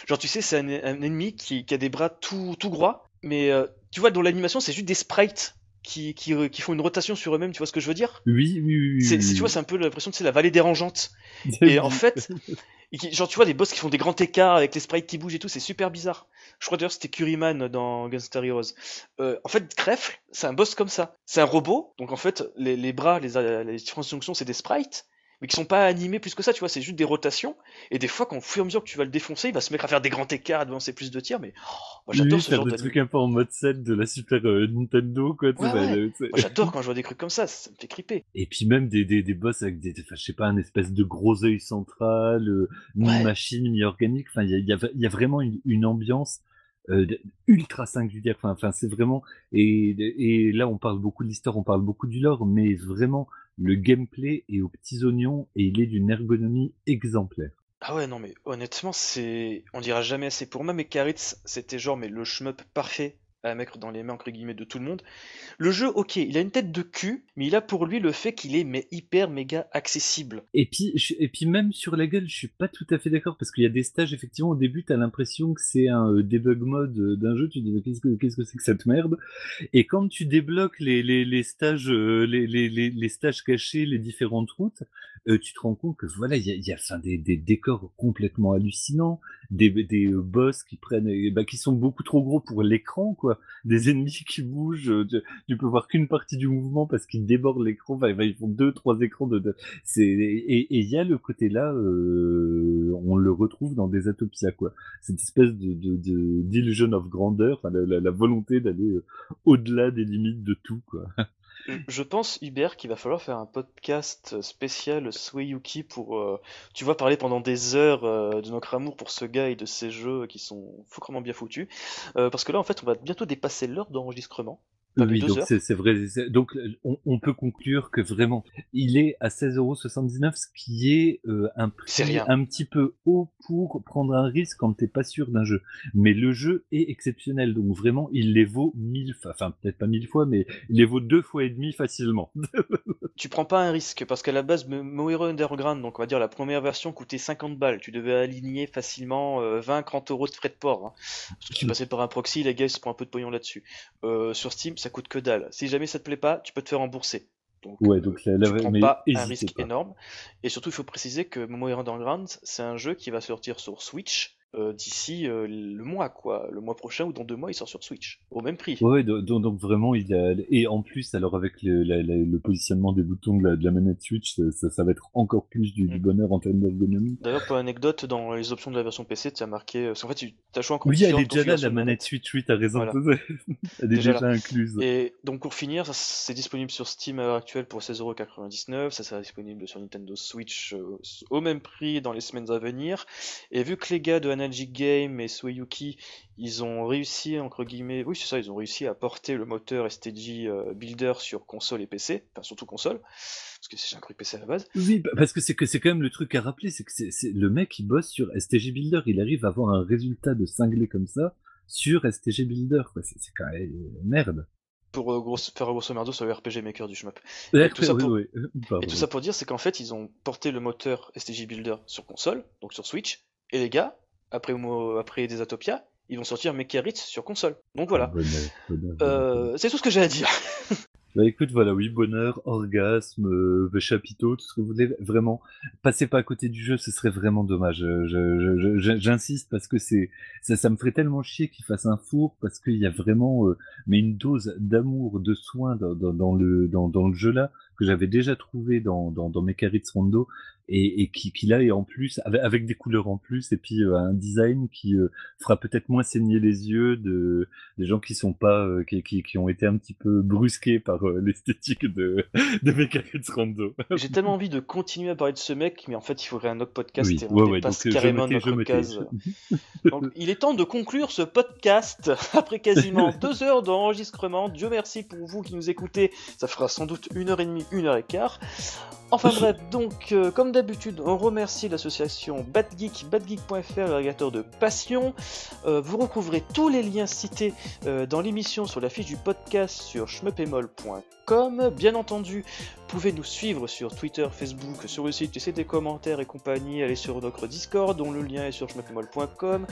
genre, tu sais, c'est un, un, ennemi qui, qui, a des bras tout, tout gros, mais tu vois, dans l'animation, c'est juste des sprites qui, qui, qui, font une rotation sur eux-mêmes, tu vois ce que je veux dire? Oui, oui, oui. Tu vois, c'est un peu l'impression que c'est la vallée dérangeante. et en fait, genre tu vois des boss qui font des grands écarts avec les sprites qui bougent et tout, c'est super bizarre. Je crois d'ailleurs c'était Curryman dans Gunstar Heroes. Euh, en fait, Krefl, c'est un boss comme ça. C'est un robot, donc en fait les, les bras, les, les différentes fonctions, c'est des sprites mais qui sont pas animés plus que ça, tu vois, c'est juste des rotations. Et des fois, quand au fur et à mesure que tu vas le défoncer, il va se mettre à faire des grands écarts, à devancer plus de tirs, mais oh, moi j'adore ce genre de truc un peu en mode set de la Super euh, Nintendo, quoi. Ouais, ouais. moi j'adore quand je vois des trucs comme ça, ça me fait criper. Et puis même des, des, des boss avec des, enfin, je sais pas, un espèce de gros œil central, euh, mi-machine, mi-organique, enfin, il y a, y, a, y a, vraiment une, une ambiance. Euh, ultra singulière. Enfin, enfin c'est vraiment. Et, et là, on parle beaucoup de l'histoire, on parle beaucoup du lore, mais vraiment, le gameplay est aux petits oignons et il est d'une ergonomie exemplaire. Ah ouais, non, mais honnêtement, c'est. On dira jamais assez pour moi, mais Karitz, c'était genre mais le shmup parfait à mettre dans les mains entre guillemets de tout le monde. Le jeu, ok, il a une tête de cul, mais il a pour lui le fait qu'il est mais hyper méga accessible. Et puis, et puis même sur la gueule, je suis pas tout à fait d'accord parce qu'il y a des stages effectivement au début, t'as l'impression que c'est un euh, debug mode euh, d'un jeu, tu te dis qu'est-ce que qu'est-ce que c'est que cette merde? Et quand tu débloques les, les, les stages euh, les, les, les, stages cachés, les différentes routes, tu te rends compte que voilà, il y a, des, des décors complètement hallucinants, des, des boss qui prennent, bah, qui sont beaucoup trop gros pour l'écran quoi des ennemis qui bougent, euh, tu, peux voir qu'une partie du mouvement parce qu'ils débordent l'écran, ils font deux, trois écrans de, c'est, et il y a le côté là, euh, on le retrouve dans des Atopia, quoi. Cette espèce de, de, d'illusion of grandeur, la, la volonté d'aller euh, au-delà des limites de tout, quoi. Je pense, Hubert, qu'il va falloir faire un podcast spécial Swayuki pour, euh, tu vois, parler pendant des heures euh, de notre amour pour ce gars et de ces jeux qui sont foutrement bien foutus. Euh, parce que là, en fait, on va bientôt dépasser l'heure d'enregistrement. Oui, donc c'est vrai. Donc on, on, peut conclure que vraiment, il est à 16,79€, ce qui est euh, un prix un petit peu haut pour prendre un risque quand t'es pas sûr d'un jeu. Mais le jeu est exceptionnel, donc vraiment, il les vaut mille fois, enfin peut-être pas mille fois, mais il les vaut deux fois et demi facilement. tu prends pas un risque, parce qu'à la base, Moero Underground, donc on va dire la première version coûtait 50 balles. Tu devais aligner facilement 20-30 euh, euros de frais de port. Hein. Parce que tu passais par un proxy, les gars, ils se prennent un peu de pognon là-dessus. Euh, sur Steam, ça coûte que dalle. Si jamais ça te plaît pas, tu peux te faire rembourser. Donc, ouais, donc tu prends pas un risque énorme. Et surtout, il faut préciser que Momo Underground, c'est un jeu qui va sortir sur Switch euh, d'ici euh, le mois, quoi. Le mois prochain ou dans deux mois, il sort sur Switch, au même prix. Ouais, do- do- donc, vraiment, il y a... Et en plus, alors avec le, la- la- le positionnement des boutons de la, de la manette Switch, ça, va être encore plus du, du Mm. bonheur en termes d'ergonomie. D'ailleurs, pour anecdote, dans les options de la version PC, tu as marqué. Parce qu'en fait, tu as choix encore Oui, elle est déjà là, la manette Switch, oui, t'as raison. Voilà. elle est Déjà déjà, incluse. Et donc pour finir, c'est disponible sur Steam à l'heure actuelle pour 16,99€, ça sera disponible sur Nintendo Switch euh, au même prix dans les semaines à venir. Et vu que les gars de Analogic Game et Sueyuki, ils ont réussi, entre guillemets, oui c'est ça, ils ont réussi à porter le moteur STG euh, Builder sur console et PC, enfin surtout console, parce que c'est un truc PC à la base. Oui, bah, parce que c'est que c'est quand même le truc à rappeler, c'est que c'est le mec il bosse sur STG Builder, il arrive à avoir un résultat de cinglé comme ça sur STG Builder. C'est quand même euh, merde. Pour euh, grosse- faire grosso merdo sur le RPG Maker du shmup. Tout ça pour-. Pardon. Et tout ça pour dire, c'est qu'en fait, ils ont porté le moteur STG Builder sur console, donc sur Switch, et les gars, après, après Desatopia, ils vont sortir Mecharit sur console. Donc voilà. Euh, c'est tout ce que j'ai à dire. Bah écoute, voilà, oui, bonheur, orgasme, euh, chapiteau, tout ce que vous voulez, vraiment, passez pas à côté du jeu, ce serait vraiment dommage. Euh, J'insiste parce que c'est, ça, ça me ferait tellement chier qu'il fasse un four parce qu'il y a vraiment, euh, mais une dose d'amour, de soin dans, dans, dans le dans, dans le jeu là que j'avais déjà trouvé dans dans, dans Mecharit's Rondo et, et qui, qui là est en plus avec, avec des couleurs en plus et puis euh, un design qui euh, fera peut-être moins saigner les yeux de des gens qui sont pas euh, qui, qui, qui ont été un petit peu brusqués par l'esthétique de de Mecharit's Rondo. J'ai tellement envie de continuer à parler de ce mec, mais en fait, il faudrait un autre podcast Oui, et on ouais, donc carrément je notre case. Donc, il est temps de conclure ce podcast après quasiment deux heures d'enregistrement. Dieu merci pour vous qui nous écoutez. Ça fera sans doute une heure et demie, une heure et quart. Enfin bref, donc euh, comme d'habitude, on remercie l'association BadGeek, badgeek.fr, l'agrégateur de passion. Euh, vous retrouverez tous les liens cités euh, dans l'émission sur la fiche du podcast sur schmeupémol.com. Bien entendu, vous pouvez nous suivre sur Twitter, Facebook, sur le site, laisser des commentaires et compagnie, allez sur notre Discord dont le lien est sur schmeupémol.com.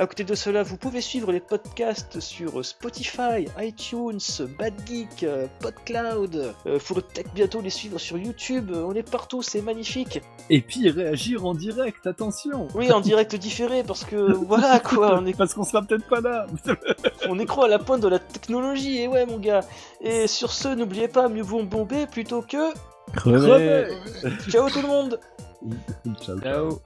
À côté de cela, vous pouvez suivre les podcasts sur Spotify, iTunes, BadGeek, PodCloud. Faut peut-être bientôt les suivre sur YouTube. On est partout, c'est magnifique. Et puis réagir en direct, attention. Oui, en direct différé parce que voilà quoi, on est, Parce qu'on sera peut-être pas là. on est trop à la pointe de la technologie. Et ouais, mon gars. Et sur ce, n'oubliez pas, mieux vaut bomber plutôt que. Crevé. Ciao tout le monde. Ciao. Ciao.